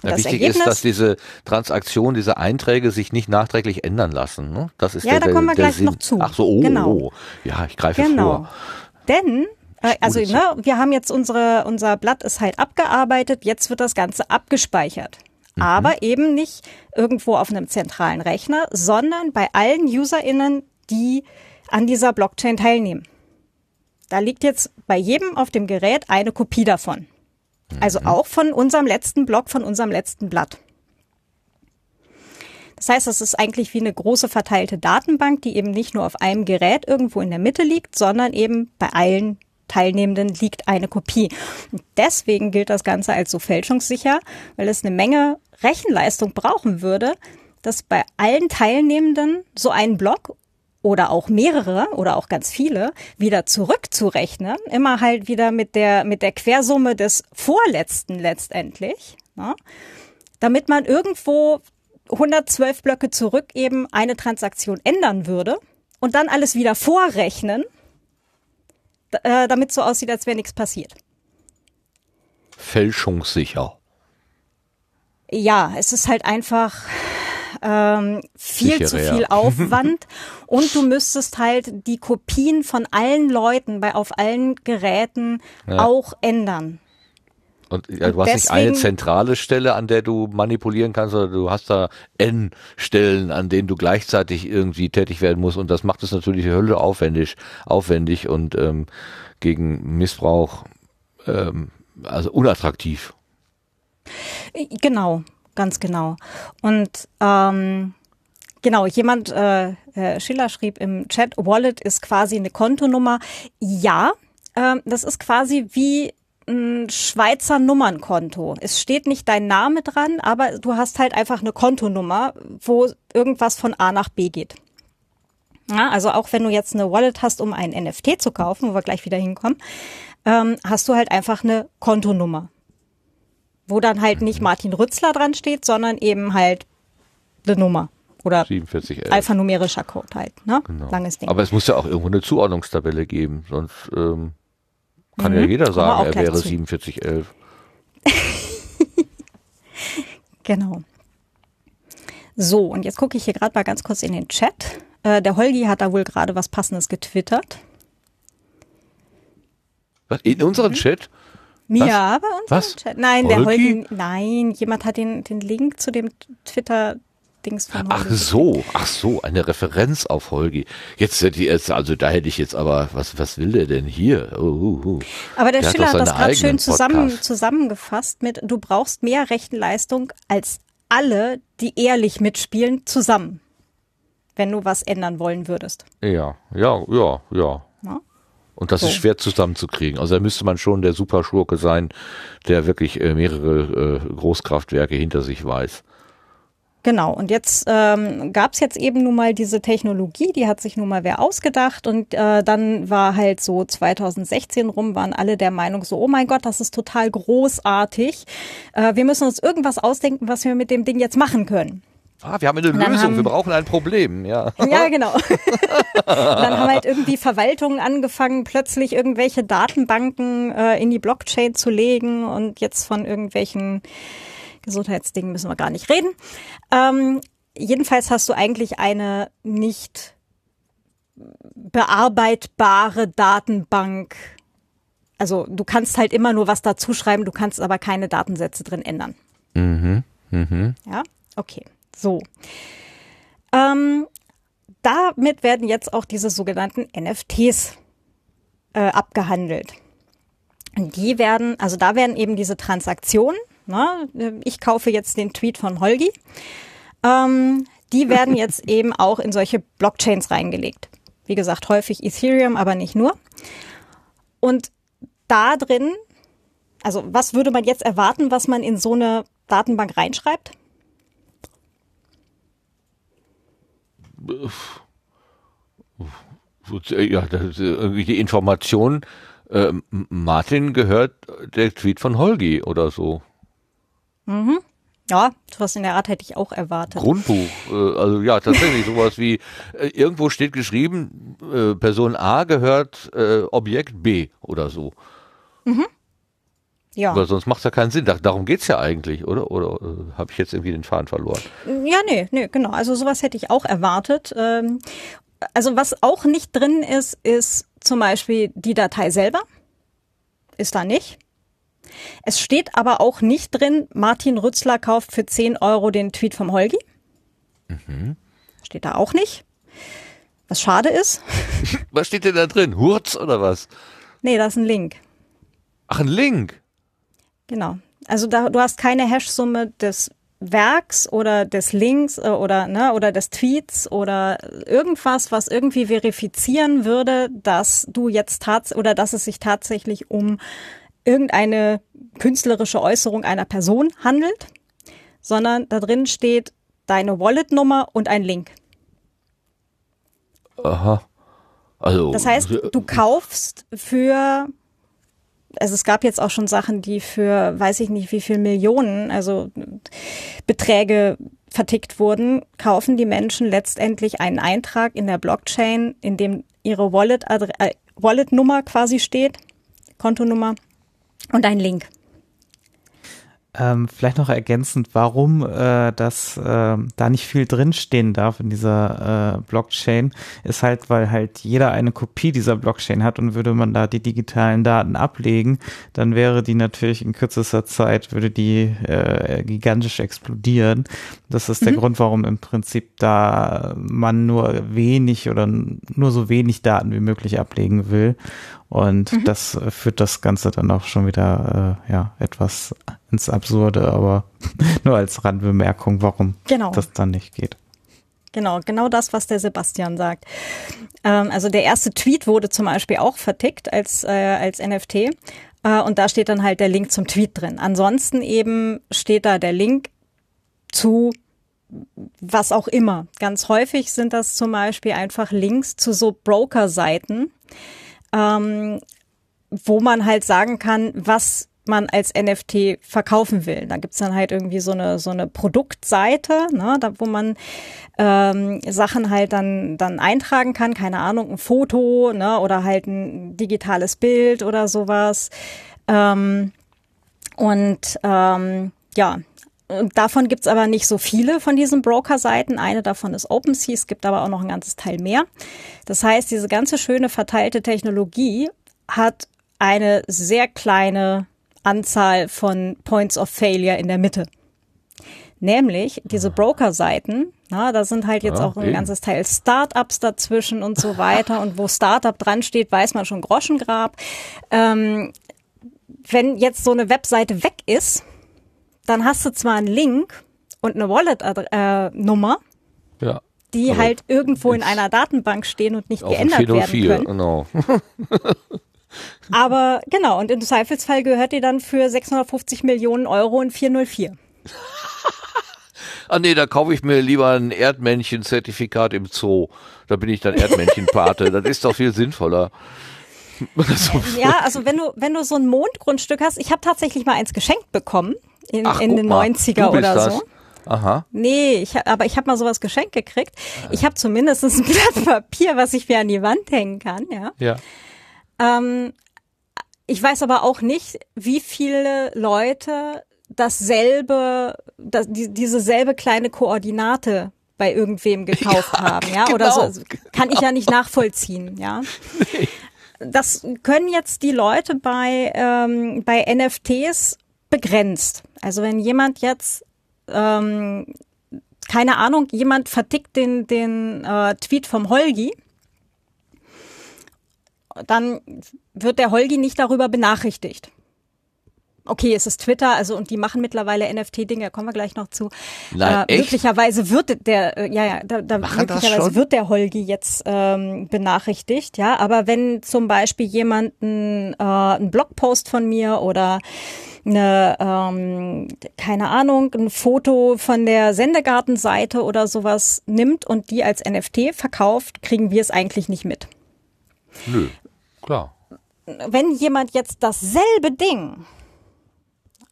[SPEAKER 1] Ja, wichtig Ergebnis, ist, dass diese Transaktionen, diese Einträge sich nicht nachträglich ändern lassen. Ne? Das ist
[SPEAKER 2] ja,
[SPEAKER 1] der,
[SPEAKER 2] da kommen wir gleich
[SPEAKER 1] Sinn.
[SPEAKER 2] noch zu.
[SPEAKER 1] Ach so, oh,
[SPEAKER 2] genau.
[SPEAKER 1] oh. ja, ich greife
[SPEAKER 2] genau.
[SPEAKER 1] vor.
[SPEAKER 2] Denn äh, also, ne, wir haben jetzt unsere, unser Blatt ist halt abgearbeitet, jetzt wird das Ganze abgespeichert. Mhm. Aber eben nicht irgendwo auf einem zentralen Rechner, sondern bei allen UserInnen, die an dieser Blockchain teilnehmen. Da liegt jetzt bei jedem auf dem Gerät eine Kopie davon. Also auch von unserem letzten Block, von unserem letzten Blatt. Das heißt, es ist eigentlich wie eine große verteilte Datenbank, die eben nicht nur auf einem Gerät irgendwo in der Mitte liegt, sondern eben bei allen Teilnehmenden liegt eine Kopie. Und deswegen gilt das Ganze als so fälschungssicher, weil es eine Menge Rechenleistung brauchen würde, dass bei allen Teilnehmenden so ein Block oder auch mehrere oder auch ganz viele wieder zurückzurechnen, immer halt wieder mit der, mit der Quersumme des vorletzten letztendlich, ne? damit man irgendwo 112 Blöcke zurück eben eine Transaktion ändern würde und dann alles wieder vorrechnen, äh, damit so aussieht, als wäre nichts passiert.
[SPEAKER 1] Fälschungssicher.
[SPEAKER 2] Ja, es ist halt einfach ähm, viel
[SPEAKER 1] Sicherer,
[SPEAKER 2] zu
[SPEAKER 1] ja.
[SPEAKER 2] viel Aufwand *laughs* und du müsstest halt die Kopien von allen Leuten bei auf allen Geräten
[SPEAKER 1] Ja.
[SPEAKER 2] auch ändern.
[SPEAKER 1] Und ja, du
[SPEAKER 2] Und
[SPEAKER 1] hast nicht eine
[SPEAKER 2] deswegen-
[SPEAKER 1] zentrale Stelle, an der du manipulieren kannst, sondern du hast da N Stellen, an denen du gleichzeitig irgendwie tätig werden musst. Und das macht es natürlich die Hölle aufwendig, aufwendig und ähm, gegen Missbrauch ähm, also unattraktiv.
[SPEAKER 2] Genau, ganz genau. Und ähm, genau, jemand, äh, äh, Schiller schrieb im Chat, Wallet ist quasi eine Kontonummer. Ja, ähm, das ist quasi wie ein Schweizer Nummernkonto. Es steht nicht dein Name dran, aber du hast halt einfach eine Kontonummer, wo irgendwas von A nach B geht. Ja, also auch wenn du jetzt eine Wallet hast, um ein NFT zu kaufen, wo wir gleich wieder hinkommen, ähm, hast du halt einfach eine Kontonummer wo dann halt nicht Martin Rützler dran steht, sondern eben halt eine Nummer oder
[SPEAKER 1] 4711.
[SPEAKER 2] alphanumerischer Code halt, ne?
[SPEAKER 1] Genau.
[SPEAKER 2] Langes Ding.
[SPEAKER 1] Aber es muss ja auch irgendwo eine Zuordnungstabelle geben, sonst ähm, kann
[SPEAKER 2] Mhm,
[SPEAKER 1] ja jeder sagen, er wäre
[SPEAKER 2] zu.
[SPEAKER 1] 4711. *laughs*
[SPEAKER 2] Genau. So, und jetzt gucke ich hier gerade mal ganz kurz in den Chat. Äh, der Holgi hat da wohl gerade was Passendes getwittert.
[SPEAKER 1] Was? In unserem Chat?
[SPEAKER 2] Ja, bei uns
[SPEAKER 1] Was?
[SPEAKER 2] im Chat. Nein, der
[SPEAKER 1] Holgi?
[SPEAKER 2] Holgi, nein, jemand hat den, den Link zu dem Twitter-Dings von
[SPEAKER 1] Ach
[SPEAKER 2] Holgi
[SPEAKER 1] so, ach so, eine Referenz auf Holgi. Jetzt hätte ich jetzt, also da hätte ich jetzt aber, was, was will der denn hier? Oh, oh, oh.
[SPEAKER 2] Aber der,
[SPEAKER 1] Der hat
[SPEAKER 2] Schiller hat das gerade schön zusammen, zusammengefasst mit, du brauchst mehr Rechenleistung als alle, die ehrlich mitspielen, zusammen. Wenn du was ändern wollen würdest.
[SPEAKER 1] Ja, ja, ja, ja.
[SPEAKER 2] Ja.
[SPEAKER 1] Und das
[SPEAKER 2] So.
[SPEAKER 1] ist schwer zusammenzukriegen. Also da müsste man schon der Superschurke sein, der wirklich äh, mehrere äh, Großkraftwerke hinter sich weiß.
[SPEAKER 2] Genau, und jetzt ähm, gab es jetzt eben nun mal diese Technologie, die hat sich nun mal wer ausgedacht und äh, dann war halt so 2016 rum, waren alle der Meinung so, oh mein Gott, das ist total großartig. Äh, wir müssen uns irgendwas ausdenken, was wir mit dem Ding jetzt machen können.
[SPEAKER 1] Ah, wir haben eine Lösung,
[SPEAKER 2] haben-
[SPEAKER 1] wir brauchen ein Problem, ja.
[SPEAKER 2] Ja, genau. *laughs* und dann haben halt irgendwie Verwaltungen angefangen, plötzlich irgendwelche Datenbanken äh, in die Blockchain zu legen und jetzt von irgendwelchen Gesundheitsdingen müssen wir gar nicht reden. Ähm, jedenfalls hast du eigentlich eine nicht bearbeitbare Datenbank. Also du kannst halt immer nur was dazu schreiben, du kannst aber keine Datensätze drin ändern.
[SPEAKER 1] Mhm, mhm.
[SPEAKER 2] Ja, okay. So. Ähm, damit werden jetzt auch diese sogenannten NFTs äh, abgehandelt. Und die werden, also da werden eben diese Transaktionen, ne, ich kaufe jetzt den Tweet von Holgi, ähm, die werden jetzt *laughs* eben auch in solche Blockchains reingelegt. Wie gesagt, häufig Ethereum, aber nicht nur. Und da drin, also was würde man jetzt erwarten, was man in so eine Datenbank reinschreibt?
[SPEAKER 1] So, äh, Ja, das irgendwie die Information, äh, Martin gehört der Tweet von Holgi oder so.
[SPEAKER 2] Ja, sowas in der Art hätte ich auch erwartet.
[SPEAKER 1] Grundbuch, äh, also ja, tatsächlich sowas wie, äh, irgendwo steht geschrieben, äh, Person A gehört äh, Objekt B oder so.
[SPEAKER 2] Ja.
[SPEAKER 1] Aber sonst macht ja keinen Sinn. Da, darum geht's ja eigentlich, oder? Oder äh, habe ich jetzt irgendwie den Faden verloren?
[SPEAKER 2] Ja, nee, nee, genau. Also sowas hätte ich auch erwartet. Ähm, also was auch nicht drin ist, ist zum Beispiel die Datei selber. Ist da nicht. Es steht aber auch nicht drin, Martin Rützler kauft für 10 Euro den Tweet vom Holgi. Steht da auch nicht. Was schade ist. *laughs*
[SPEAKER 1] Was steht denn da drin? Hurz oder was?
[SPEAKER 2] Nee, da ist ein Link.
[SPEAKER 1] Ach, ein Link.
[SPEAKER 2] Genau. Also da, du hast keine Hash-Summe des Werks oder des Links äh, oder ne oder des Tweets oder irgendwas, was irgendwie verifizieren würde, dass du jetzt tats oder dass es sich tatsächlich um irgendeine künstlerische Äußerung einer Person handelt, sondern da drin steht deine Wallet-Nummer und ein Link.
[SPEAKER 1] Aha. Also.
[SPEAKER 2] Das heißt, du kaufst für also es gab jetzt auch schon Sachen, die für weiß ich nicht wie viel Millionen, also Beträge vertickt wurden, kaufen die Menschen letztendlich einen Eintrag in der Blockchain, in dem ihre Wallet äh, Wallet quasi steht, Kontonummer und ein Link.
[SPEAKER 3] Ähm, vielleicht noch ergänzend, warum äh, das äh, da nicht viel drinstehen darf in dieser äh, Blockchain, ist halt, weil halt jeder eine Kopie dieser Blockchain hat und würde man da die digitalen Daten ablegen, dann wäre die natürlich in kürzester Zeit, würde die äh, gigantisch explodieren. Das ist der mhm. Grund, warum im Prinzip da man nur wenig oder nur so wenig Daten wie möglich ablegen will. Und mhm. das führt das Ganze dann auch schon wieder äh, ja etwas ins Absurde, aber *laughs* nur als Randbemerkung, warum genau. das dann nicht geht.
[SPEAKER 2] Genau, genau das, was der Sebastian sagt. Ähm, also der erste Tweet wurde zum Beispiel auch vertickt als, äh, als NFT. Äh, und da steht dann halt der Link zum Tweet drin. Ansonsten eben steht da der Link zu was auch immer. Ganz häufig sind das zum Beispiel einfach Links zu so Broker-Seiten, ähm, wo man halt sagen kann, was man als NFT verkaufen will. Da gibt's dann halt irgendwie so eine so eine Produktseite, ne, da wo man ähm, Sachen halt dann dann eintragen kann, keine Ahnung, ein Foto, ne, oder halt ein digitales Bild oder sowas. Ähm, und ähm, ja, davon gibt's aber nicht so viele von diesen Broker-Seiten. Eine davon ist OpenSea, es gibt aber auch noch ein ganzes Teil mehr. Das heißt, diese ganze schöne verteilte Technologie hat eine sehr kleine Anzahl von Points of Failure in der Mitte. Nämlich diese Broker-Seiten, na, da sind halt jetzt ja, auch ein eben. ganzes Teil Startups dazwischen und so weiter. und wo Startup dran steht, weiß man schon Groschengrab. Ähm, wenn jetzt so eine Webseite weg ist, dann hast du zwar einen Link und eine Wallet-Nummer, äh, ja. die also halt irgendwo in einer Datenbank stehen und nicht geändert werden können. Genau. Aber genau, und im Zweifelsfall gehört die dann für 650 Millionen Euro in 404. *laughs*
[SPEAKER 1] ah nee, da kaufe ich mir lieber ein Erdmännchen-Zertifikat im Zoo. Da bin ich dann Erdmännchenpate. das ist doch viel sinnvoller. *laughs*
[SPEAKER 2] ja, also wenn du, wenn du so ein Mondgrundstück hast, ich habe tatsächlich mal eins geschenkt bekommen in, Ach, in den mal, 90er oder das. so.
[SPEAKER 1] Aha.
[SPEAKER 2] Nee, ich, aber ich habe mal sowas geschenkt gekriegt. Ich habe zumindest ein Blatt *laughs* Papier, was ich mir an die Wand hängen kann, ja.
[SPEAKER 1] Ja.
[SPEAKER 2] Ähm, ich weiß aber auch nicht, wie viele Leute dasselbe, das, die, diese selbe kleine Koordinate bei irgendwem gekauft *laughs* ja, haben, ja, genau, oder so also kann genau. ich ja nicht nachvollziehen, ja. Nee. Das können jetzt die Leute bei ähm, bei NFTs begrenzt. Also wenn jemand jetzt ähm, keine Ahnung, jemand vertickt den den äh, Tweet vom Holgi dann wird der Holgi nicht darüber benachrichtigt. Okay, es ist Twitter, also und die machen mittlerweile NFT-Dinge, kommen wir gleich noch zu.
[SPEAKER 1] Nein,
[SPEAKER 2] äh, möglicherweise wird der, äh, ja, ja, da, da möglicherweise wird der Holgi jetzt ähm, benachrichtigt, ja. Aber wenn zum Beispiel jemand ein, äh, einen Blogpost von mir oder eine, ähm, keine Ahnung, ein Foto von der Sendegartenseite oder sowas nimmt und die als NFT verkauft, kriegen wir es eigentlich nicht mit.
[SPEAKER 1] Nö. Klar.
[SPEAKER 2] Wenn jemand jetzt dasselbe Ding,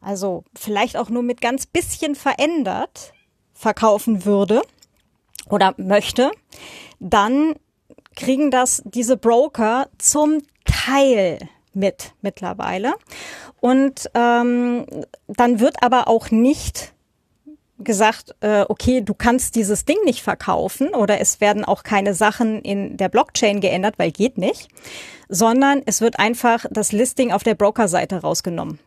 [SPEAKER 2] also vielleicht auch nur mit ganz bisschen verändert, verkaufen würde oder möchte, dann kriegen das diese Broker zum Teil mit mittlerweile. Und ähm, dann wird aber auch nicht gesagt, äh, okay, du kannst dieses Ding nicht verkaufen oder es werden auch keine Sachen in der Blockchain geändert, weil geht nicht, sondern es wird einfach das Listing auf der Broker-Seite rausgenommen.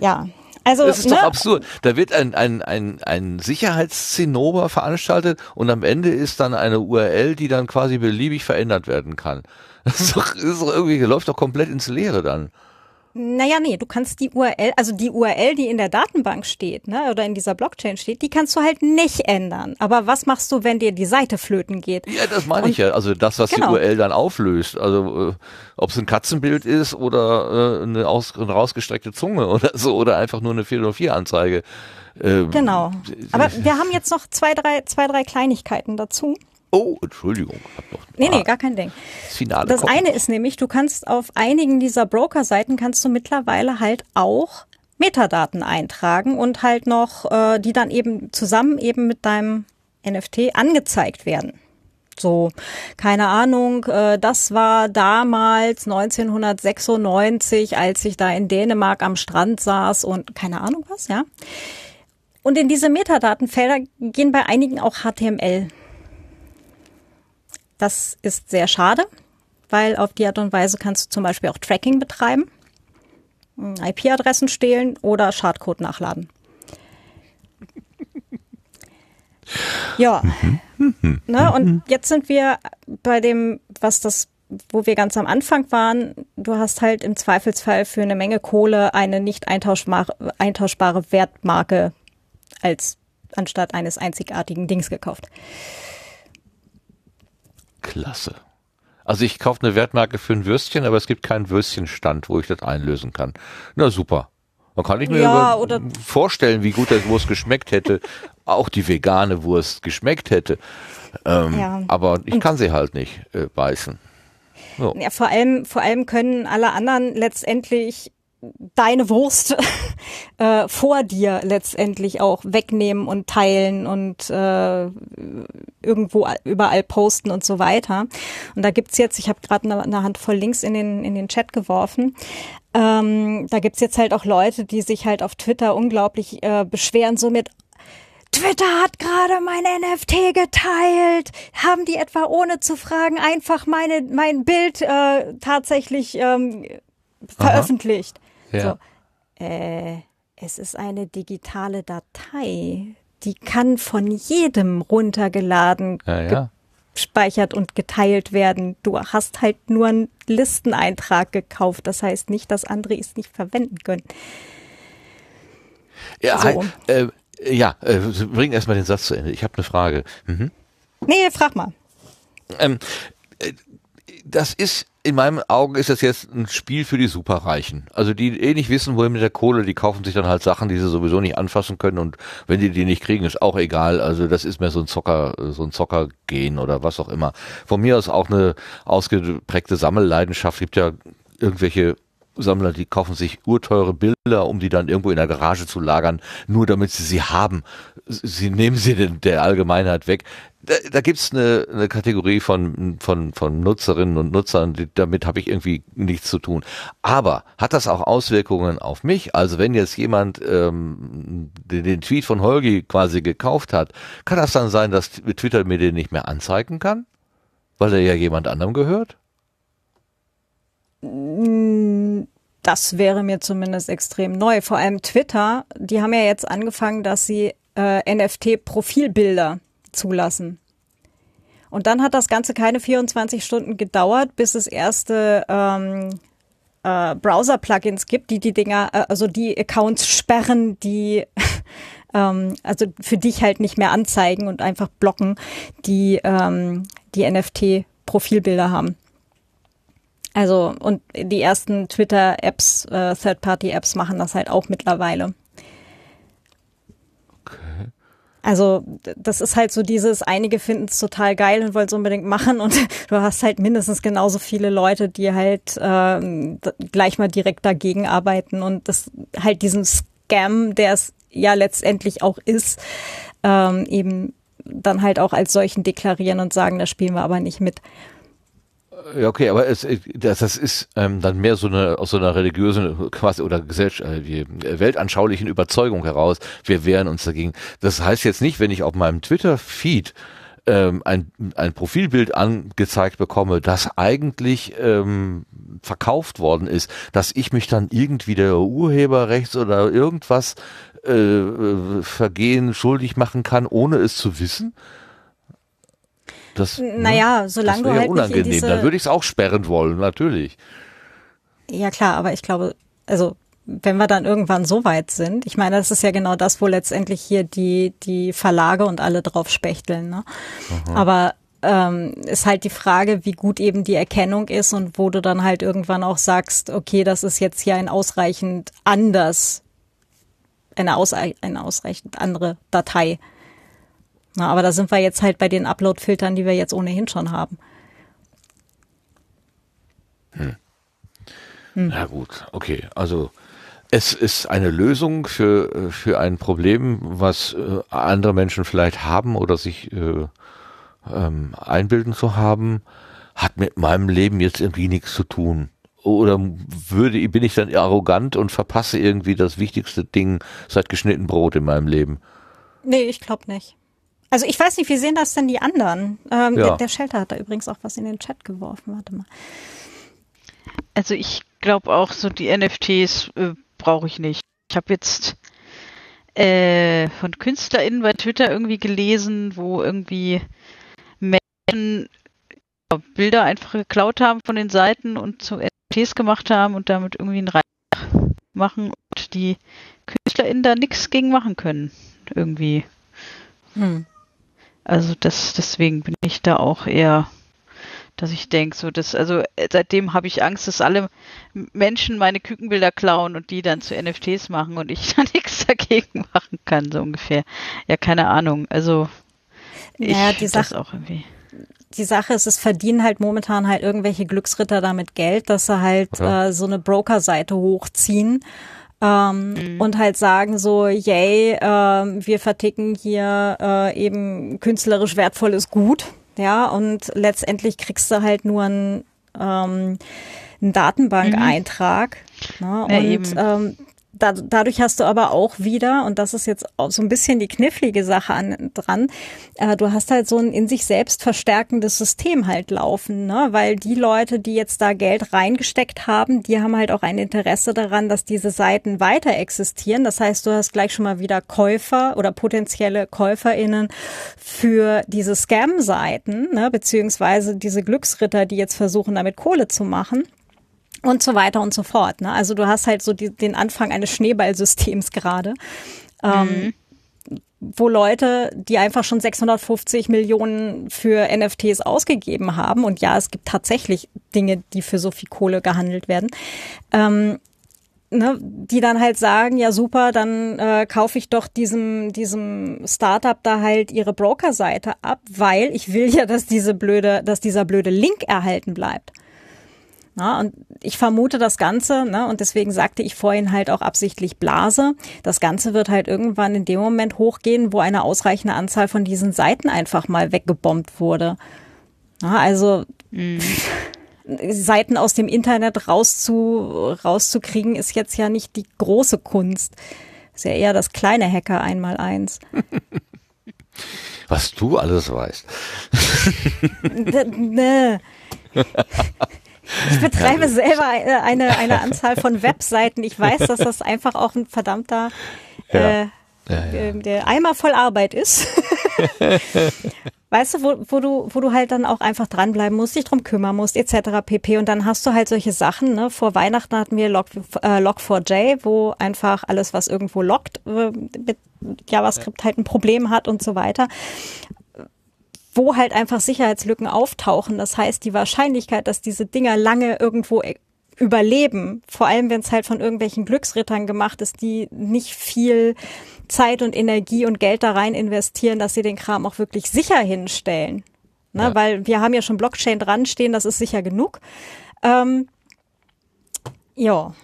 [SPEAKER 2] Ja, Also,
[SPEAKER 1] Das ist doch
[SPEAKER 2] ne?
[SPEAKER 1] absurd. Da wird ein, ein, ein, ein Sicherheitszinnober veranstaltet und am Ende ist dann eine URL, die dann quasi beliebig verändert werden kann. *laughs* Das ist doch, das ist doch irgendwie, läuft doch komplett ins Leere dann.
[SPEAKER 2] Naja, nee, du kannst die URL, also die URL, die in der Datenbank steht, ne, oder in dieser Blockchain steht, die kannst du halt nicht ändern. Aber was machst du, wenn dir die Seite flöten geht?
[SPEAKER 1] Ja, das meine ich ja. Also das, was
[SPEAKER 2] Genau.
[SPEAKER 1] die URL dann auflöst. Also äh, ob es ein Katzenbild ist oder äh, eine, aus, eine rausgestreckte Zunge oder so oder einfach nur eine 404-Anzeige. Äh,
[SPEAKER 2] Genau. *laughs* Aber wir haben jetzt noch zwei, drei, zwei, drei Kleinigkeiten dazu.
[SPEAKER 1] Oh, Entschuldigung. Hab noch
[SPEAKER 2] Nee, nee,
[SPEAKER 1] ah,
[SPEAKER 2] gar kein Ding.
[SPEAKER 1] das Finale
[SPEAKER 2] Das
[SPEAKER 1] kommt
[SPEAKER 2] eine ist nämlich, du kannst auf einigen dieser Broker-Seiten kannst du mittlerweile halt auch Metadaten eintragen und halt noch, äh, die dann eben zusammen eben mit deinem NFT angezeigt werden. So, keine Ahnung, äh, das war damals 1996, als ich da in Dänemark am Strand saß und keine Ahnung was, ja. Und in diese Metadatenfelder gehen bei einigen auch HTML. Das ist sehr schade, weil auf die Art und Weise kannst du zum Beispiel auch Tracking betreiben, IP-Adressen stehlen oder Schadcode nachladen. Ja, ne, und jetzt sind wir bei dem, was das, wo wir ganz am Anfang waren. Du hast halt im Zweifelsfall für eine Menge Kohle eine nicht eintauschbare, eintauschbare Wertmarke als anstatt eines einzigartigen Dings gekauft.
[SPEAKER 1] Klasse. Also ich kaufe eine Wertmarke für ein Würstchen, aber es gibt keinen Würstchenstand, wo ich das einlösen kann. Na super. Dann kann ich mir
[SPEAKER 2] Ja,
[SPEAKER 1] vorstellen, wie gut der Wurst geschmeckt hätte. Auch die vegane Wurst geschmeckt hätte. Ähm,
[SPEAKER 2] Ja.
[SPEAKER 1] Aber ich kann sie halt nicht äh, beißen. So.
[SPEAKER 2] Ja, vor allem, vor allem können alle anderen letztendlich deine Wurst *laughs* äh, vor dir letztendlich auch wegnehmen und teilen und äh, irgendwo überall posten und so weiter. Und da gibt's jetzt, ich habe gerade eine, eine Handvoll Links in den, in den Chat geworfen, ähm, da gibt's jetzt halt auch Leute, die sich halt auf Twitter unglaublich äh, beschweren, so mit Twitter hat gerade mein NFT geteilt. Haben die etwa ohne zu fragen einfach meine mein Bild äh, tatsächlich ähm, veröffentlicht?
[SPEAKER 1] Ja.
[SPEAKER 2] So, äh, es ist eine digitale Datei. Die kann von jedem runtergeladen,
[SPEAKER 1] Ja, ja.
[SPEAKER 2] gespeichert und geteilt werden. Du hast halt nur einen Listeneintrag gekauft. Das heißt nicht, dass andere es nicht verwenden können.
[SPEAKER 1] Ja,
[SPEAKER 2] So.
[SPEAKER 1] äh, ja äh, bring erstmal den Satz zu Ende. Ich habe eine Frage. Mhm.
[SPEAKER 2] Nee, frag mal.
[SPEAKER 1] Ähm, äh, das ist, in meinen Augen ist das jetzt ein Spiel für die Superreichen. Also die eh nicht wissen, wohin mit der Kohle, die kaufen sich dann halt Sachen, die sie sowieso nicht anfassen können und wenn die die nicht kriegen, ist auch egal. Also das ist mehr so ein Zocker, so ein Zockergehen oder was auch immer. Von mir aus auch eine ausgeprägte Sammelleidenschaft. Gibt ja irgendwelche Sammler, die kaufen sich urteure Bilder, um die dann irgendwo in der Garage zu lagern, nur damit sie sie haben. Sie nehmen sie den, der Allgemeinheit weg. Da, da gibt's eine, eine Kategorie von, von, von Nutzerinnen und Nutzern, die, damit habe ich irgendwie nichts zu tun. Aber hat das auch Auswirkungen auf mich? Also wenn jetzt jemand ähm, den, den Tweet von Holgi quasi gekauft hat, kann das dann sein, dass Twitter mir den nicht mehr anzeigen kann? Weil er ja jemand anderem gehört?
[SPEAKER 2] Das wäre mir zumindest extrem neu. Vor allem Twitter, die haben ja jetzt angefangen, dass sie äh, NFT-Profilbilder zulassen. Und dann hat das Ganze keine 24 Stunden gedauert, bis es erste ähm, äh, Browser-Plugins gibt, die die Dinger, äh, also die Accounts sperren, die *laughs* ähm, also für dich halt nicht mehr anzeigen und einfach blocken, die ähm, die NFT-Profilbilder haben. Also und die ersten Twitter-Apps, äh, Third-Party-Apps machen das halt auch mittlerweile. Also d- das ist halt so dieses, einige finden es total geil und wollen es unbedingt machen und *laughs* du hast halt mindestens genauso viele Leute, die halt ähm, gleich mal direkt dagegen arbeiten und das halt diesen Scam, der es ja letztendlich auch ist, ähm, eben dann halt auch als solchen deklarieren und sagen, da spielen wir aber nicht mit.
[SPEAKER 1] Ja, okay, aber es, das, das ist ähm, dann mehr so eine aus so einer religiösen quasi oder gesellschaft, die, äh, weltanschaulichen Überzeugung heraus. Wir wehren uns dagegen. Das heißt jetzt nicht, wenn ich auf meinem Twitter-Feed ähm, ein, ein Profilbild angezeigt bekomme, das eigentlich ähm, verkauft worden ist, dass ich mich dann irgendwie der Urheberrechts oder irgendwas äh, äh Vergehen schuldig machen kann, ohne es zu wissen?
[SPEAKER 2] Das, naja, ne? solange
[SPEAKER 1] das
[SPEAKER 2] du halt
[SPEAKER 1] unangenehm.
[SPEAKER 2] Nicht in diese
[SPEAKER 1] Dann würde ich es auch sperren wollen, natürlich.
[SPEAKER 2] Ja klar, aber ich glaube, also wenn wir dann irgendwann so weit sind, ich meine, das ist ja genau das, wo letztendlich hier die, die Verlage und alle drauf spechteln. Ne? Aber ähm, ist halt die Frage, wie gut eben die Erkennung ist und wo du dann halt irgendwann auch sagst, okay, das ist jetzt hier ein ausreichend anders, eine, ausreich eine ausreichend andere Datei. Na, aber da sind wir jetzt halt bei den Upload-Filtern, die wir jetzt ohnehin schon haben.
[SPEAKER 1] Hm. Hm. Na gut, okay. Also es ist eine Lösung für, für ein Problem, was äh, andere Menschen vielleicht haben oder sich äh, ähm, einbilden zu haben, hat mit meinem Leben jetzt irgendwie nichts zu tun. Oder würde, bin ich dann arrogant und verpasse irgendwie das wichtigste Ding seit geschnitten Brot in meinem Leben?
[SPEAKER 2] Nee, ich glaube nicht. Also ich weiß nicht, wie sehen das denn die anderen? Ähm, ja. der, der Shelter hat da übrigens auch was in den Chat geworfen. Warte mal.
[SPEAKER 4] Also ich glaube auch so die NFTs äh, brauche ich nicht. Ich habe jetzt äh, von KünstlerInnen bei Twitter irgendwie gelesen, wo irgendwie Menschen Bilder einfach geklaut haben von den Seiten und zu NFTs gemacht haben und damit irgendwie einen Reich machen und die KünstlerInnen da nichts gegen machen können. Irgendwie. Hm. Also das, deswegen bin ich da auch eher dass ich denke, so das, also äh, seitdem habe ich Angst, dass alle Menschen meine Kükenbilder klauen und die dann zu NFTs machen und ich *laughs* da nichts dagegen machen kann, so ungefähr. Ja, keine Ahnung. Also ich
[SPEAKER 2] naja, die Sache, auch irgendwie. Die Sache ist, es verdienen halt momentan halt irgendwelche Glücksritter damit Geld, dass sie halt ja. äh, so eine Broker-Seite hochziehen. Ähm, mhm. und halt sagen so, yay, äh, wir verticken hier äh, eben künstlerisch wertvolles Gut ja, und letztendlich kriegst du halt nur einen, ähm, einen Datenbankeintrag. Mhm. Ne? Ja, und ähm, da, dadurch hast du aber auch wieder, und das ist jetzt auch so ein bisschen die knifflige Sache an, dran, äh, du hast halt so ein in sich selbst verstärkendes System halt laufen, ne? weil die Leute, die jetzt da Geld reingesteckt haben, die haben halt auch ein Interesse daran, dass diese Seiten weiter existieren. Das heißt, du hast gleich schon mal wieder Käufer oder potenzielle KäuferInnen für diese Scam-Seiten, ne? beziehungsweise diese Glücksritter, die jetzt versuchen, damit Kohle zu machen und so weiter und so fort. Ne? Also du hast halt so die, den Anfang eines Schneeballsystems gerade. Ähm, mhm. wo Leute, die einfach schon 650 Millionen für NFTs ausgegeben haben, und ja, es gibt tatsächlich Dinge, die für so viel Kohle gehandelt werden, ähm, ne, die dann halt sagen, ja super, dann äh, kaufe ich doch diesem, diesem Startup da halt ihre Brokerseite ab, weil ich will ja, dass diese blöde, dass dieser blöde Link erhalten bleibt. Na, und ich vermute das Ganze, ne, und deswegen sagte ich vorhin halt auch absichtlich Blase. Das Ganze wird halt irgendwann in dem Moment hochgehen, wo eine ausreichende Anzahl von diesen Seiten einfach mal weggebombt wurde. Na, also mhm. *laughs* Seiten aus dem Internet rauszu, rauszukriegen, ist jetzt ja nicht die große Kunst. Ist ja eher das kleine Hacker einmal eins. *laughs*
[SPEAKER 1] Was du alles weißt. *laughs*
[SPEAKER 2] ne. Ich betreibe selber eine, eine *laughs* Anzahl von Webseiten. Ich weiß, dass das einfach auch ein verdammter. Äh, äh, der Eimer voll Arbeit ist. *laughs* weißt du, wo, wo du, wo du halt dann auch einfach dranbleiben musst, dich drum kümmern musst, etc. pp. Und dann hast du halt solche Sachen, ne? Vor Weihnachten hatten wir Log, äh, Log4j, wo einfach alles, was irgendwo lockt, äh, mit JavaScript halt ein Problem hat und so weiter wo halt einfach Sicherheitslücken auftauchen. Das heißt, die Wahrscheinlichkeit, dass diese Dinger lange irgendwo e- überleben, vor allem wenn es halt von irgendwelchen Glücksrittern gemacht ist, die nicht viel Zeit und Energie und Geld da rein investieren, dass sie den Kram auch wirklich sicher hinstellen. Ne? Ja. Weil wir haben ja schon Blockchain dran stehen, das ist sicher genug. Ähm, ja.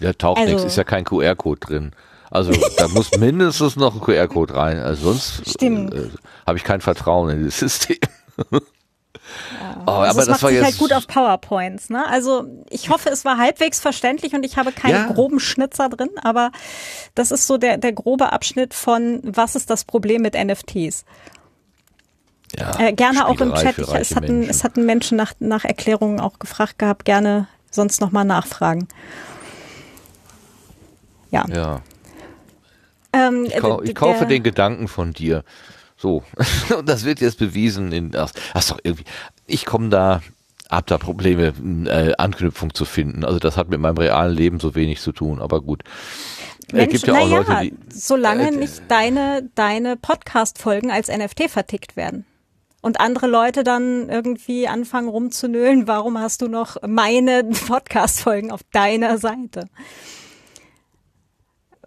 [SPEAKER 1] Ja, taucht also, nichts, ist ja kein QR-Code drin. Also da muss mindestens noch ein QR-Code rein. Also sonst äh, habe ich kein Vertrauen in dieses System.
[SPEAKER 2] Ja. Oh, also aber das, das macht sich halt gut auf PowerPoints. Ne? Also ich hoffe, es war halbwegs verständlich und ich habe keinen ja. groben Schnitzer drin, aber das ist so der, der grobe Abschnitt von, was ist das Problem mit NFTs?
[SPEAKER 1] Ja,
[SPEAKER 2] Äh, gerne auch im Chat. Ich, es, hatten,
[SPEAKER 1] Menschen.
[SPEAKER 2] es hatten Menschen nach, nach Erklärungen auch gefragt gehabt. Gerne sonst nochmal nachfragen. Ja.
[SPEAKER 1] Ja.
[SPEAKER 2] Ähm,
[SPEAKER 1] Ich, kau ich kaufe den Gedanken von dir. So. *laughs* Und das wird jetzt bewiesen in, ach, ach doch irgendwie, ich komme da, hab da Probleme, äh, Anknüpfung zu finden. Also das hat mit meinem realen Leben so wenig zu tun, aber gut. Es
[SPEAKER 2] Mensch,
[SPEAKER 1] gibt ja auch
[SPEAKER 2] naja,
[SPEAKER 1] Leute, die,
[SPEAKER 2] solange
[SPEAKER 1] äh,
[SPEAKER 2] nicht deine, deine Podcast-Folgen als NFT vertickt werden. Und andere Leute dann irgendwie anfangen rumzunölen, warum hast du noch meine *laughs* Podcast-Folgen auf deiner Seite?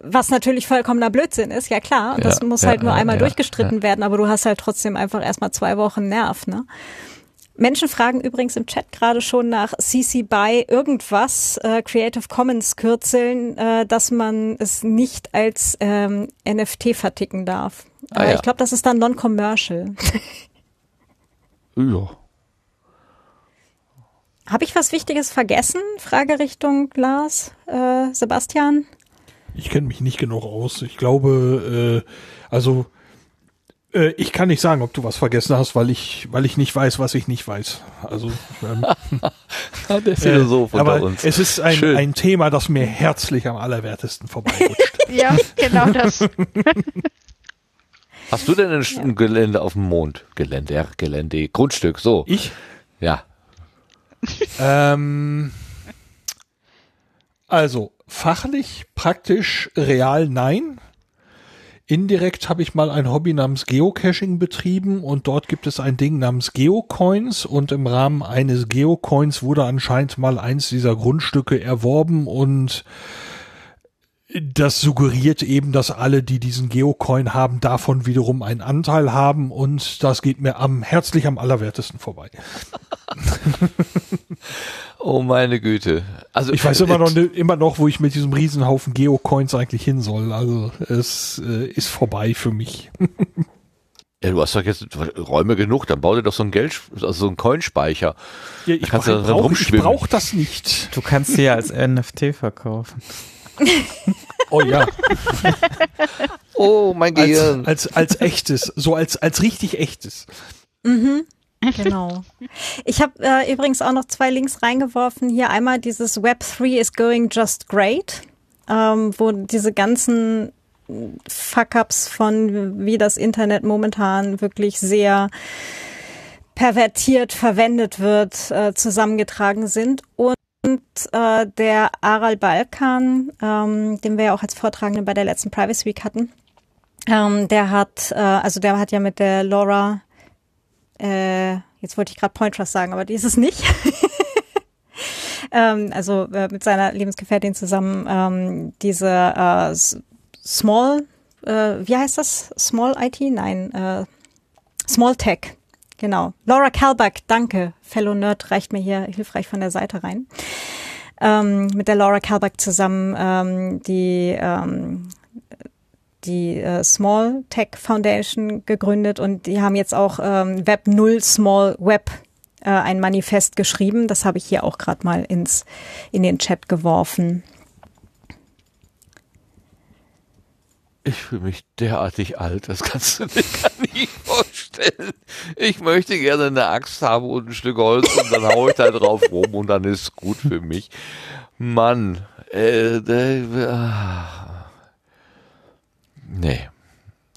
[SPEAKER 2] Was natürlich vollkommener Blödsinn ist, ja klar. Und das
[SPEAKER 1] Ja,
[SPEAKER 2] muss
[SPEAKER 1] ja,
[SPEAKER 2] halt nur einmal durchgestritten werden, aber du hast halt trotzdem einfach erstmal zwei Wochen Nerv, ne? Menschen fragen übrigens im Chat gerade schon nach CC BY irgendwas, äh, Creative Commons Kürzeln, äh, dass man es nicht als ähm, NFT verticken darf.
[SPEAKER 1] Ah,
[SPEAKER 2] äh,
[SPEAKER 1] ja.
[SPEAKER 2] Ich glaube, das ist dann non-commercial.
[SPEAKER 1] ja.
[SPEAKER 2] Habe ich was Wichtiges vergessen? Frage Richtung Lars, äh, Sebastian.
[SPEAKER 5] Ich kenne mich nicht genug aus. Ich glaube, äh, also äh, ich kann nicht sagen, ob du was vergessen hast, weil ich, weil ich nicht weiß, was ich nicht weiß. Also ähm, *laughs*
[SPEAKER 1] Der Philosoph
[SPEAKER 5] äh,
[SPEAKER 1] unter
[SPEAKER 5] aber
[SPEAKER 1] uns.
[SPEAKER 5] es ist ein,
[SPEAKER 1] Schön.
[SPEAKER 5] ein Thema, das mir herzlich am allerwertesten vorbeirutscht. *laughs*
[SPEAKER 4] Ja, genau das. *laughs*
[SPEAKER 1] Hast du denn ein, ein Gelände auf dem Mond? Gelände, ja, Gelände, Grundstück, so.
[SPEAKER 5] ich
[SPEAKER 1] Ja.
[SPEAKER 5] Ähm, also fachlich, praktisch, real nein. Indirekt habe ich mal ein Hobby namens Geocaching betrieben und dort gibt es ein Ding namens Geocoins und im Rahmen eines Geocoins wurde anscheinend mal eins dieser Grundstücke erworben und das suggeriert eben, dass alle, die diesen Geocoin haben, davon wiederum einen Anteil haben und das geht mir am herzlich am allerwertesten vorbei. *laughs*
[SPEAKER 1] Oh meine Güte. Also
[SPEAKER 5] Ich weiß immer noch, ne- immer noch, wo ich mit diesem Riesenhaufen Geocoins eigentlich hin soll. Also es äh, ist vorbei für mich. *laughs*
[SPEAKER 1] Ja, du hast doch jetzt Räume genug, dann bau dir doch so ein Geld, also so ein Coinspeicher.
[SPEAKER 5] Ja, ich brauche
[SPEAKER 1] drin
[SPEAKER 5] brauch, ich brauch das nicht.
[SPEAKER 3] Du kannst sie ja als NFT verkaufen. *laughs*
[SPEAKER 5] Oh ja,
[SPEAKER 1] Oh, mein
[SPEAKER 5] als,
[SPEAKER 1] Gehirn.
[SPEAKER 5] als, als echtes, so als, als richtig echtes.
[SPEAKER 2] Genau. Ich habe äh, übrigens auch noch zwei Links reingeworfen. Hier einmal dieses Web3 is going just great, ähm, wo diese ganzen Fuck-ups von wie das Internet momentan wirklich sehr pervertiert verwendet wird, äh, zusammengetragen sind. Und äh, der Aral Balkan, ähm, den wir ja auch als Vortragenden bei der letzten Privacy Week hatten, ähm, der hat, äh, also der hat ja mit der Laura äh, jetzt wollte ich gerade Point Trust sagen, aber die ist es nicht. *laughs* ähm, also äh, mit seiner Lebensgefährtin zusammen ähm, diese äh, Small, äh, wie heißt das? Small IT? Nein, äh, Small Tech. Genau. Laura Kalbach, danke. Fellow Nerd reicht mir hier hilfreich von der Seite rein. Ähm, mit der Laura Kalbach zusammen ähm, die ähm, die äh, Small Tech Foundation gegründet und die haben jetzt auch ähm, Web 0 Small Web äh, ein Manifest geschrieben. Das habe ich hier auch gerade mal ins in den Chat geworfen.
[SPEAKER 1] Ich fühle mich derartig alt, das kannst du dir *laughs* gar nicht vorstellen. Ich möchte gerne eine Axt haben und ein Stück Holz und dann haue ich da drauf rum und dann ist gut für mich. Mann, äh, äh, ah. Nee.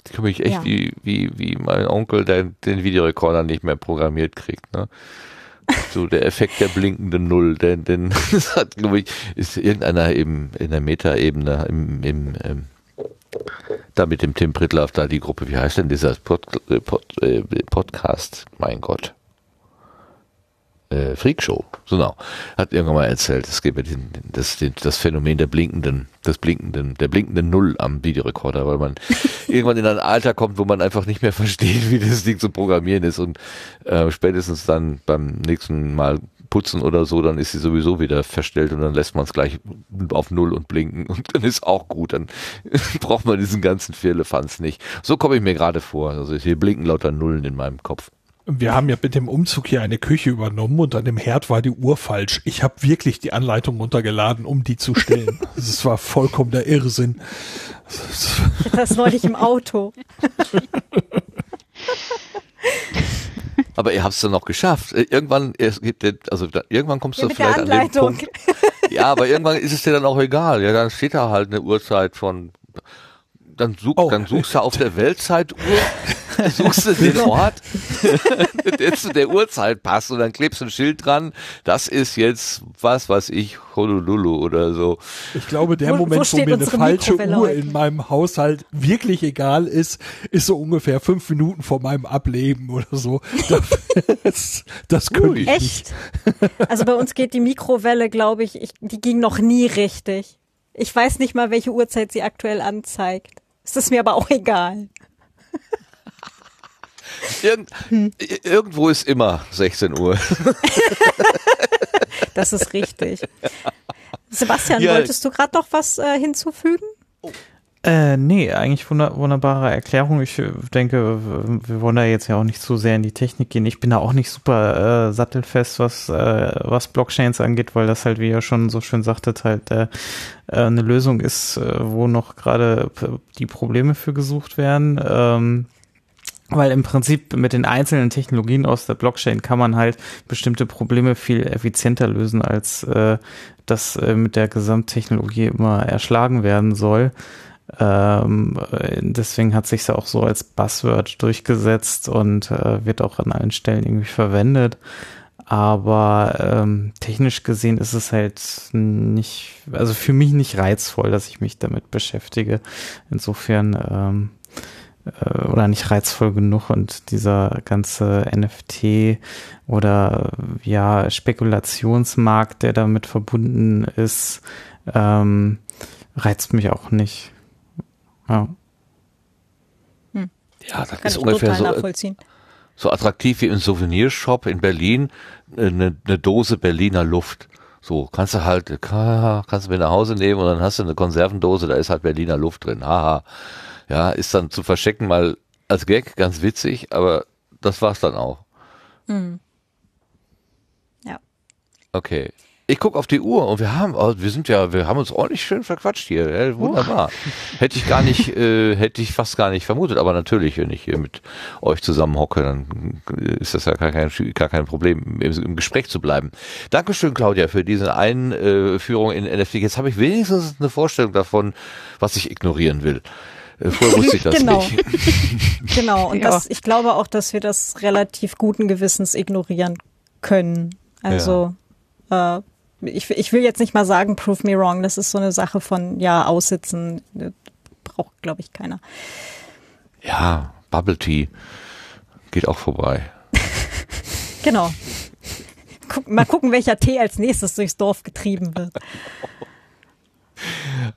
[SPEAKER 1] Ich fühle mich echt
[SPEAKER 2] Ja.
[SPEAKER 1] wie, wie, wie mein Onkel, der den Videorekorder nicht mehr programmiert kriegt, ne? So der Effekt der blinkenden Null, denn, denn das *laughs* hat, glaube ich, ist irgendeiner eben in der Metaebene im, im, im da mit dem Tim Pritlaff da die Gruppe, wie heißt denn dieser Pod, äh, Pod, äh, Podcast? Mein Gott. Äh, Freakshow, genau. Hat irgendwann mal erzählt, es den, den, das, den, das Phänomen der blinkenden, des blinkenden, der blinkenden Null am Videorekorder, weil man *laughs* irgendwann in ein Alter kommt, wo man einfach nicht mehr *laughs* versteht, wie das Ding zu programmieren ist und äh, spätestens dann beim nächsten Mal putzen oder so, dann ist sie sowieso wieder verstellt und dann lässt man es gleich auf Null und blinken und dann ist auch gut. Dann *laughs* braucht man diesen ganzen Firlefanz nicht. So komme ich mir gerade vor. Also hier blinken lauter Nullen in meinem Kopf.
[SPEAKER 5] Wir haben ja mit dem Umzug hier eine Küche übernommen und an dem Herd war die Uhr falsch. Ich habe wirklich die Anleitung runtergeladen, um die zu stellen. *laughs* Das war vollkommen der Irrsinn.
[SPEAKER 2] Das neulich im Auto.
[SPEAKER 1] Aber ihr habt es dann noch geschafft. Äh, Irgendwann, es gibt, also irgendwann kommst
[SPEAKER 2] Ja,
[SPEAKER 1] du vielleicht an den
[SPEAKER 2] Anleitung.
[SPEAKER 1] Punkt. Ja, aber irgendwann ist es dir dann auch egal. Ja, dann steht da halt eine Uhrzeit von. Dann, such,
[SPEAKER 5] Oh.
[SPEAKER 1] dann suchst du auf der Weltzeituhr, *laughs* suchst du den Ort, *laughs* der zu der Uhrzeit passt und dann klebst du ein Schild dran. Das ist jetzt was, was ich Honolulu oder so.
[SPEAKER 5] Ich glaube, der
[SPEAKER 2] Wo- wo
[SPEAKER 5] Moment, wo,
[SPEAKER 2] steht
[SPEAKER 5] mir eine falsche
[SPEAKER 2] Mikrowelle
[SPEAKER 5] Uhr
[SPEAKER 2] heute?
[SPEAKER 5] in meinem Haushalt wirklich egal ist, ist so ungefähr fünf Minuten vor meinem Ableben oder so. *laughs* Das, das könnte ich nicht.
[SPEAKER 2] Echt? Also bei uns geht die Mikrowelle, glaube ich, ich, die ging noch nie richtig. Ich weiß nicht mal, welche Uhrzeit sie aktuell anzeigt. Es ist mir aber auch egal.
[SPEAKER 1] Irgend, i- Irgendwo ist immer 16 Uhr. *laughs*
[SPEAKER 2] Das ist richtig. Sebastian,
[SPEAKER 1] Ja.
[SPEAKER 2] wolltest du gerade noch was äh, hinzufügen?
[SPEAKER 3] Äh, nee, eigentlich wunder wunderbare Erklärung. Ich äh, denke, wir wollen da jetzt ja auch nicht zu sehr in die Technik gehen. Ich bin da auch nicht super äh, sattelfest, was, äh, was Blockchains angeht, weil das halt, wie ihr schon so schön sagtet, halt äh, äh, eine Lösung ist, äh, wo noch gerade die Probleme für gesucht werden. Ähm, weil im Prinzip mit den einzelnen Technologien aus der Blockchain kann man halt bestimmte Probleme viel effizienter lösen, als äh, das äh, mit der Gesamttechnologie immer erschlagen werden soll. Ähm, äh, deswegen hat sich auch so als Buzzword durchgesetzt und äh, wird auch an allen Stellen irgendwie verwendet. Aber ähm, technisch gesehen ist es halt nicht, also für mich nicht reizvoll, dass ich mich damit beschäftige. Insofern ähm, äh, oder nicht reizvoll genug und dieser ganze NFT oder ja Spekulationsmarkt, der damit verbunden ist, ähm, reizt mich auch nicht. Ja.
[SPEAKER 1] Ja, das
[SPEAKER 2] Kann
[SPEAKER 1] ist
[SPEAKER 2] ich
[SPEAKER 1] ungefähr so, äh,
[SPEAKER 2] nachvollziehen.
[SPEAKER 1] so attraktiv wie im Souvenirshop in Berlin äh, eine, eine Dose Berliner Luft. So, kannst du halt, ka- kannst du mit nach Hause nehmen und dann hast du eine Konservendose, da ist halt Berliner Luft drin. Haha. Ja, ist dann zu verstecken mal als Gag ganz witzig, aber das war's dann auch.
[SPEAKER 2] Hm. Ja.
[SPEAKER 1] Okay. Ich guck auf die Uhr und wir haben, oh, wir sind ja, wir haben uns ordentlich schön verquatscht hier. Ja, wunderbar. Hätte ich gar *laughs* nicht, äh, hätte ich fast gar nicht vermutet, aber natürlich, wenn ich hier mit euch zusammen hocke, dann ist das ja gar kein, gar kein Problem, im, im Gespräch zu bleiben. Dankeschön, Claudia, für diese Einführung in NFT. Jetzt habe ich wenigstens eine Vorstellung davon, was ich ignorieren will. Äh, Vorher wusste ich das
[SPEAKER 2] Genau.
[SPEAKER 1] nicht. *laughs* *laughs*
[SPEAKER 2] Genau, und
[SPEAKER 3] Ja.
[SPEAKER 2] das, ich glaube auch, dass wir das relativ guten Gewissens ignorieren können. Also, äh, ich, ich will jetzt nicht mal sagen, prove me wrong, das ist so eine Sache von, ja, aussitzen, äh, braucht, glaube ich, keiner.
[SPEAKER 1] Ja, Bubble Tea geht auch vorbei. *laughs*
[SPEAKER 2] Genau. Guck, mal gucken, welcher Tee als nächstes durchs Dorf getrieben wird.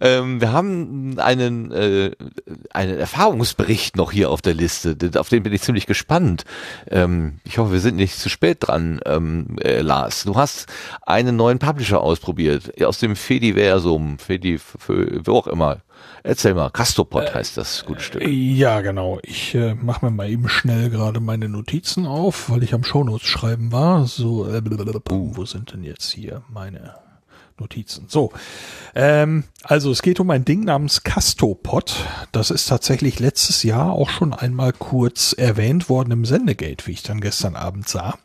[SPEAKER 1] Ähm, wir haben einen, äh, einen Erfahrungsbericht noch hier auf der Liste. Auf den bin ich ziemlich gespannt. Ähm, ich hoffe, wir sind nicht zu spät dran, ähm, äh, Lars. Du hast einen neuen Publisher ausprobiert aus dem Fediversum, Fedi, wo auch immer. Erzähl mal, Castopod heißt das gute Stück.
[SPEAKER 5] Ja, genau. Ich äh, mache mir mal eben schnell gerade meine Notizen auf, weil ich am Shownotes schreiben war. So, äh, blablabla, wo sind denn jetzt hier meine Notizen? So, ähm, also es geht um ein Ding namens Castopod. Das ist tatsächlich letztes Jahr auch schon einmal kurz erwähnt worden im Sendegate, wie ich dann gestern Abend sah.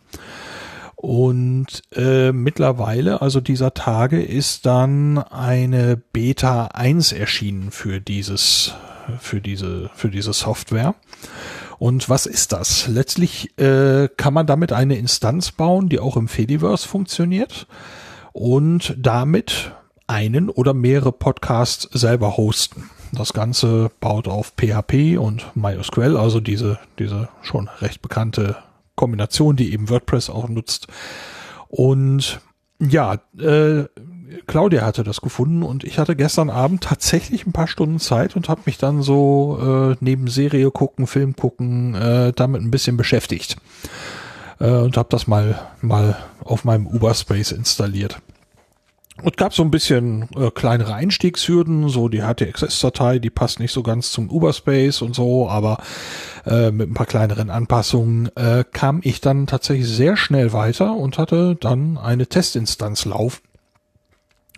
[SPEAKER 5] Und äh, mittlerweile, also dieser Tage, ist dann eine Beta 1 erschienen für dieses, für diese, für diese Software. Und was ist das? Letztlich äh, kann man damit eine Instanz bauen, die auch im Fediverse funktioniert und damit einen oder mehrere Podcasts selber hosten. Das Ganze baut auf PHP und MySQL, also diese, diese schon recht bekannte Kombination, die eben WordPress auch nutzt. Und ja, äh, Claudia hatte das gefunden und ich hatte gestern Abend tatsächlich ein paar Stunden Zeit und habe mich dann so äh, neben Serie gucken, Film gucken, äh, damit ein bisschen beschäftigt äh, und habe das mal mal auf meinem Uberspace installiert. Und gab so ein bisschen äh, kleinere Einstiegshürden, so die HTXS-Datei, die passt nicht so ganz zum Uberspace und so, aber äh, mit ein paar kleineren Anpassungen äh, kam ich dann tatsächlich sehr schnell weiter und hatte dann eine Testinstanz laufen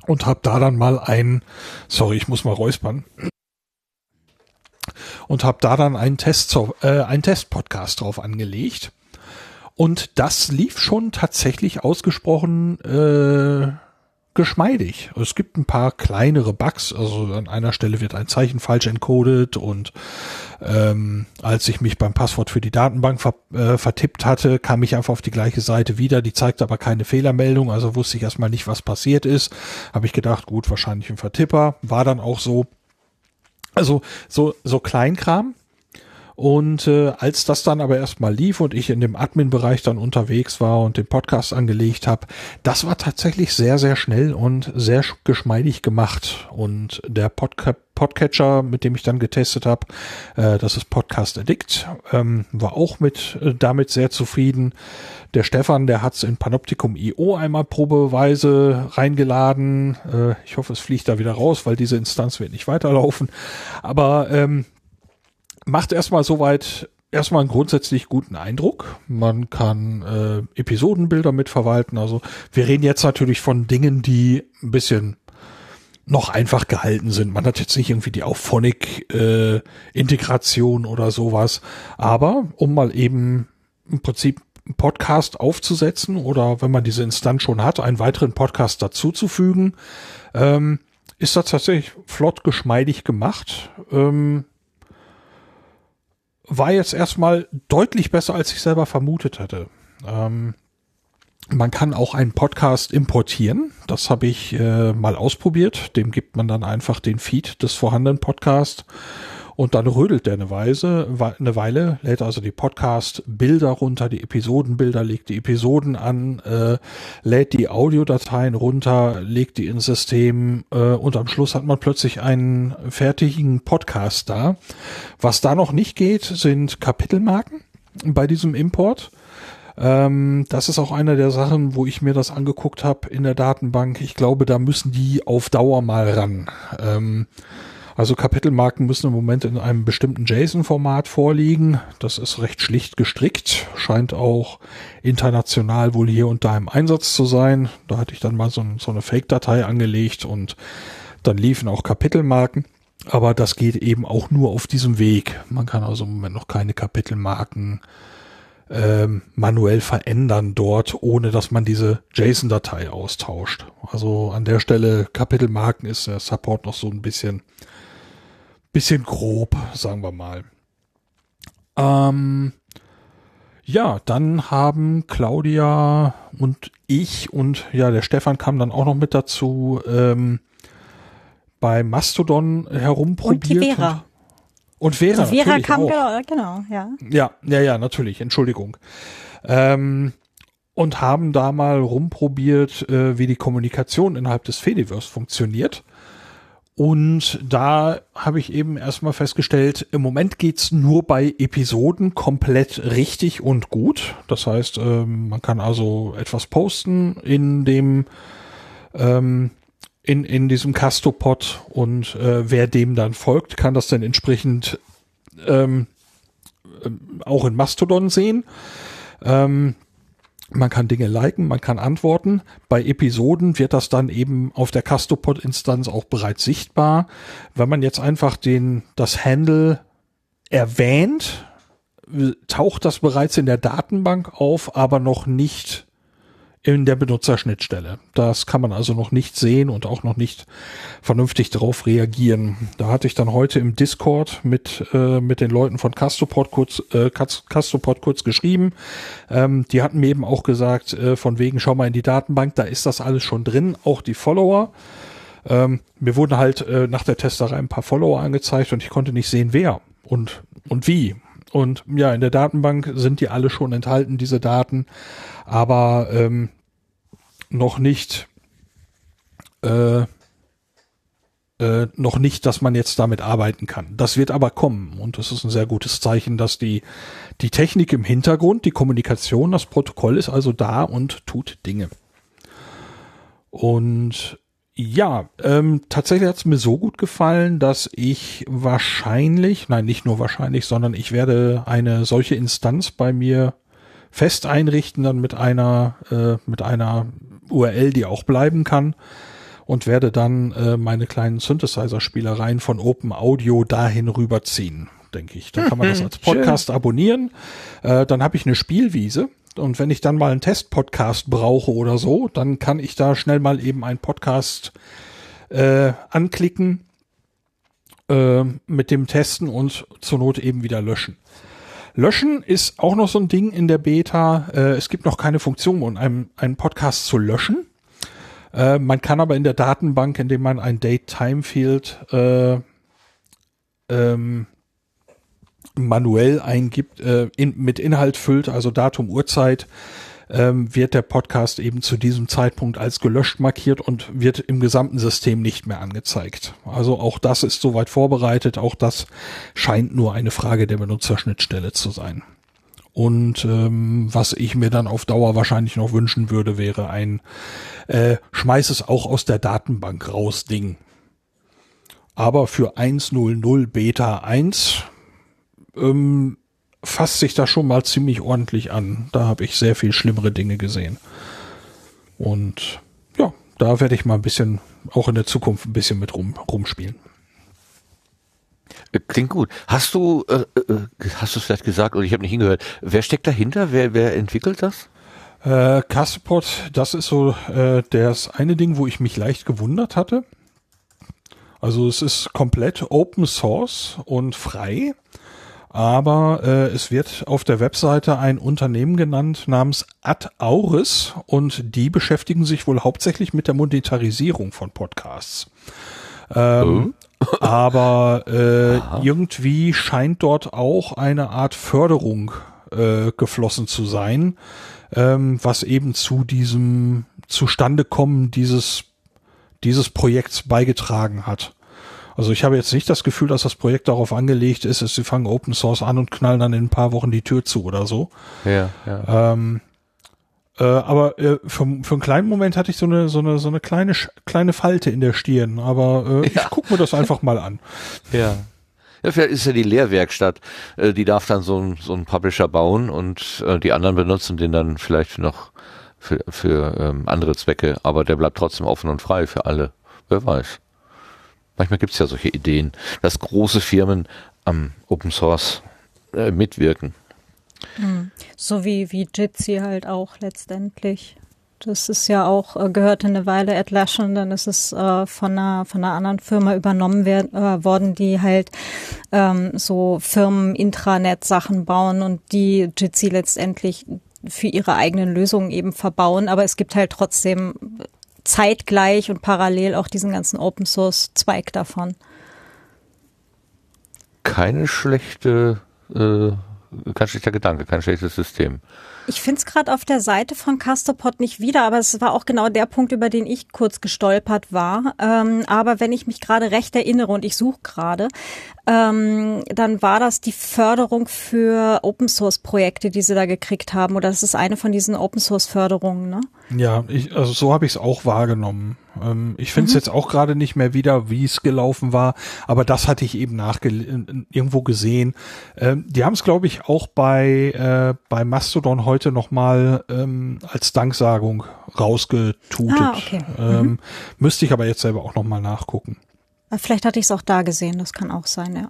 [SPEAKER 5] und habe da dann mal ein, sorry, ich muss mal räuspern, und habe da dann einen Test, äh, einen Test-Podcast drauf angelegt. Und das lief schon tatsächlich ausgesprochen äh, geschmeidig. Es gibt ein paar kleinere Bugs, also an einer Stelle wird ein Zeichen falsch encoded und ähm, als ich mich beim Passwort für die Datenbank ver äh, vertippt hatte, kam ich einfach auf die gleiche Seite wieder, die zeigte aber keine Fehlermeldung, also wusste ich erstmal nicht, was passiert ist. Habe ich gedacht, gut, wahrscheinlich ein Vertipper, war dann auch so. Also so, so Kleinkram, und äh, als das dann aber erstmal lief und ich in dem Admin-Bereich dann unterwegs war und den Podcast angelegt habe, das war tatsächlich sehr, sehr schnell und sehr geschmeidig gemacht. Und der Podca Podcatcher, mit dem ich dann getestet habe, äh, das ist Podcast Addict, ähm, war auch mit äh, damit sehr zufrieden. Der Stefan, der hat's in Panoptikum.io einmal probeweise reingeladen. Äh, ich hoffe, es fliegt da wieder raus, weil diese Instanz wird nicht weiterlaufen. Aber ähm, macht erstmal soweit erstmal einen grundsätzlich guten Eindruck. Man kann äh, Episodenbilder mitverwalten. Also wir reden jetzt natürlich von Dingen, die ein bisschen noch einfach gehalten sind. Man hat jetzt nicht irgendwie die Auphonic-Integration äh, oder sowas. Aber um mal eben im Prinzip einen Podcast aufzusetzen oder wenn man diese Instanz schon hat, einen weiteren Podcast dazuzufügen, ähm, ist das tatsächlich flott geschmeidig gemacht. Ähm, war jetzt erstmal deutlich besser, als ich selber vermutet hatte. Ähm, man kann auch einen Podcast importieren. Das habe ich äh, mal ausprobiert. Dem gibt man dann einfach den Feed des vorhandenen Podcasts und dann rödelt der eine Weise, eine Weile, lädt also die Podcast-Bilder runter, die Episodenbilder, legt die Episoden an, äh, lädt die Audiodateien runter, legt die ins System äh, und am Schluss hat man plötzlich einen fertigen Podcast da. Was da noch nicht geht, sind Kapitelmarken bei diesem Import. Ähm, das ist auch eine der Sachen, wo ich mir das angeguckt habe in der Datenbank. Ich glaube, da müssen die auf Dauer mal ran. Ähm, also Kapitelmarken müssen im Moment in einem bestimmten JSON-Format vorliegen. Das ist recht schlicht gestrickt, scheint auch international wohl hier und da im Einsatz zu sein. Da hatte ich dann mal so, so eine Fake-Datei angelegt und dann liefen auch Kapitelmarken. Aber das geht eben auch nur auf diesem Weg. Man kann also im Moment noch keine Kapitelmarken ähm, manuell verändern dort, ohne dass man diese JSON-Datei austauscht. Also an der Stelle Kapitelmarken ist der Support noch so ein bisschen bisschen grob, sagen wir mal. Ähm, ja, dann haben Claudia und ich und ja, der Stefan kam dann auch noch mit dazu, ähm, bei Mastodon herumprobiert.
[SPEAKER 2] Und die Vera.
[SPEAKER 5] Und, Vera,
[SPEAKER 2] die Vera kam, genau, genau, ja.
[SPEAKER 5] Ja, ja, ja, natürlich, Entschuldigung. Ähm, und haben da mal rumprobiert, äh, wie die Kommunikation innerhalb des Fediverse funktioniert. Und da habe ich eben erstmal festgestellt, im Moment geht's nur bei Episoden komplett richtig und gut. Das heißt, ähm, man kann also etwas posten in dem ähm, in, in diesem Castopod und äh, wer dem dann folgt, kann das dann entsprechend ähm, ähm auch in Mastodon sehen. Ähm, man kann Dinge liken, man kann antworten. Bei Episoden wird das dann eben auf der Castopod-Instanz auch bereits sichtbar. Wenn man jetzt einfach den, das Handle erwähnt, taucht das bereits in der Datenbank auf, aber noch nicht in der Benutzerschnittstelle. Das kann man also noch nicht sehen und auch noch nicht vernünftig darauf reagieren. Da hatte ich dann heute im Discord mit, äh, mit den Leuten von Castopod kurz, äh, Castopod kurz geschrieben. Ähm, die hatten mir eben auch gesagt, äh, von wegen, schau mal in die Datenbank, da ist das alles schon drin, auch die Follower. Ähm, mir wurden halt äh, nach der Testerei ein paar Follower angezeigt und ich konnte nicht sehen, wer und, und wie. Und ja, in der Datenbank sind die alle schon enthalten, diese Daten, aber ähm, noch nicht äh, äh, noch nicht, dass man jetzt damit arbeiten kann. Das wird aber kommen und das ist ein sehr gutes Zeichen, dass die die Technik im Hintergrund, die Kommunikation, das Protokoll ist also da und tut Dinge. Und ja, ähm, tatsächlich hat es mir so gut gefallen, dass ich wahrscheinlich, nein, nicht nur wahrscheinlich, sondern ich werde eine solche Instanz bei mir fest einrichten, dann mit einer, äh, mit einer URL, die auch bleiben kann und werde dann äh, meine kleinen Synthesizer-Spielereien von Open Audio dahin rüberziehen denke ich. Dann kann man das als Podcast abonnieren. Äh, dann habe ich eine Spielwiese. Und wenn ich dann mal einen Test-Podcast brauche oder so, dann kann ich da schnell mal eben einen Podcast äh, anklicken äh, mit dem Testen und zur Not eben wieder löschen. Löschen ist auch noch so ein Ding in der Beta. Äh, es gibt noch keine Funktion, um einen, einen Podcast zu löschen. Äh, man kann aber in der Datenbank, indem man ein Date-Time-Field äh, ähm, manuell eingibt, äh, in, mit Inhalt füllt, also Datum, Uhrzeit, ähm, wird der Podcast eben zu diesem Zeitpunkt als gelöscht markiert und wird im gesamten System nicht mehr angezeigt. Also auch das ist soweit vorbereitet, auch das scheint nur eine Frage der Benutzerschnittstelle zu sein. Und ähm, was ich mir dann auf Dauer wahrscheinlich noch wünschen würde, wäre ein äh, Schmeiß es auch aus der Datenbank raus Ding. Aber für 1.0.0 Beta 1 ähm, fasst sich das schon mal ziemlich ordentlich an. Da habe ich sehr viel schlimmere Dinge gesehen. Und ja, da werde ich mal ein bisschen, auch in der Zukunft ein bisschen mit rum, rumspielen.
[SPEAKER 1] Äh, klingt gut. Hast du, äh, äh, hast du es vielleicht gesagt oder ich habe nicht hingehört? Wer steckt dahinter? Wer, wer entwickelt das?
[SPEAKER 5] Äh, Castopod, das ist so äh, das eine Ding, wo ich mich leicht gewundert hatte. Also es ist komplett Open Source und frei aber äh, es wird auf der Webseite ein Unternehmen genannt namens Ad Auris und die beschäftigen sich wohl hauptsächlich mit der Monetarisierung von Podcasts. Ähm, oh. *laughs* aber äh, irgendwie scheint dort auch eine Art Förderung äh, geflossen zu sein, ähm, was eben zu diesem Zustandekommen dieses dieses Projekts beigetragen hat. Also ich habe jetzt nicht das Gefühl, dass das Projekt darauf angelegt ist, dass sie fangen Open Source an und knallen dann in ein paar Wochen die Tür zu oder so.
[SPEAKER 1] Ja, ja.
[SPEAKER 5] Ähm, äh, aber äh, für, für einen kleinen Moment hatte ich so eine so eine so eine kleine kleine Falte in der Stirn. Aber äh, ja. ich guck mir das einfach mal an. *laughs*
[SPEAKER 1] Ja. Ja, vielleicht ist ja die Lehrwerkstatt, äh, die darf dann so ein, so ein Publisher bauen und äh, die anderen benutzen den dann vielleicht noch für, für ähm, andere Zwecke, aber der bleibt trotzdem offen und frei für alle. Wer weiß. Manchmal gibt es ja solche Ideen, dass große Firmen am Open Source äh, mitwirken.
[SPEAKER 2] Hm. So wie, wie Jitsi halt auch letztendlich. Das ist ja auch, äh, gehörte eine Weile Atlassian, dann ist es äh, von, einer, von einer anderen Firma übernommen werden, äh, worden, die halt ähm, so Firmen-Intranet-Sachen bauen und die Jitsi letztendlich für ihre eigenen Lösungen eben verbauen. Aber es gibt halt trotzdem zeitgleich und parallel auch diesen ganzen Open Source Zweig davon.
[SPEAKER 1] Keine schlechte, äh, kein schlechter Gedanke, kein schlechtes System.
[SPEAKER 2] Ich finde es gerade auf der Seite von Castopod nicht wieder, aber es war auch genau der Punkt, über den ich kurz gestolpert war. Ähm, aber wenn ich mich gerade recht erinnere und ich suche gerade, ähm, dann war das die Förderung für Open Source Projekte, die sie da gekriegt haben. Oder das ist eine von diesen Open Source Förderungen, ne?
[SPEAKER 5] Ja, ich, also so habe ich es auch wahrgenommen. Ähm, ich finde es mhm. jetzt auch gerade nicht mehr wieder, wie es gelaufen war, aber das hatte ich eben nachge irgendwo gesehen. Ähm, die haben es, glaube ich, auch bei, äh, bei Mastodon heute nochmal ähm, als Danksagung rausgetutet. Ah, okay. Ähm, mhm. Müsste ich aber jetzt selber auch nochmal nachgucken.
[SPEAKER 2] Vielleicht hatte ich es auch da gesehen, das kann auch sein, ja.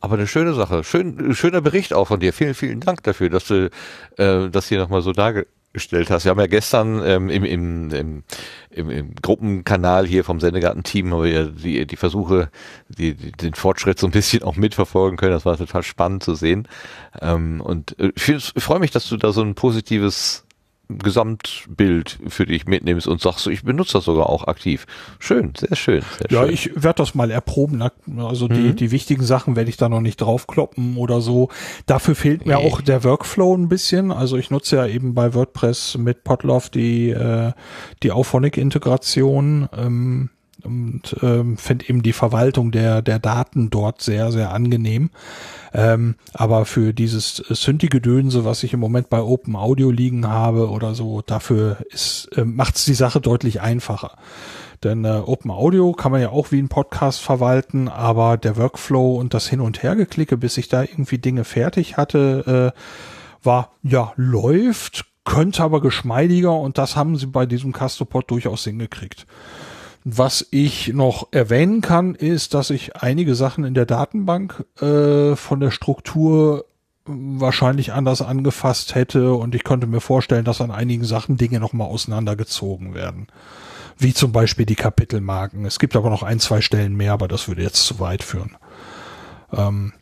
[SPEAKER 1] Aber eine schöne Sache, schön, schöner Bericht auch von dir. Vielen, vielen Dank dafür, dass du äh, das hier nochmal so dargestellt hast. Wir haben ja gestern ähm, im, im, im, im, im Gruppenkanal hier vom Sendegarten-Team wir die, die Versuche, die, die, den Fortschritt so ein bisschen auch mitverfolgen können. Das war total spannend zu sehen. Ähm, und äh, ich, ich freue mich, dass du da so ein positives Gesamtbild für dich mitnimmst und sagst, ich benutze das sogar auch aktiv. Schön, sehr schön. Sehr
[SPEAKER 5] ja,
[SPEAKER 1] schön.
[SPEAKER 5] ich werde das mal erproben. Also die, mhm. die wichtigen Sachen werde ich da noch nicht draufkloppen oder so. Dafür fehlt mir nee. auch der Workflow ein bisschen. Also ich nutze ja eben bei WordPress mit Podlove die, äh, die Auphonic-Integration. Ähm, und ähm, finde eben die Verwaltung der, der Daten dort sehr, sehr angenehm. Ähm, aber für dieses Synthi-Gedönse, was ich im Moment bei Open Audio liegen habe oder so, dafür ist, äh, macht es die Sache deutlich einfacher. Denn äh, Open Audio kann man ja auch wie ein Podcast verwalten, aber der Workflow und das Hin- und Hergeklicke, bis ich da irgendwie Dinge fertig hatte, äh, war, ja, läuft, könnte aber geschmeidiger und das haben sie bei diesem Castopod durchaus hingekriegt. Was ich noch erwähnen kann, ist, dass ich einige Sachen in der Datenbank äh, von der Struktur wahrscheinlich anders angefasst hätte und ich könnte mir vorstellen, dass an einigen Sachen Dinge nochmal auseinandergezogen werden. Wie zum Beispiel die Kapitelmarken. Es gibt aber noch ein, zwei Stellen mehr, aber das würde jetzt zu weit führen. Ähm,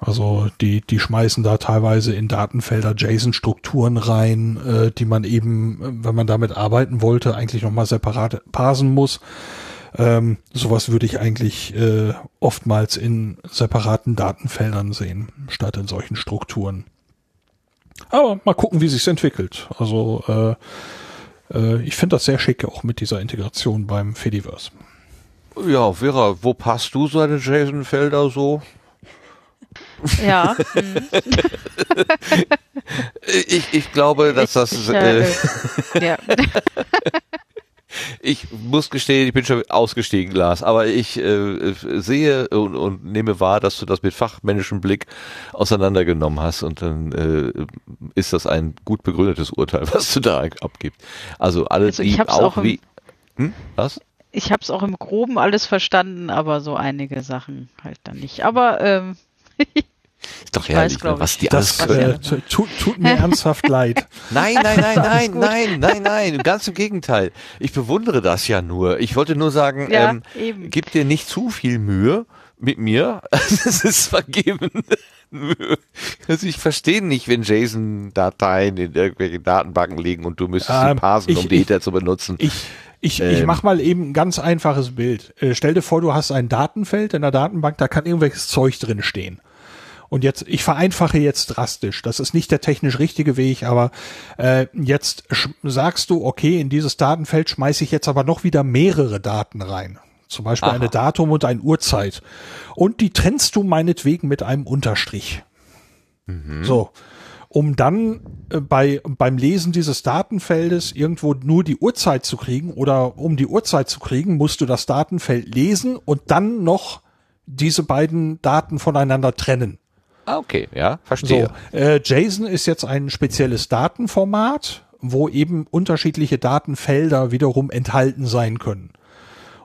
[SPEAKER 5] also die, die schmeißen da teilweise in Datenfelder JSON-Strukturen rein, äh, die man eben, wenn man damit arbeiten wollte, eigentlich nochmal separat parsen muss. Ähm, sowas würde ich eigentlich äh, oftmals in separaten Datenfeldern sehen, statt in solchen Strukturen. Aber mal gucken, wie sich's entwickelt. Also äh, äh, ich finde das sehr schick, auch mit dieser Integration beim Fediverse.
[SPEAKER 1] Ja, Vera, wo passt du seine JSON-Felder so?
[SPEAKER 4] Ja. *laughs*
[SPEAKER 1] Ich, ich glaube, dass das.
[SPEAKER 4] Ich, äh,
[SPEAKER 1] äh,
[SPEAKER 4] ja. *laughs*
[SPEAKER 1] ich muss gestehen, ich bin schon ausgestiegen, Lars, aber ich äh, sehe und, und nehme wahr, dass du das mit fachmännischem Blick auseinandergenommen hast und dann äh, ist das ein gut begründetes Urteil, *laughs* was du da abgibst. Also alle,
[SPEAKER 4] Also ich
[SPEAKER 1] die
[SPEAKER 4] hab's
[SPEAKER 1] auch
[SPEAKER 4] auch
[SPEAKER 1] wie. Hm? Was?
[SPEAKER 4] Ich habe es auch im Groben alles verstanden, aber so einige Sachen halt dann nicht. Aber ähm,
[SPEAKER 1] Ist doch
[SPEAKER 4] Ich
[SPEAKER 1] herrlich,
[SPEAKER 4] weiß,
[SPEAKER 1] ne, was die alles
[SPEAKER 5] Das
[SPEAKER 1] können.
[SPEAKER 5] äh, tu- tut, tut mir *laughs* ernsthaft leid.
[SPEAKER 1] Nein, nein, nein, *laughs* nein,
[SPEAKER 4] gut.
[SPEAKER 1] nein, nein, nein, ganz im Gegenteil. Ich bewundere das ja nur. Ich wollte nur sagen,
[SPEAKER 4] Ja,
[SPEAKER 1] ähm, gib dir nicht zu viel Mühe mit mir. *laughs* Es ist vergeben. Also ich verstehe nicht, wenn JSON-Dateien in irgendwelchen Datenbanken liegen und du müsstest sie
[SPEAKER 5] Ähm,
[SPEAKER 1] parsen,
[SPEAKER 5] ich-
[SPEAKER 1] um die
[SPEAKER 5] ich-
[SPEAKER 1] hinterher zu benutzen.
[SPEAKER 5] Ich, ich, ich
[SPEAKER 1] Ähm.
[SPEAKER 5] mach mal eben ein ganz einfaches Bild. Äh, stell dir vor, du hast ein Datenfeld in der Datenbank, da kann irgendwelches Zeug drin stehen. Und jetzt, ich vereinfache jetzt drastisch. Das ist nicht der technisch richtige Weg, aber äh, jetzt sagst du, okay, in dieses Datenfeld schmeiße ich jetzt aber noch wieder mehrere Daten rein. Zum Beispiel
[SPEAKER 1] Aha.
[SPEAKER 5] eine Datum und ein Uhrzeit. Und die trennst du meinetwegen mit einem Unterstrich. So. Um dann äh, bei, beim Lesen dieses Datenfeldes irgendwo nur die Uhrzeit zu kriegen oder um die Uhrzeit zu kriegen, musst du das Datenfeld lesen und dann noch diese beiden Daten voneinander trennen.
[SPEAKER 1] Ah, okay, ja, verstehe.
[SPEAKER 5] So, äh, JSON ist jetzt ein spezielles Datenformat, wo eben unterschiedliche Datenfelder wiederum enthalten sein können.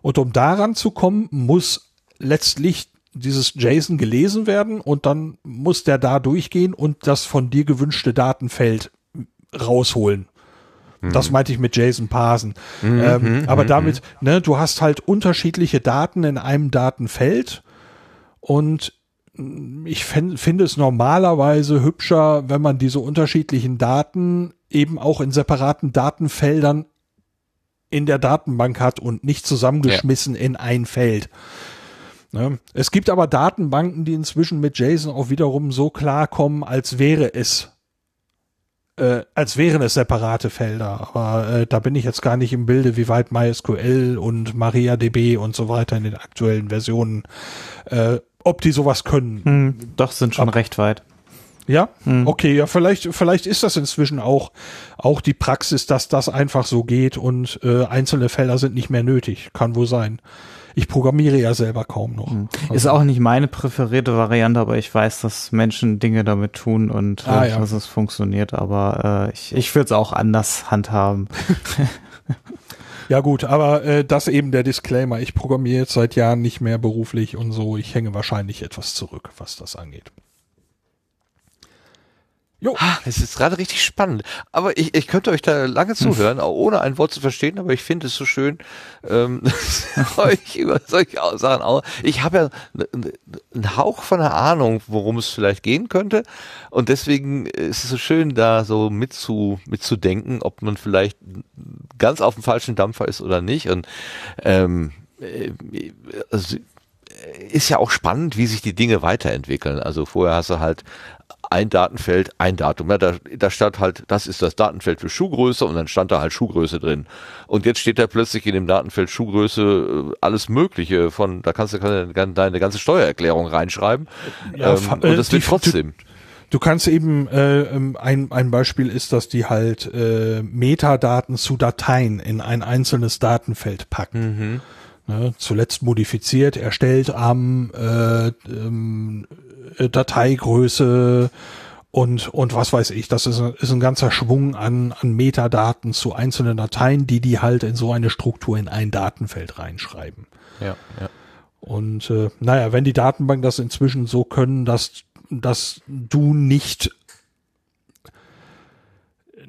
[SPEAKER 5] Und um daran zu kommen, muss letztlich dieses JSON gelesen werden und dann muss der da durchgehen und das von dir gewünschte Datenfeld rausholen. Das meinte ich mit JSON parsen. ähm, aber damit, ne, du hast halt unterschiedliche Daten in einem Datenfeld und ich finde es normalerweise hübscher, wenn man diese unterschiedlichen Daten eben auch in separaten Datenfeldern in der Datenbank hat und nicht zusammengeschmissen in ein Feld. Ne? Es gibt aber Datenbanken, die inzwischen mit JSON auch wiederum so klarkommen, als wäre es äh, als wären es separate Felder. Aber äh, da bin ich jetzt gar nicht im Bilde, wie weit MySQL und MariaDB und so weiter in den aktuellen Versionen, äh, ob die sowas können.
[SPEAKER 3] Hm, doch, sind schon recht weit.
[SPEAKER 5] Ja, okay, ja, vielleicht, vielleicht ist das inzwischen auch, auch die Praxis, dass das einfach so geht und äh, einzelne Felder sind nicht mehr nötig. Kann wohl sein. Ich programmiere ja selber kaum noch.
[SPEAKER 3] Ist auch nicht meine präferierte Variante, aber ich weiß, dass Menschen Dinge damit tun und
[SPEAKER 5] Ah,
[SPEAKER 3] äh,
[SPEAKER 5] ja.
[SPEAKER 3] dass es funktioniert. Aber äh, ich, ich würde es auch anders handhaben. *laughs*
[SPEAKER 5] Ja gut, aber äh, das eben der Disclaimer. Ich programmiere jetzt seit Jahren nicht mehr beruflich und so. Ich hänge wahrscheinlich etwas zurück, was das angeht. Jo,
[SPEAKER 1] Ah, Es ist gerade richtig spannend. Aber ich, ich könnte euch da lange zuhören, auch ohne ein Wort zu verstehen, aber ich finde es so schön, ähm, *laughs* euch über solche Sachen auch. Ich habe ja einen Hauch von einer Ahnung, worum es vielleicht gehen könnte. Und deswegen ist es so schön, da so mitzu, mitzudenken, ob man vielleicht ganz auf dem falschen Dampfer ist oder nicht. Und ähm, äh, also, ist ja auch spannend, wie sich die Dinge weiterentwickeln. Also vorher hast du halt ein Datenfeld, ein Datum. Ja, da, da stand halt, das ist das Datenfeld für Schuhgröße und dann stand da halt Schuhgröße drin. Und jetzt steht da plötzlich in dem Datenfeld Schuhgröße äh, alles Mögliche von, da kannst du deine, ganze Steuererklärung reinschreiben.
[SPEAKER 5] Ja,
[SPEAKER 1] ähm, und
[SPEAKER 5] äh,
[SPEAKER 1] das wird trotzdem.
[SPEAKER 5] Du kannst eben, äh, ähm, ein, ein Beispiel ist, dass die halt äh, Metadaten zu Dateien in ein einzelnes Datenfeld packen. Ne, zuletzt modifiziert, erstellt am äh, ähm, äh, Dateigröße und, und was weiß ich. Das ist, ein- ist ein ganzer Schwung an, an Metadaten zu einzelnen Dateien, die die halt in so eine Struktur in ein Datenfeld reinschreiben.
[SPEAKER 1] Ja, ja.
[SPEAKER 5] Und äh, naja, wenn die Datenbank das inzwischen so können, dass dass du nicht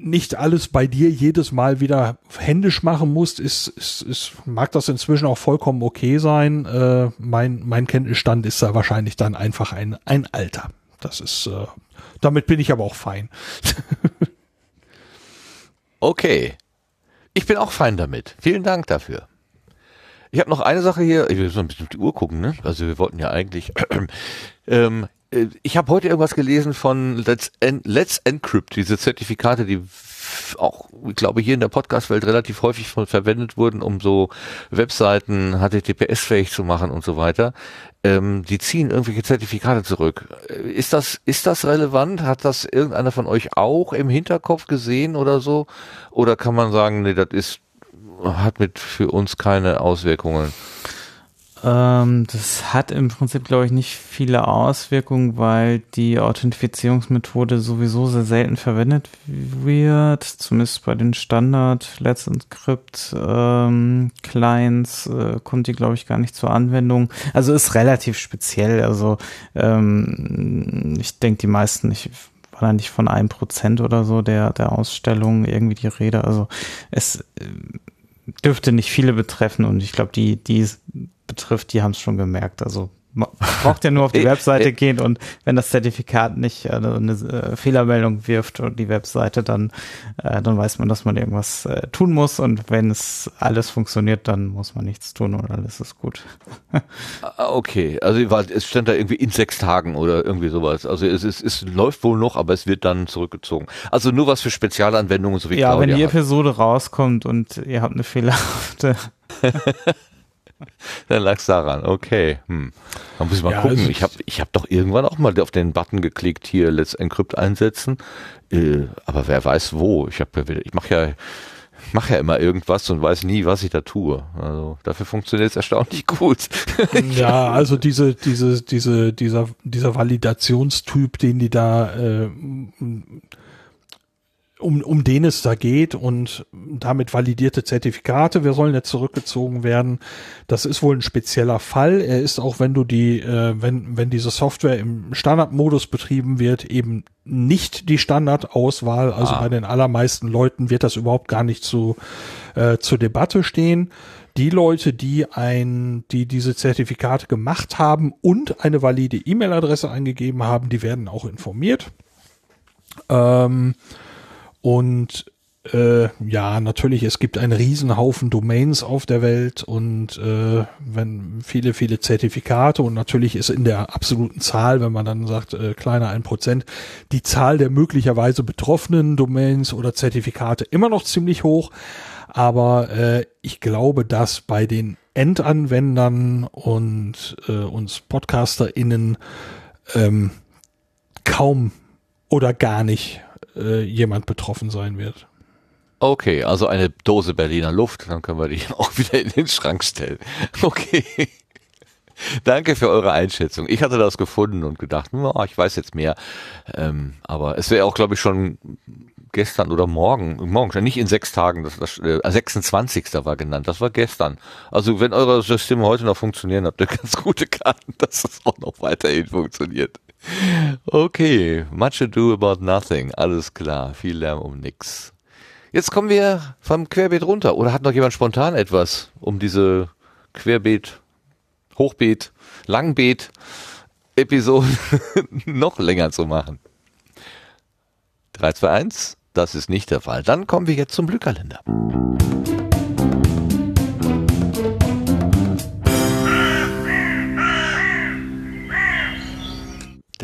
[SPEAKER 5] nicht alles bei dir jedes Mal wieder händisch machen musst, ist, ist, ist mag das inzwischen auch vollkommen okay sein. Äh, mein, mein Kenntnisstand ist da wahrscheinlich dann einfach ein, ein Alter. Das ist, äh, damit bin ich aber auch fein. *laughs*
[SPEAKER 1] okay. Ich bin auch fein damit. Vielen Dank dafür. Ich habe noch eine Sache hier. Ich will so ein bisschen auf die Uhr gucken, ne? Also wir wollten ja eigentlich. *clears throat* ähm, äh, ich habe heute irgendwas gelesen von Let's, en Let's Encrypt, diese Zertifikate, die auch, ich glaube, hier in der Podcast-Welt relativ häufig von, verwendet wurden, um so Webseiten HTTPS-fähig zu machen und so weiter. Ähm, die ziehen irgendwelche Zertifikate zurück. Äh, ist das, ist das relevant? Hat das irgendeiner von euch auch im Hinterkopf gesehen oder so? Oder kann man sagen, nee, das ist, hat mit für uns keine Auswirkungen?
[SPEAKER 3] Ähm, das hat im Prinzip, glaube ich, nicht viele Auswirkungen, weil die Authentifizierungsmethode sowieso sehr selten verwendet wird. Zumindest bei den Standard Let's Encrypt ähm, Clients äh, kommt die, glaube ich, gar nicht zur Anwendung. Also ist relativ speziell. Also ähm, ich denke, die meisten, ich war da nicht von einem Prozent oder so der, der Ausstellung irgendwie die Rede. Also es äh, dürfte nicht viele betreffen und ich glaube, die, die betrifft, die haben es schon gemerkt. Also man *laughs* braucht ja nur auf die Webseite gehen und wenn das Zertifikat nicht äh, eine äh, Fehlermeldung wirft und die Webseite, dann, äh, dann weiß man, dass man irgendwas äh, tun muss und wenn es alles funktioniert, dann muss man nichts tun und alles ist gut. *laughs*
[SPEAKER 1] Ah, okay, also es stand da irgendwie in sechs Tagen oder irgendwie sowas. Also es, ist, es läuft wohl noch, aber es wird dann zurückgezogen. Also nur was für Spezialanwendungen, so wie
[SPEAKER 3] Ja, Claudia wenn die Episode rauskommt und ihr habt eine fehlerhafte *laughs* *laughs*
[SPEAKER 1] Dann lag es daran. Okay. Hm. Man muss mal ja, gucken. Also ich habe ich hab doch irgendwann auch mal auf den Button geklickt, hier Let's Encrypt einsetzen. Äh, aber wer weiß wo. Ich, hab, ich mache ja mach ja immer irgendwas und weiß nie, was ich da tue. Also dafür funktioniert es erstaunlich gut. *laughs*
[SPEAKER 5] ja, also diese, diese, diese, dieser, dieser Validationstyp, den die da äh, um, um den es da geht und damit validierte Zertifikate, wir sollen jetzt zurückgezogen werden. Das ist wohl ein spezieller Fall. Er ist auch, wenn du die, äh, wenn, wenn diese Software im Standardmodus betrieben wird, eben nicht die Standardauswahl. Also ah. bei den allermeisten Leuten wird das überhaupt gar nicht zu, äh, zur Debatte stehen. Die Leute, die ein, die diese Zertifikate gemacht haben und eine valide E-Mail-Adresse eingegeben haben, die werden auch informiert. Ähm, und äh, ja, natürlich, es gibt einen Riesenhaufen Domains auf der Welt und äh, wenn viele, viele Zertifikate und natürlich ist in der absoluten Zahl, wenn man dann sagt, äh, kleiner ein Prozent, die Zahl der möglicherweise betroffenen Domains oder Zertifikate immer noch ziemlich hoch. Aber äh, ich glaube, dass bei den Endanwendern und äh, uns PodcasterInnen ähm, kaum oder gar nicht äh, jemand betroffen sein wird.
[SPEAKER 1] Okay, also eine Dose Berliner Luft, dann können wir die *laughs* auch wieder in den Schrank stellen. *laughs* Okay. Danke für eure Einschätzung. Ich hatte das gefunden und gedacht, oh, ich weiß jetzt mehr. Ähm, aber es wäre auch, glaube ich, schon gestern oder morgen, morgen, nicht in sechs Tagen, das, das äh, 26. war genannt, das war gestern. Also wenn eure Systeme heute noch funktionieren, habt ihr *laughs* ganz gute Karten, dass es auch noch weiterhin funktioniert. Okay, much ado about nothing. Alles klar, viel Lärm um nix. Jetzt kommen wir vom Querbeet runter. Oder hat noch jemand spontan etwas, um diese Querbeet, Hochbeet, Langbeet Episode *laughs* noch länger zu machen? 3, 2, 1, das ist nicht der Fall. Dann kommen wir jetzt zum Glückkalender.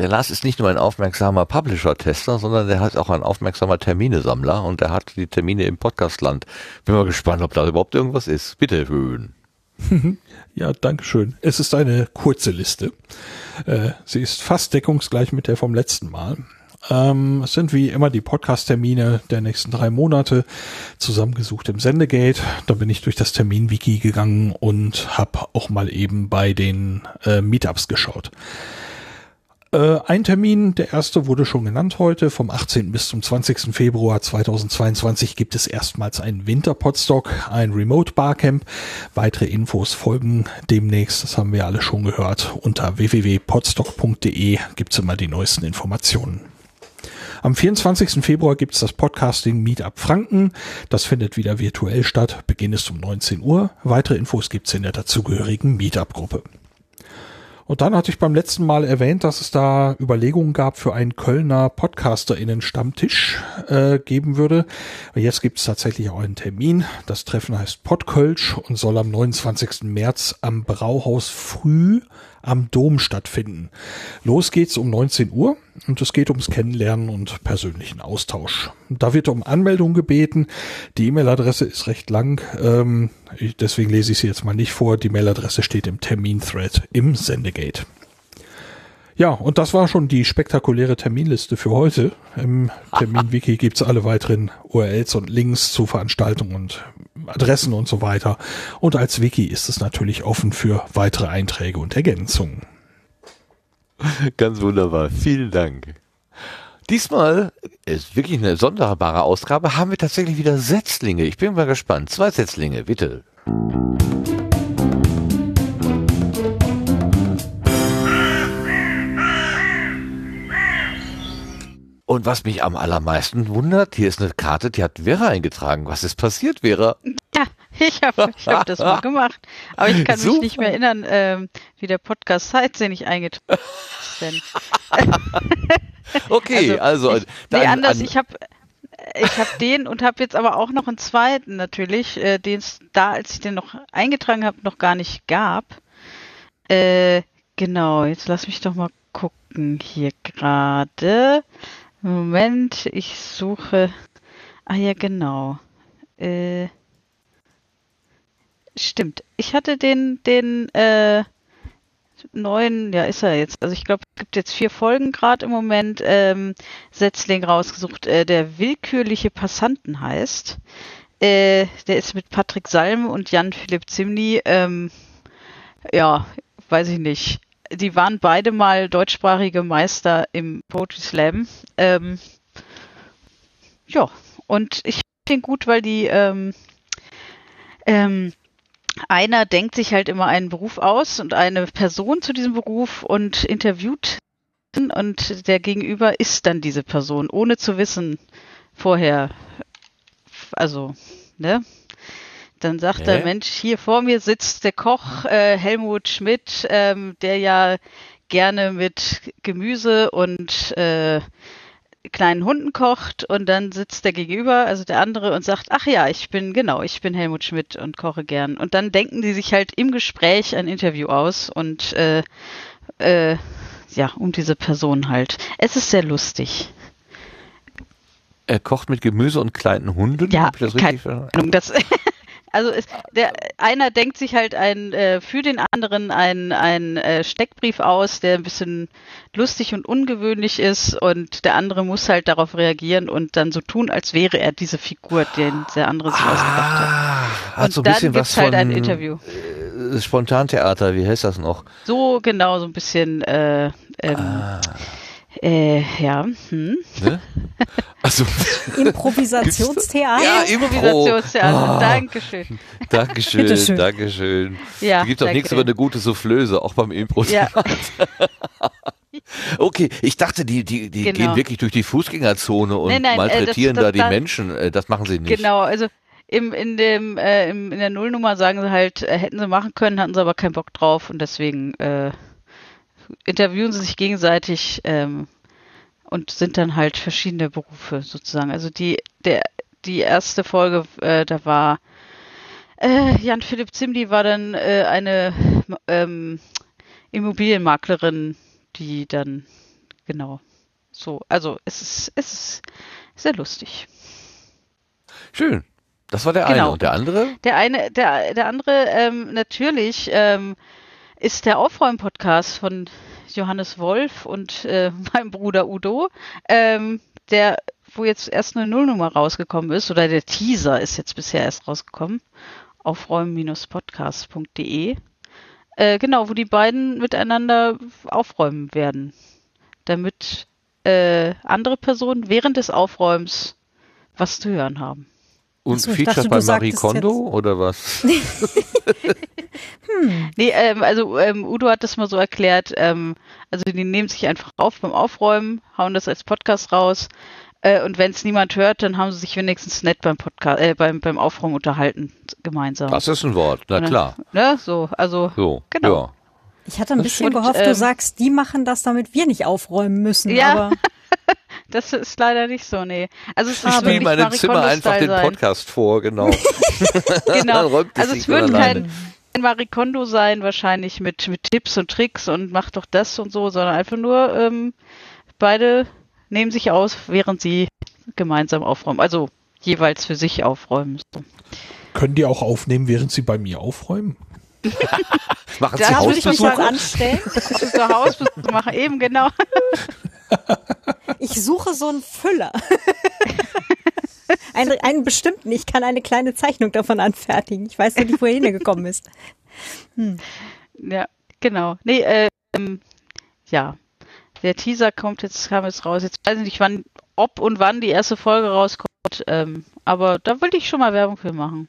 [SPEAKER 1] Der Lars ist nicht nur ein aufmerksamer Publisher-Tester, sondern der hat auch ein aufmerksamer Terminesammler und der hat die Termine im Podcastland. Bin mal gespannt, ob da überhaupt irgendwas ist. Bitte höhen. *laughs*
[SPEAKER 5] Ja, danke schön. Es ist eine kurze Liste. Äh, sie ist fast deckungsgleich mit der vom letzten Mal. Ähm, es sind wie immer die Podcast-Termine der nächsten drei Monate zusammengesucht im Sendegate. Da bin ich durch das Termin-Wiki gegangen und habe auch mal eben bei den äh, Meetups geschaut. Äh, ein Termin, der erste wurde schon genannt heute. Vom 18. bis zum 20. Februar 2022 gibt es erstmals einen Winterpodstock, ein Remote Barcamp. Weitere Infos folgen demnächst. Das haben wir alle schon gehört. Unter www.podstock.de gibt's immer die neuesten Informationen. Am 24. Februar gibt's das Podcasting Meetup Franken. Das findet wieder virtuell statt. Beginn ist um 19 Uhr. Weitere Infos gibt's in der dazugehörigen Meetup-Gruppe. Und dann hatte ich beim letzten Mal erwähnt, dass es da Überlegungen gab für einen Kölner PodcasterInnen-Stammtisch äh, geben würde. Jetzt gibt es tatsächlich auch einen Termin. Das Treffen heißt Podkölsch und soll am 29. März am Brauhaus früh am Dom stattfinden. Los geht's um 19 Uhr und es geht ums Kennenlernen und persönlichen Austausch. Da wird um Anmeldung gebeten. Die E-Mail-Adresse ist recht lang, ähm, deswegen lese ich sie jetzt mal nicht vor. Die Mail-Adresse steht im Termin-Thread im Sendegate. Ja, und das war schon die spektakuläre Terminliste für heute. Im *laughs* Termin-Wiki gibt's alle weiteren URLs und Links zu Veranstaltungen und Adressen und so weiter. Und als Wiki ist es natürlich offen für weitere Einträge und Ergänzungen.
[SPEAKER 1] Ganz wunderbar. Vielen Dank. Diesmal ist wirklich eine sonderbare Ausgabe. Haben wir tatsächlich wieder Setzlinge. Ich bin mal gespannt. Zwei Setzlinge, bitte. Und was mich am allermeisten wundert, hier ist eine Karte, die hat Vera eingetragen. Was ist passiert, Vera?
[SPEAKER 4] Ja, ich habe ich hab das mal *laughs* gemacht. Aber ich kann
[SPEAKER 1] Super.
[SPEAKER 4] mich nicht mehr erinnern, ähm, wie der Podcast ich eingetragen habe.
[SPEAKER 1] Okay, also,
[SPEAKER 4] ich,
[SPEAKER 1] dann
[SPEAKER 4] nee, anders.
[SPEAKER 1] an-
[SPEAKER 4] ich habe ich hab den und habe jetzt aber auch noch einen zweiten natürlich, äh, den es da, als ich den noch eingetragen habe, noch gar nicht gab. Äh, genau, jetzt lass mich doch mal gucken hier gerade. Moment, ich suche. Ah ja, genau. Äh, stimmt. Ich hatte den, den äh, neuen, ja, ist er jetzt. Also ich glaube, es gibt jetzt vier Folgen gerade im Moment. Ähm, Setzling rausgesucht, äh, der willkürliche Passanten heißt. Äh, der ist mit Patrick Salm und Jan-Philipp Zimny. Ähm, ja, weiß ich nicht. Die waren beide mal deutschsprachige Meister im Poetry Slam. Ähm, ja, und ich finde den gut, weil die ähm, ähm, einer denkt sich halt immer einen Beruf aus und eine Person zu diesem Beruf und interviewt und der Gegenüber ist dann diese Person, ohne zu wissen vorher. Also, ne? Dann sagt
[SPEAKER 1] Hä?
[SPEAKER 4] der Mensch, hier vor mir sitzt der Koch äh, Helmut Schmidt, ähm, der ja gerne mit Gemüse und äh, kleinen Hunden kocht und dann sitzt der Gegenüber, also der andere, und sagt, ach ja, ich bin, genau, ich bin Helmut Schmidt und koche gern. Und dann denken die sich halt im Gespräch ein Interview aus und äh, äh, ja, um diese Person halt. Es ist sehr lustig.
[SPEAKER 1] Er kocht mit Gemüse und kleinen Hunden.
[SPEAKER 4] Ja,
[SPEAKER 1] Hab ich das richtig verstanden?
[SPEAKER 4] Ahnung, Das, *laughs* also es, der einer denkt sich halt ein äh, für den anderen ein ein äh, Steckbrief aus, der ein bisschen lustig und ungewöhnlich ist und der andere muss halt darauf reagieren und dann so tun, als wäre er diese Figur, den der andere sich ausgedacht hat.
[SPEAKER 1] Ah, hat
[SPEAKER 4] Und
[SPEAKER 1] so ein
[SPEAKER 4] dann
[SPEAKER 1] bisschen
[SPEAKER 4] gibt's
[SPEAKER 1] was
[SPEAKER 4] halt
[SPEAKER 1] von
[SPEAKER 4] ein Interview.
[SPEAKER 1] äh, Spontantheater, wie heißt das noch?
[SPEAKER 4] So genau so ein bisschen äh, ähm,
[SPEAKER 1] Ah,
[SPEAKER 4] äh, ja, hm.
[SPEAKER 1] ne? Also, *laughs*
[SPEAKER 2] Improvisationstheater.
[SPEAKER 1] Ja,
[SPEAKER 4] Improvisationstheater.
[SPEAKER 1] Ah.
[SPEAKER 4] Dankeschön.
[SPEAKER 1] Dankeschön,
[SPEAKER 2] Bitteschön.
[SPEAKER 1] Dankeschön.
[SPEAKER 4] Ja,
[SPEAKER 1] Da gibt doch
[SPEAKER 4] danke.
[SPEAKER 1] nichts über eine gute Soufflöse, auch beim Impro.
[SPEAKER 4] Ja, *laughs*
[SPEAKER 1] Okay, ich dachte, die, die, die
[SPEAKER 4] Genau.
[SPEAKER 1] gehen wirklich durch die Fußgängerzone und
[SPEAKER 4] Nein, nein, äh,
[SPEAKER 1] malträtieren
[SPEAKER 4] das-
[SPEAKER 1] da
[SPEAKER 4] das-
[SPEAKER 1] die
[SPEAKER 4] da-
[SPEAKER 1] Menschen. Äh, Das machen sie nicht.
[SPEAKER 4] Genau, also im, in dem, äh, im, in der Nullnummer sagen sie halt, äh, hätten sie machen können, hatten sie aber keinen Bock drauf und deswegen äh, interviewen sie sich gegenseitig ähm, und sind dann halt verschiedene Berufe sozusagen. Also die, der, die erste Folge, äh, da war äh, Jan Philipp Zimli war dann äh, eine ähm, Immobilienmaklerin, die dann genau so, also es ist, es ist sehr lustig.
[SPEAKER 1] Schön. Das war der
[SPEAKER 4] Genau.
[SPEAKER 1] eine. Und der andere?
[SPEAKER 4] Der eine, der, der andere, ähm, natürlich, ähm, ist der Aufräumen-Podcast von Johannes Wolf und äh, *laughs* meinem Bruder Udo, ähm, der, wo jetzt erst eine Nullnummer rausgekommen ist, oder der Teaser ist jetzt bisher erst rausgekommen, aufräumen-podcast.de. Äh, genau, wo die beiden miteinander aufräumen werden. damit äh, andere Personen während des Aufräumens was zu hören haben.
[SPEAKER 1] Und
[SPEAKER 2] so,
[SPEAKER 1] Feature
[SPEAKER 2] dachte, du
[SPEAKER 1] bei Marie Kondo
[SPEAKER 2] jetzt-
[SPEAKER 1] oder was? *laughs*
[SPEAKER 4] Nee, ähm, also ähm, Udo hat das mal so erklärt, ähm, also die nehmen sich einfach auf beim Aufräumen, hauen das als Podcast raus äh, und wenn es niemand hört, dann haben sie sich wenigstens nett beim Podcast, äh, beim, beim Aufräumen unterhalten gemeinsam.
[SPEAKER 1] Das ist ein Wort, na
[SPEAKER 4] Ne?
[SPEAKER 1] klar.
[SPEAKER 4] Ne? So, also
[SPEAKER 1] So,
[SPEAKER 4] Genau.
[SPEAKER 1] ja.
[SPEAKER 2] Ich hatte ein
[SPEAKER 4] Das
[SPEAKER 2] bisschen
[SPEAKER 4] und,
[SPEAKER 2] gehofft, du
[SPEAKER 4] ähm,
[SPEAKER 2] sagst, die machen das, damit wir nicht aufräumen müssen.
[SPEAKER 4] Ja.
[SPEAKER 2] Aber *laughs*
[SPEAKER 4] das ist leider nicht so, nee. Also es
[SPEAKER 1] Ich
[SPEAKER 4] ist
[SPEAKER 1] spiele
[SPEAKER 4] wirklich
[SPEAKER 1] meinem Zimmer einfach den
[SPEAKER 4] sein.
[SPEAKER 1] Podcast vor, genau. *laughs*
[SPEAKER 4] Genau. Also es
[SPEAKER 1] alleine.
[SPEAKER 4] kein, kein Marie Kondo sein, wahrscheinlich mit, mit Tipps und Tricks und macht doch das und so, sondern einfach nur ähm, beide nehmen sich aus, während sie gemeinsam aufräumen. Also jeweils für sich aufräumen. So.
[SPEAKER 5] Können die auch aufnehmen, während sie bei mir aufräumen? *laughs*
[SPEAKER 1] Machen Sie
[SPEAKER 4] Da
[SPEAKER 2] da würde ich mich
[SPEAKER 1] Hausbesuche?
[SPEAKER 2] mal anstellen.
[SPEAKER 4] Das ist so Hausbesuch machen, eben genau. *laughs*
[SPEAKER 2] Ich suche so einen Füller. *laughs* einen, einen bestimmten. Ich kann eine kleine Zeichnung davon anfertigen. Ich weiß nur nicht, wo er hingekommen ist.
[SPEAKER 4] Ja, genau. Nee, ähm, ja. Der Teaser kommt jetzt, kam jetzt raus. Jetzt weiß ich nicht, wann, ob und wann die erste Folge rauskommt. Ähm, aber da will ich schon mal Werbung für machen.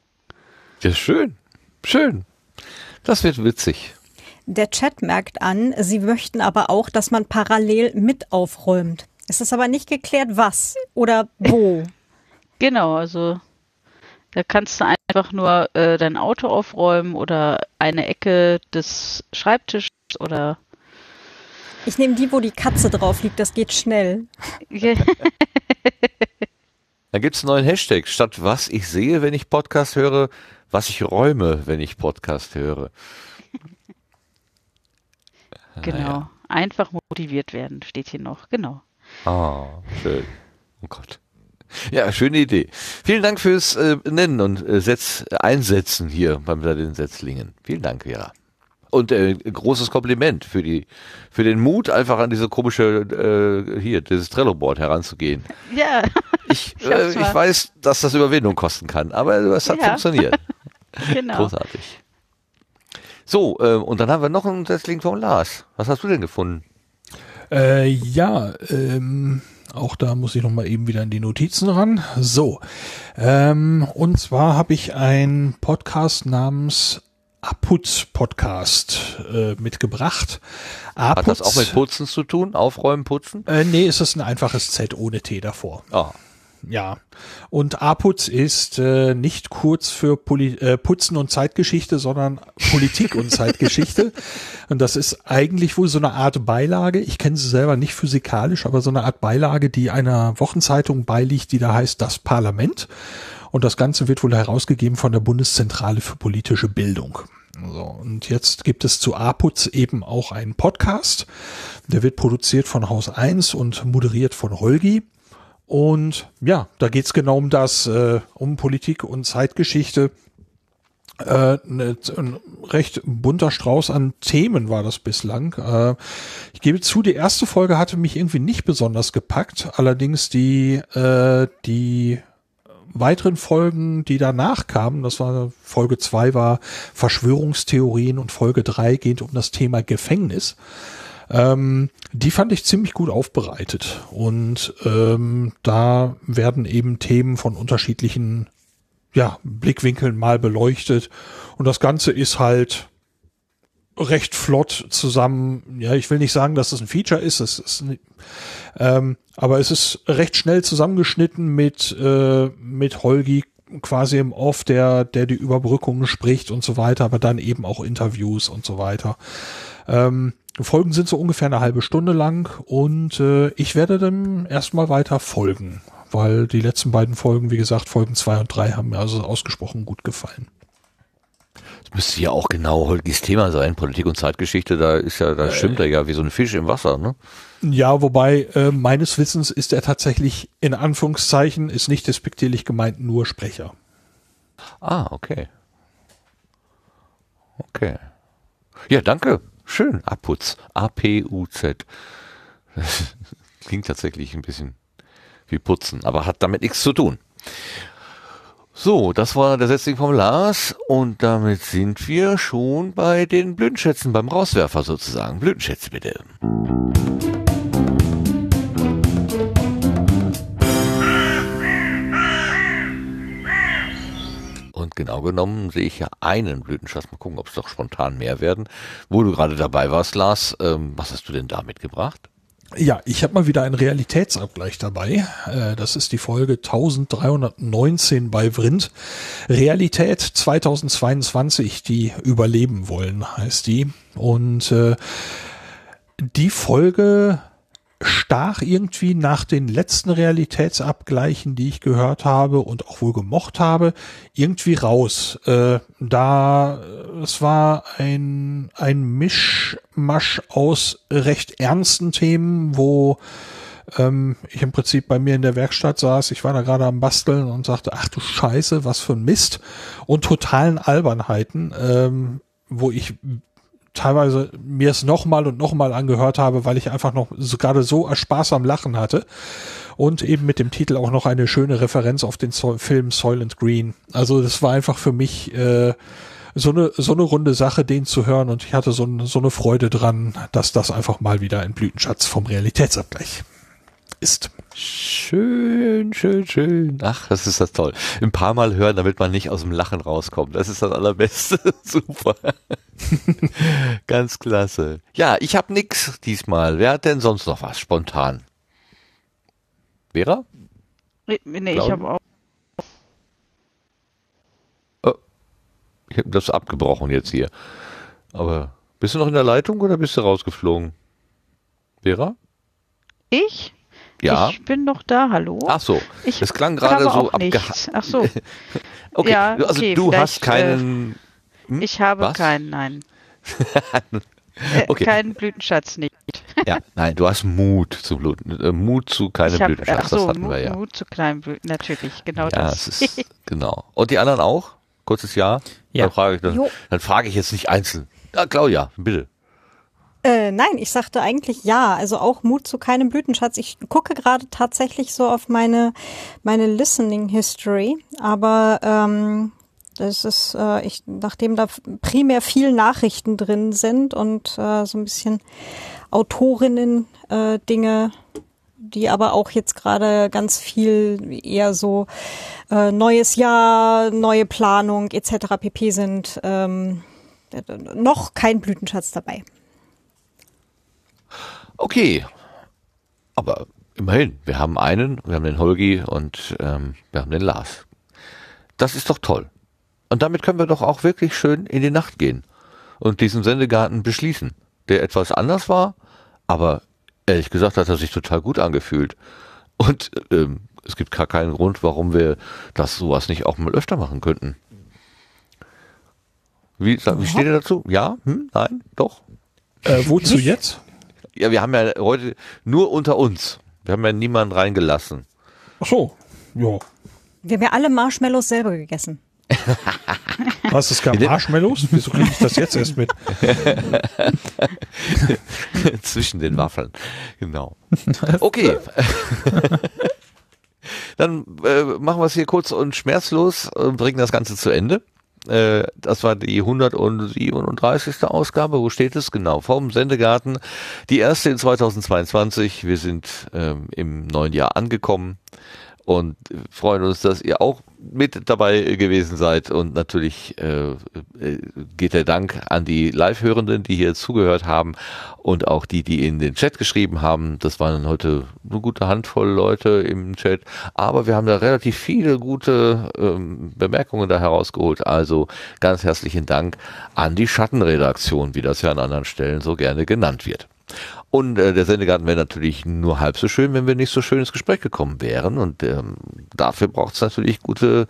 [SPEAKER 1] Ja, schön. Schön. Das wird witzig.
[SPEAKER 2] Der Chat merkt an, sie möchten aber auch, dass man parallel mit aufräumt. Es ist aber nicht geklärt, was oder wo. *laughs*
[SPEAKER 4] Genau, also da kannst du einfach nur äh, dein Auto aufräumen oder eine Ecke des Schreibtisches oder
[SPEAKER 2] Ich nehme die, wo die Katze drauf liegt. Das geht schnell. *laughs*
[SPEAKER 1] Da gibt es einen neuen Hashtag. Statt was ich sehe, wenn ich Podcast höre, was ich räume, wenn ich Podcast höre.
[SPEAKER 4] Genau. Einfach motiviert werden, steht hier noch. Genau.
[SPEAKER 1] Ah, schön. Oh Gott. Ja, schöne Idee. Vielen Dank fürs äh, Nennen und äh, Setz, Einsetzen hier beim bei den Setzlingen. Vielen Dank, Vera. Und äh, großes Kompliment für die für den Mut, einfach an diese komische äh, hier dieses Trello-Board heranzugehen. *laughs*
[SPEAKER 4] Ja,
[SPEAKER 1] Ich,
[SPEAKER 4] Ich
[SPEAKER 1] äh, ich weiß, dass das Überwindung kosten kann, aber es hat
[SPEAKER 4] Ja.
[SPEAKER 1] funktioniert. *laughs*
[SPEAKER 4] genau.
[SPEAKER 1] Großartig. So, äh, und dann haben wir noch einen Setzling von Lars. Was hast du denn gefunden?
[SPEAKER 5] Äh, ja, ähm, auch da muss ich noch mal eben wieder in die Notizen ran. So, ähm, und zwar habe ich einen Podcast namens Aputz Podcast äh, mitgebracht.
[SPEAKER 1] Hat das auch mit
[SPEAKER 5] Aputz-
[SPEAKER 1] Putzen zu tun? Aufräumen, putzen?
[SPEAKER 5] Äh, nee, es ist ein einfaches Z ohne T davor.
[SPEAKER 1] Ah,
[SPEAKER 5] Ja. Und APUZ ist äh, nicht kurz für Poli äh, Putzen und Zeitgeschichte, sondern Politik und Zeitgeschichte. *laughs* Und das ist eigentlich wohl so eine Art Beilage. Ich kenne sie selber nicht physikalisch, aber so eine Art Beilage, die einer Wochenzeitung beiliegt, die da heißt Das Parlament. Und das Ganze wird wohl herausgegeben von der Bundeszentrale für politische Bildung. So, und jetzt gibt es zu APUZ eben auch einen Podcast. Der wird produziert von Haus 1 und moderiert von Holgi. Und ja, da geht's genau um das, äh, um Politik und Zeitgeschichte. Äh, ne, ein recht bunter Strauß an Themen war das bislang. Äh, ich gebe zu, die erste Folge hatte mich irgendwie nicht besonders gepackt. Allerdings die, äh, die weiteren Folgen, die danach kamen, das war Folge zwei war Verschwörungstheorien und Folge drei geht um das Thema Gefängnis. Ähm, die fand ich ziemlich gut aufbereitet und ähm, da werden eben Themen von unterschiedlichen ja, Blickwinkeln mal beleuchtet und das Ganze ist halt recht flott zusammen. Ja, ich will nicht sagen, dass es ein Feature ist, es ist ähm, aber es ist recht schnell zusammengeschnitten mit äh, mit Holgi quasi im Off, der der die Überbrückungen spricht und so weiter, aber dann eben auch Interviews und so weiter. Ähm, Folgen sind so ungefähr eine halbe Stunde lang und äh, ich werde dem erstmal weiter folgen, weil die letzten beiden Folgen, wie gesagt, Folgen zwei und drei haben mir also ausgesprochen gut gefallen.
[SPEAKER 1] das müsste ja auch genau Holgis Thema sein, Politik und Zeitgeschichte, da ist ja, da schwimmt er ja wie so ein Fisch im Wasser, ne?
[SPEAKER 5] Ja, wobei äh, meines Wissens ist er tatsächlich in Anführungszeichen, ist nicht despektierlich gemeint, nur Sprecher.
[SPEAKER 1] Ah, okay. Okay. Ja, danke. Schön. Aputz. A-P-U-Z. *laughs* Klingt tatsächlich ein bisschen wie Putzen, aber hat damit nichts zu tun. So, das war der Setzling vom Lars und damit sind wir schon bei den Blütenschätzen, beim Rauswerfer sozusagen. Blütenschätze bitte. Und genau genommen sehe ich ja einen Blütenschatz. Mal gucken, ob es doch spontan mehr werden. Wo du gerade dabei warst, Lars, ähm, was hast du denn da mitgebracht?
[SPEAKER 5] Ja, ich habe mal wieder einen Realitätsabgleich dabei. Äh, das ist die Folge 1319 bei Vrind. Realität 2022, die überleben wollen, heißt die. Und äh, die Folge stach irgendwie nach den letzten Realitätsabgleichen, die ich gehört habe und auch wohl gemocht habe, irgendwie raus. Äh, da es war ein ein Mischmasch aus recht ernsten Themen, wo ähm, ich im Prinzip bei mir in der Werkstatt saß, ich war da gerade am Basteln und sagte, ach du Scheiße, was für ein Mist und totalen Albernheiten, ähm, wo ich teilweise mir es nochmal und nochmal angehört habe, weil ich einfach noch so, gerade so Spaß am Lachen hatte. Und eben mit dem Titel auch noch eine schöne Referenz auf den so Film Soylent Green. Also das war einfach für mich äh, so eine so eine runde Sache, den zu hören. Und ich hatte so, so eine Freude dran, dass das einfach mal wieder ein Blütenschatz vom Realitätsabgleich ist.
[SPEAKER 1] Schön, schön, schön. Ach, das ist das toll. Ein paar Mal hören, damit man nicht aus dem Lachen rauskommt. Das ist das Allerbeste. *laughs* Super. *laughs* Ganz klasse. Ja, ich habe nix diesmal. Wer hat denn sonst noch was spontan? Vera?
[SPEAKER 4] Nee, nee ich habe auch.
[SPEAKER 1] Oh, ich habe das abgebrochen jetzt hier. Aber bist du noch in der Leitung oder bist du rausgeflogen? Vera?
[SPEAKER 4] Ich?
[SPEAKER 1] Ja.
[SPEAKER 4] Ich bin noch da, hallo?
[SPEAKER 1] Ach so.
[SPEAKER 4] Ich
[SPEAKER 1] das klang gerade so
[SPEAKER 4] nichts. Ach so. *laughs*
[SPEAKER 1] okay.
[SPEAKER 4] Ja,
[SPEAKER 1] also
[SPEAKER 4] okay,
[SPEAKER 1] du hast
[SPEAKER 4] vielleicht,
[SPEAKER 1] keinen. Hm?
[SPEAKER 4] Ich habe
[SPEAKER 1] Was?
[SPEAKER 4] keinen, nein. *laughs* Äh,
[SPEAKER 1] Okay.
[SPEAKER 4] Keinen Blütenschatz nicht. *laughs*
[SPEAKER 1] ja, nein, du hast Mut zu Bluten, äh, Mut zu keine
[SPEAKER 4] ich habe,
[SPEAKER 1] Blütenschatz.
[SPEAKER 4] ach so,
[SPEAKER 1] das hatten
[SPEAKER 4] Mut,
[SPEAKER 1] wir ja.
[SPEAKER 4] Mut zu kleinen Blüten, natürlich, genau
[SPEAKER 1] ja,
[SPEAKER 4] das.
[SPEAKER 1] ist genau. Und die anderen auch? Kurzes Ja.
[SPEAKER 3] Ja.
[SPEAKER 1] Dann frage ich, dann, dann frage ich jetzt nicht einzeln. Ja, Claudia, bitte.
[SPEAKER 2] Äh, nein, ich sagte eigentlich ja. Also auch Mut zu keinem Blütenschatz. Ich gucke gerade tatsächlich so auf meine, meine Listening History, aber ähm, das ist, äh, ich, nachdem da primär viel Nachrichten drin sind und äh, so ein bisschen Autorinnen äh, die aber auch jetzt gerade ganz viel eher so äh, neues Jahr, neue Planung etc. pp sind, ähm, noch kein Blütenschatz dabei.
[SPEAKER 1] Okay. Aber immerhin, wir haben einen, wir haben den Holgi und ähm, wir haben den Lars. Das ist doch toll. Und damit können wir doch auch wirklich schön in die Nacht gehen und diesen Sendegarten beschließen, der etwas anders war, aber ehrlich gesagt hat er sich total gut angefühlt. Und ähm, es gibt gar keinen Grund, warum wir das sowas nicht auch mal öfter machen könnten. Wie, wie steht ihr dazu? Ja? Hm? Nein? Doch?
[SPEAKER 5] Äh, wozu jetzt?
[SPEAKER 1] Ja, wir haben ja heute nur unter uns. Wir haben ja niemanden reingelassen.
[SPEAKER 5] Ach so, ja.
[SPEAKER 2] Wir haben ja alle Marshmallows selber gegessen. *laughs*
[SPEAKER 5] Was, es gab Marshmallows? Wieso kriege ich das jetzt erst mit? *laughs*
[SPEAKER 1] Zwischen den Waffeln. Genau. Okay. *laughs* Dann äh, machen wir es hier kurz und schmerzlos und bringen das Ganze zu Ende. Äh, das war die 137. Ausgabe. Wo steht es? Genau, vom Sendegarten. Die erste in 2022. Wir sind ähm, im neuen Jahr angekommen und freuen uns, dass ihr auch mit dabei gewesen seid. Und natürlich äh, äh, geht der Dank an die Live-Hörenden, die hier zugehört haben und auch die, die in den Chat geschrieben haben. Das waren heute eine gute Handvoll Leute im Chat, aber wir haben da relativ viele gute ähm, Bemerkungen da herausgeholt. Also ganz herzlichen Dank an die Schattenredaktion, wie das ja an anderen Stellen so gerne genannt wird. Und äh, der Sendegarten wäre natürlich nur halb so schön, wenn wir nicht so schön ins Gespräch gekommen wären. Und ähm, dafür braucht es natürlich gute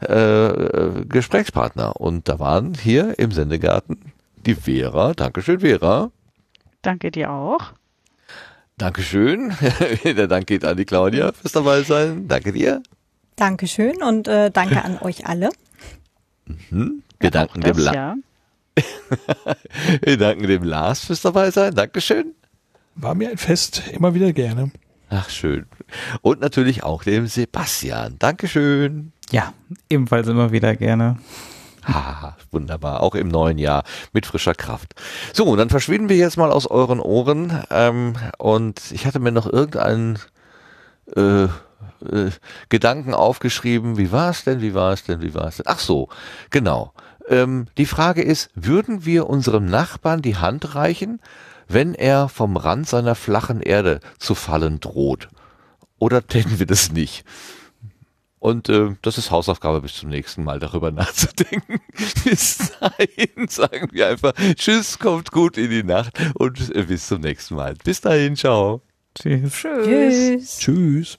[SPEAKER 1] äh, äh, Gesprächspartner. Und da waren hier im Sendegarten die Vera. Dankeschön, Vera.
[SPEAKER 4] Danke dir auch.
[SPEAKER 1] Dankeschön. *laughs* der Dank geht an die Claudia fürs dabei sein. Danke dir.
[SPEAKER 2] Dankeschön und äh, danke an euch alle.
[SPEAKER 1] Hm? Wir, danken dem
[SPEAKER 4] Das,
[SPEAKER 1] La
[SPEAKER 4] ja. *laughs*
[SPEAKER 1] wir danken dem Lars fürs dabei sein. Dankeschön.
[SPEAKER 5] War mir ein Fest, immer wieder gerne.
[SPEAKER 1] Ach, schön. Und natürlich auch dem Sebastian. Dankeschön.
[SPEAKER 3] Ja, ebenfalls immer wieder gerne.
[SPEAKER 1] Ha, wunderbar, auch im neuen Jahr mit frischer Kraft. So, und dann verschwinden wir jetzt mal aus euren Ohren. Ähm, und ich hatte mir noch irgendeinen äh, äh, Gedanken aufgeschrieben. Wie war es denn? Wie war es denn? Wie war es denn? Ach so, genau. Ähm, die Frage ist, würden wir unserem Nachbarn die Hand reichen, wenn er vom Rand seiner flachen Erde zu fallen droht? Oder täten wir das nicht? Und äh, das ist Hausaufgabe bis zum nächsten Mal, darüber nachzudenken. *laughs* bis dahin sagen wir einfach Tschüss, kommt gut in die Nacht und äh, bis zum nächsten Mal. Bis dahin, ciao.
[SPEAKER 3] Tschüss.
[SPEAKER 2] Tschüss.
[SPEAKER 5] Tschüss.